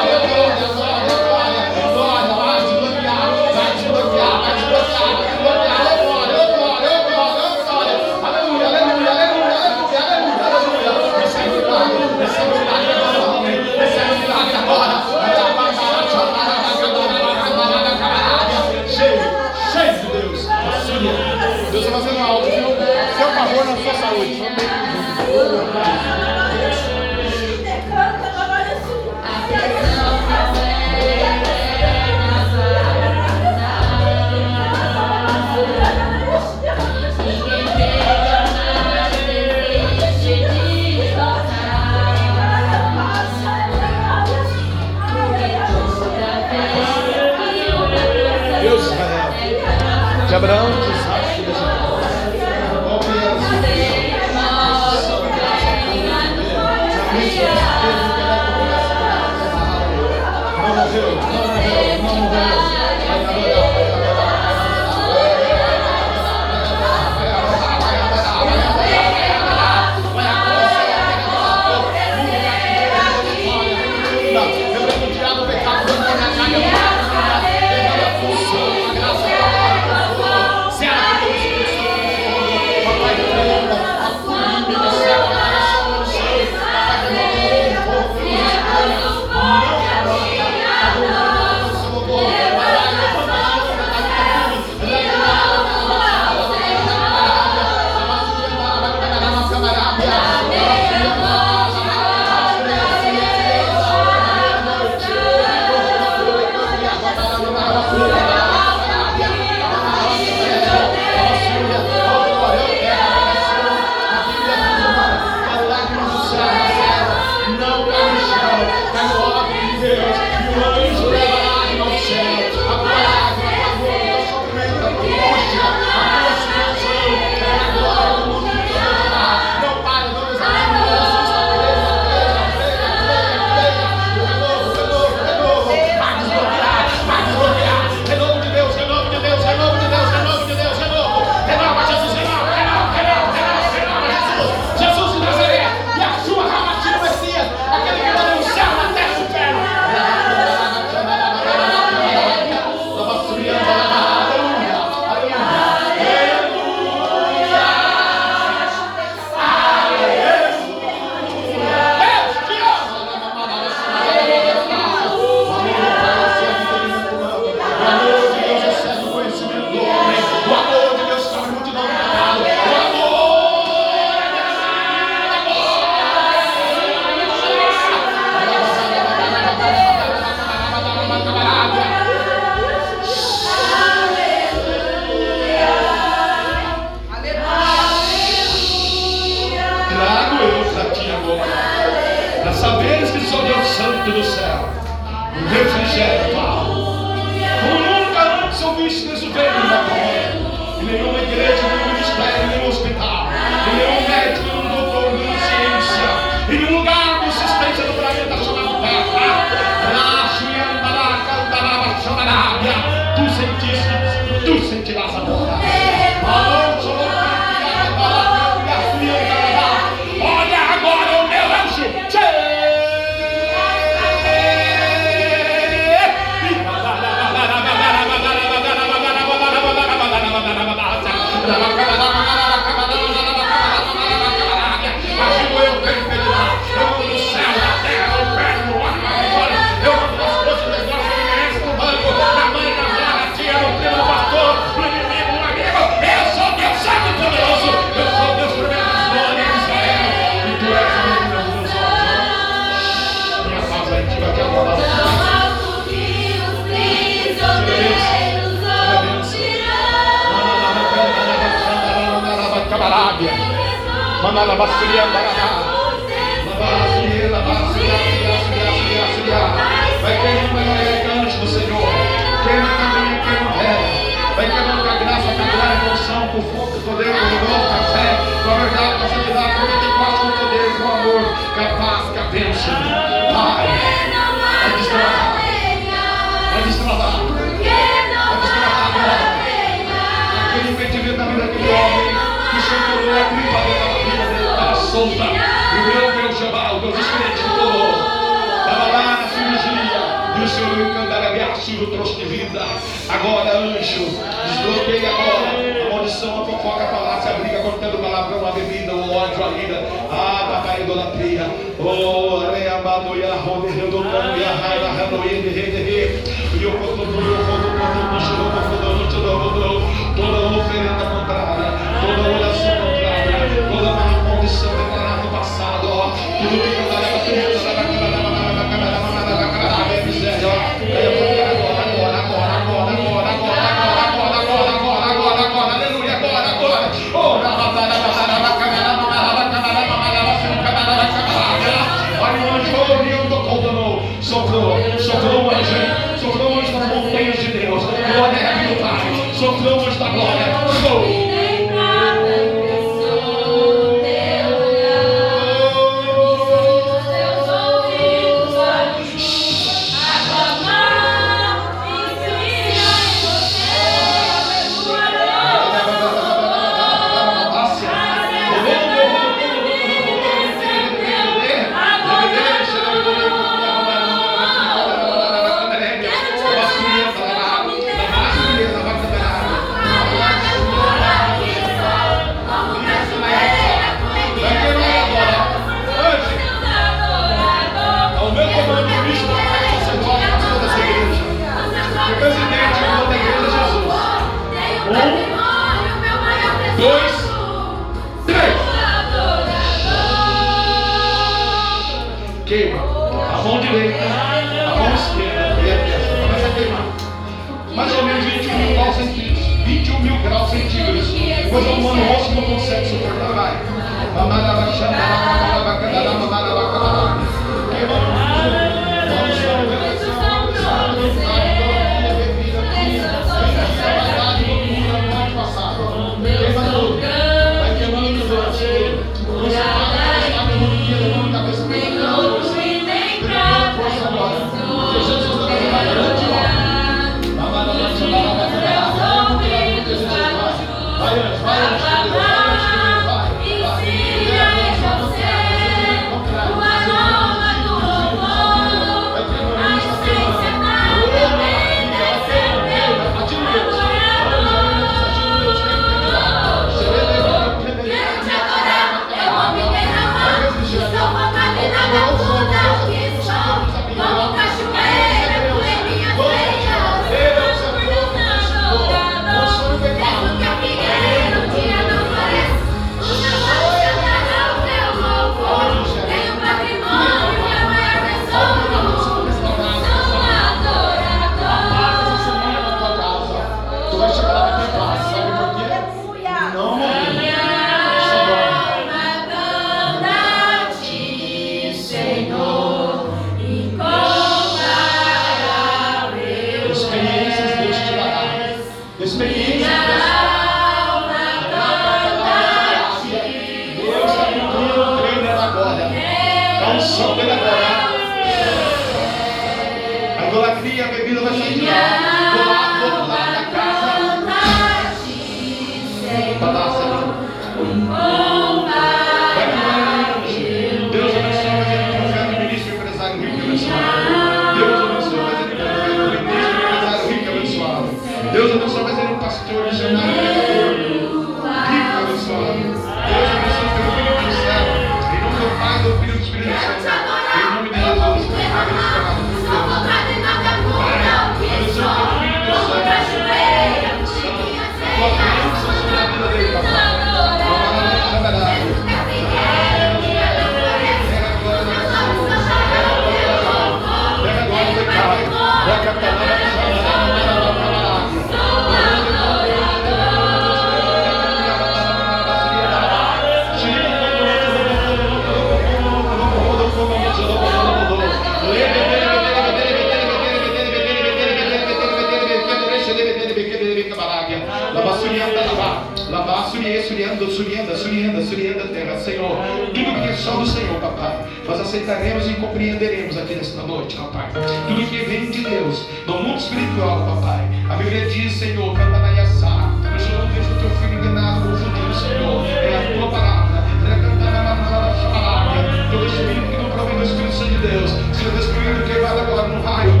aceitaremos e compreenderemos aqui nesta noite, papai. Pai. Tudo que vem de Deus, do mundo espiritual, papai. Pai. A Bíblia diz, Senhor, canta na Yassá. Nós chamamos Deus do teu filho enganado, confundido, Senhor. É a tua palavra. Para cantar na palavra falada. Todo Espírito que não provém do Espírito Santo de Deus. Seja destruído, primeiro queimado agora no raio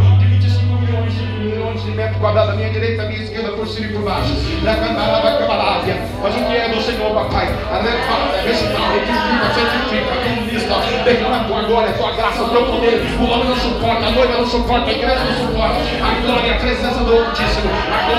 quadrado à minha direita, à minha esquerda, por cima e por baixo. Na cantarada cabalária. Mas o que é do Senhor, papai? Arrepata, recital, edifica, santifica, conquista. Derrama a tua glória, a tua graça, o teu poder. O homem não suporta, a noiva não suporta, a igreja não suporta. A glória, a presença do Altíssimo. A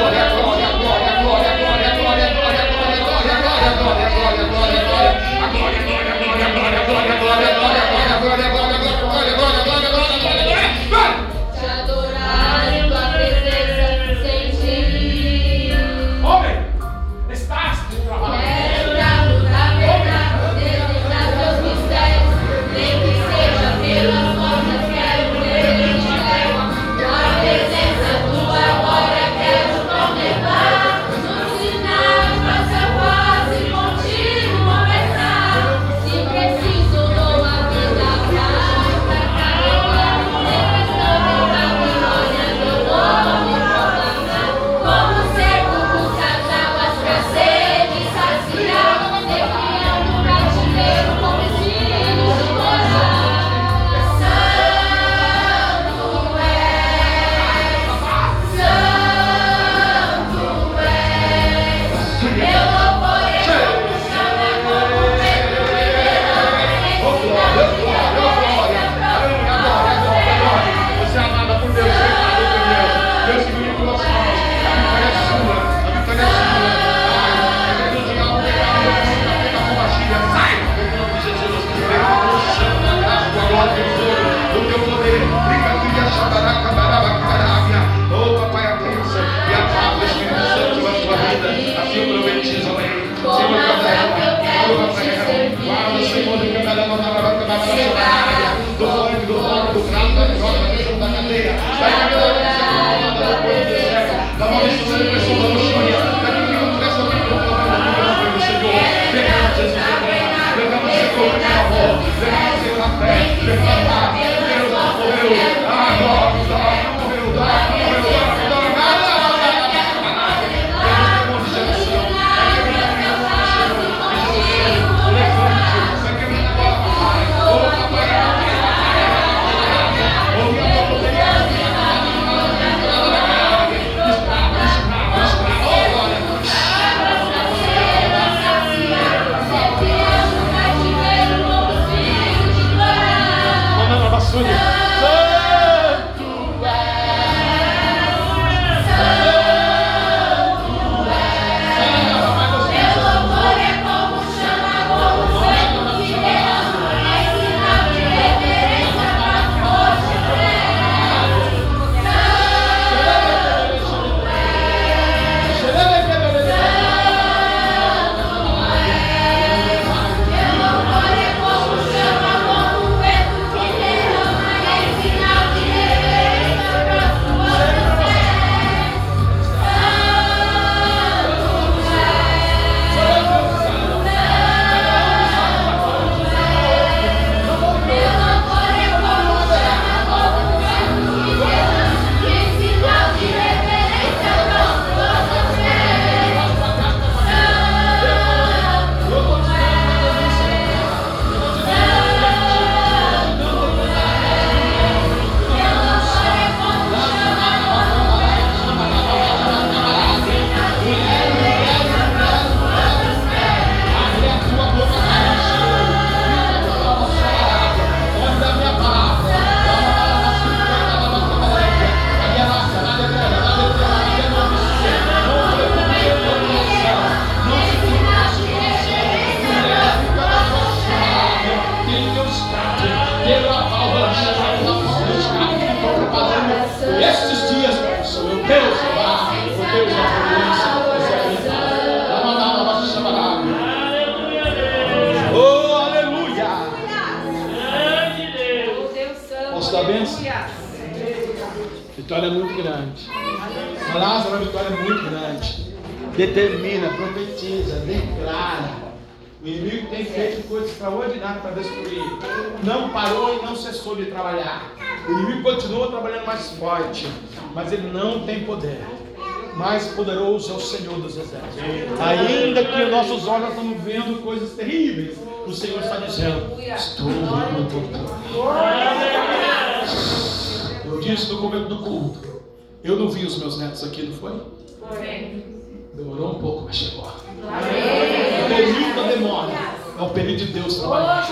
pouco, mas chegou. O período da demora é o período de Deus trabalhando.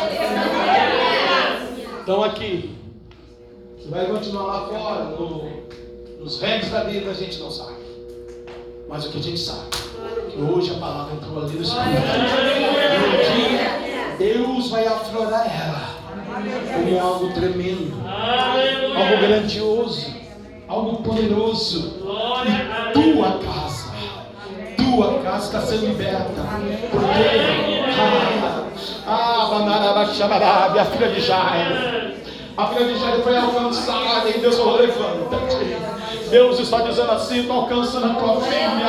Então aqui, você vai continuar lá fora, no, nos regras da vida, a gente não sabe. Mas o que a gente sabe, que hoje a palavra entrou ali no Espírito. Deus vai aflorar ela como algo tremendo, algo grandioso, algo poderoso. E tua casa, tua casa está sendo liberta. Porque, ah, a filha de Jairo, a filha de Jairo foi alcançada e Deus falou: levanta-te. Deus está dizendo assim: estou alcançando a tua filha.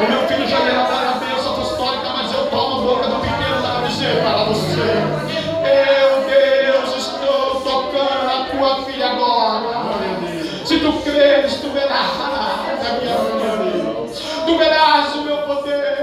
O meu filho já era para a bênção apostólica, mas eu tomo a boca do pequeno para dizer para você: Eu, Deus, estou tocando a tua filha agora. Se tu creres, tu verás minha filha. Tu verás o meu poder.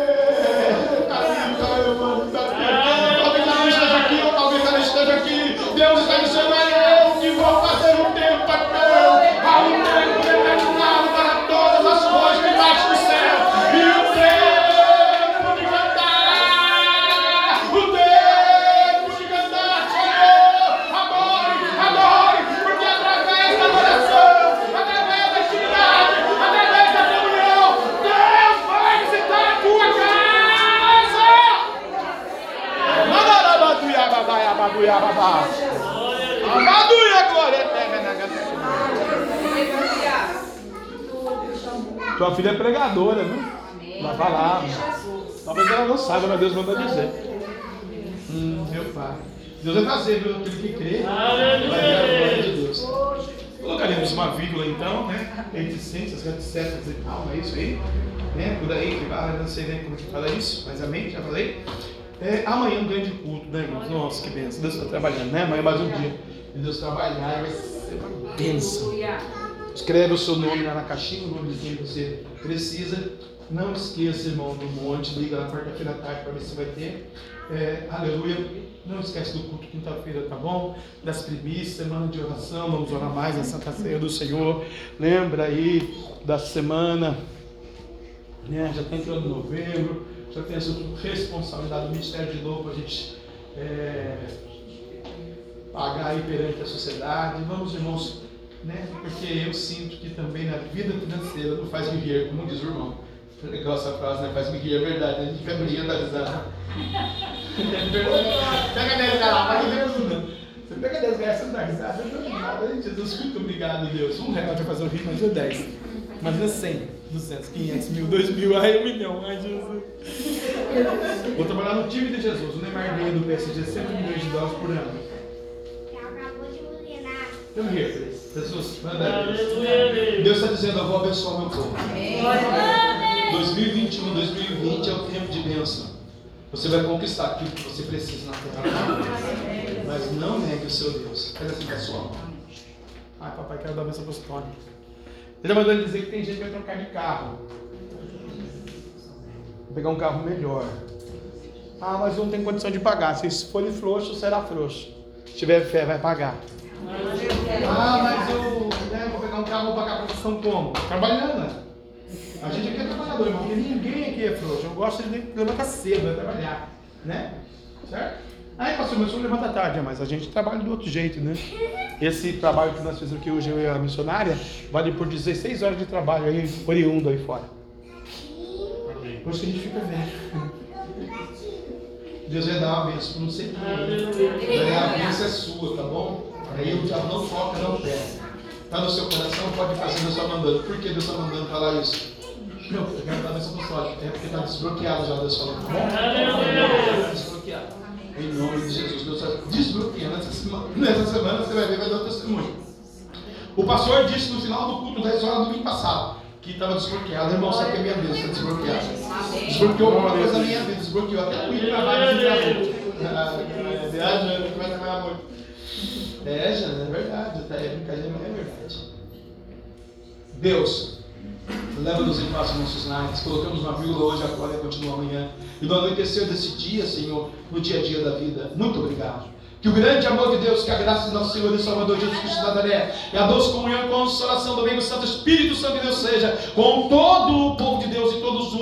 Tua filha é pregadora, viu? Vai falar. Talvez ela não saiba, mas Deus manda dizer. Hum, meu pai. Deus vai fazer, viu? Aquele que crê. Vai ver a glória de Deus. Colocaremos uma vírgula então, né? Reticências, reticências e tal, é isso aí? Né? Por aí que vai, não sei nem como que fala isso, mas amém, já falei. É, amanhã um grande culto, né, irmãos? Nossa, que bênção. Deus está trabalhando, né? Amanhã mais um dia. E Deus trabalhar vai ser uma bênção. Escreve o seu nome lá na caixinha, o nome de quem você precisa. Não esqueça, irmão, do monte. Liga na quarta-feira à tarde para ver se vai ter. É, aleluia. Não esquece do culto quinta-feira, tá bom? Das primícias, semana de oração. Vamos orar mais na Santa Ceia do Senhor. Lembra aí da semana. Né? Já está entrando novembro. Já tem essa responsabilidade do Ministério de para a gente é, pagar aí perante a sociedade. Vamos, irmãos, né? Porque eu sinto que também na vida financeira não faz me rir, como diz o irmão. Legal essa frase, né? Faz me rir, é verdade. A gente fica brincando da risada. Pega 10 reais lá, mas Deus não. Você pega 10 reais, você não dá risada, não dá nada. Ai, Jesus, muito obrigado, Deus. Um real vai fazer eu rir, mas é 10. Mas é 100, 200, 500 mil, 2 mil, ai, um milhão, ai, Jesus. Vou trabalhar no time de Jesus. O Neymar ganha do PSG 100 milhões de dólares por ano. Eu me rir, Jesus, manda Deus. Deus está dizendo, eu vou abençoar meu povo. 2021, 2020 é o tempo de bênção. Você vai conquistar aquilo que você precisa na terra. Mas não negue o seu Deus. Faz assim com a sua mão. Ai, papai, quero dar a bênção para os Tony. Ele está mandando dizer que tem gente que vai trocar de carro. Vou pegar um carro melhor. Ah, mas não tem condição de pagar. Se for frouxo, será frouxo. Se tiver fé, vai pagar. Ah, mas eu né, vou pegar um carro, vou pagar a profissão como? Trabalhando. né? A gente aqui é trabalhador, irmão, porque ninguém aqui é frouxo. Eu gosto de levantar cedo, vai trabalhar. Né? Certo? Aí, pastor, meu senhor levanta tarde, mas a gente trabalha do outro jeito, né? Esse trabalho que nós fizemos aqui hoje, eu e a missionária, vale por 16 horas de trabalho aí, oriundo aí fora. Por isso que a gente fica velho. Deus vai dar uma bênção, não sei como. A bênção é sua, tá bom? Aí o diabo não toca, não pega. Está no seu coração, pode fazer, Deus está mandando. Por que Deus está mandando falar isso? Não, eu quero dar a bênção apostólica. É porque está desbloqueado já, Deus falou, tá? Desbloqueado. Em nome de Jesus, Deus está desbloqueando essa semana. Nessa semana você vai ver, vai dar o testemunho. O pastor disse no final do culto 10 horas do domingo passado: que estava desbloqueada. Irmão, sabe que a minha vida está desbloqueada. Desbloqueou alguma coisa na minha vida, desbloqueou até o baixo de trabalho. Viajando, vai trabalhar muito. É, Jana, é verdade. Até é brincadeira, mas é verdade. Deus, leva-nos em paz nossos lares. Colocamos uma vírgula hoje, agora e continua amanhã. E no anoitecer desse dia, Senhor, no dia a dia da vida. Muito obrigado. Que o grande amor de Deus, que a graça de nosso Senhor e Salvador Jesus Cristo de Nazaré, e a doce comunhão e consolação do meio Santo Espírito Santo de Deus seja com todo o povo de Deus e todos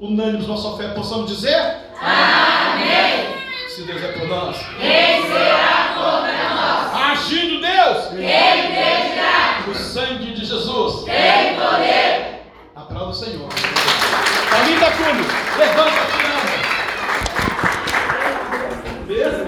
unânimes nossa fé, possamos dizer: Amém. Se Deus é por nós, quem será contra nós? Agindo Deus. Ele dirigirá. O sangue de Jesus. Tem poder. Aplauda o Senhor. Família Cunha, levanta a tirada. Beleza,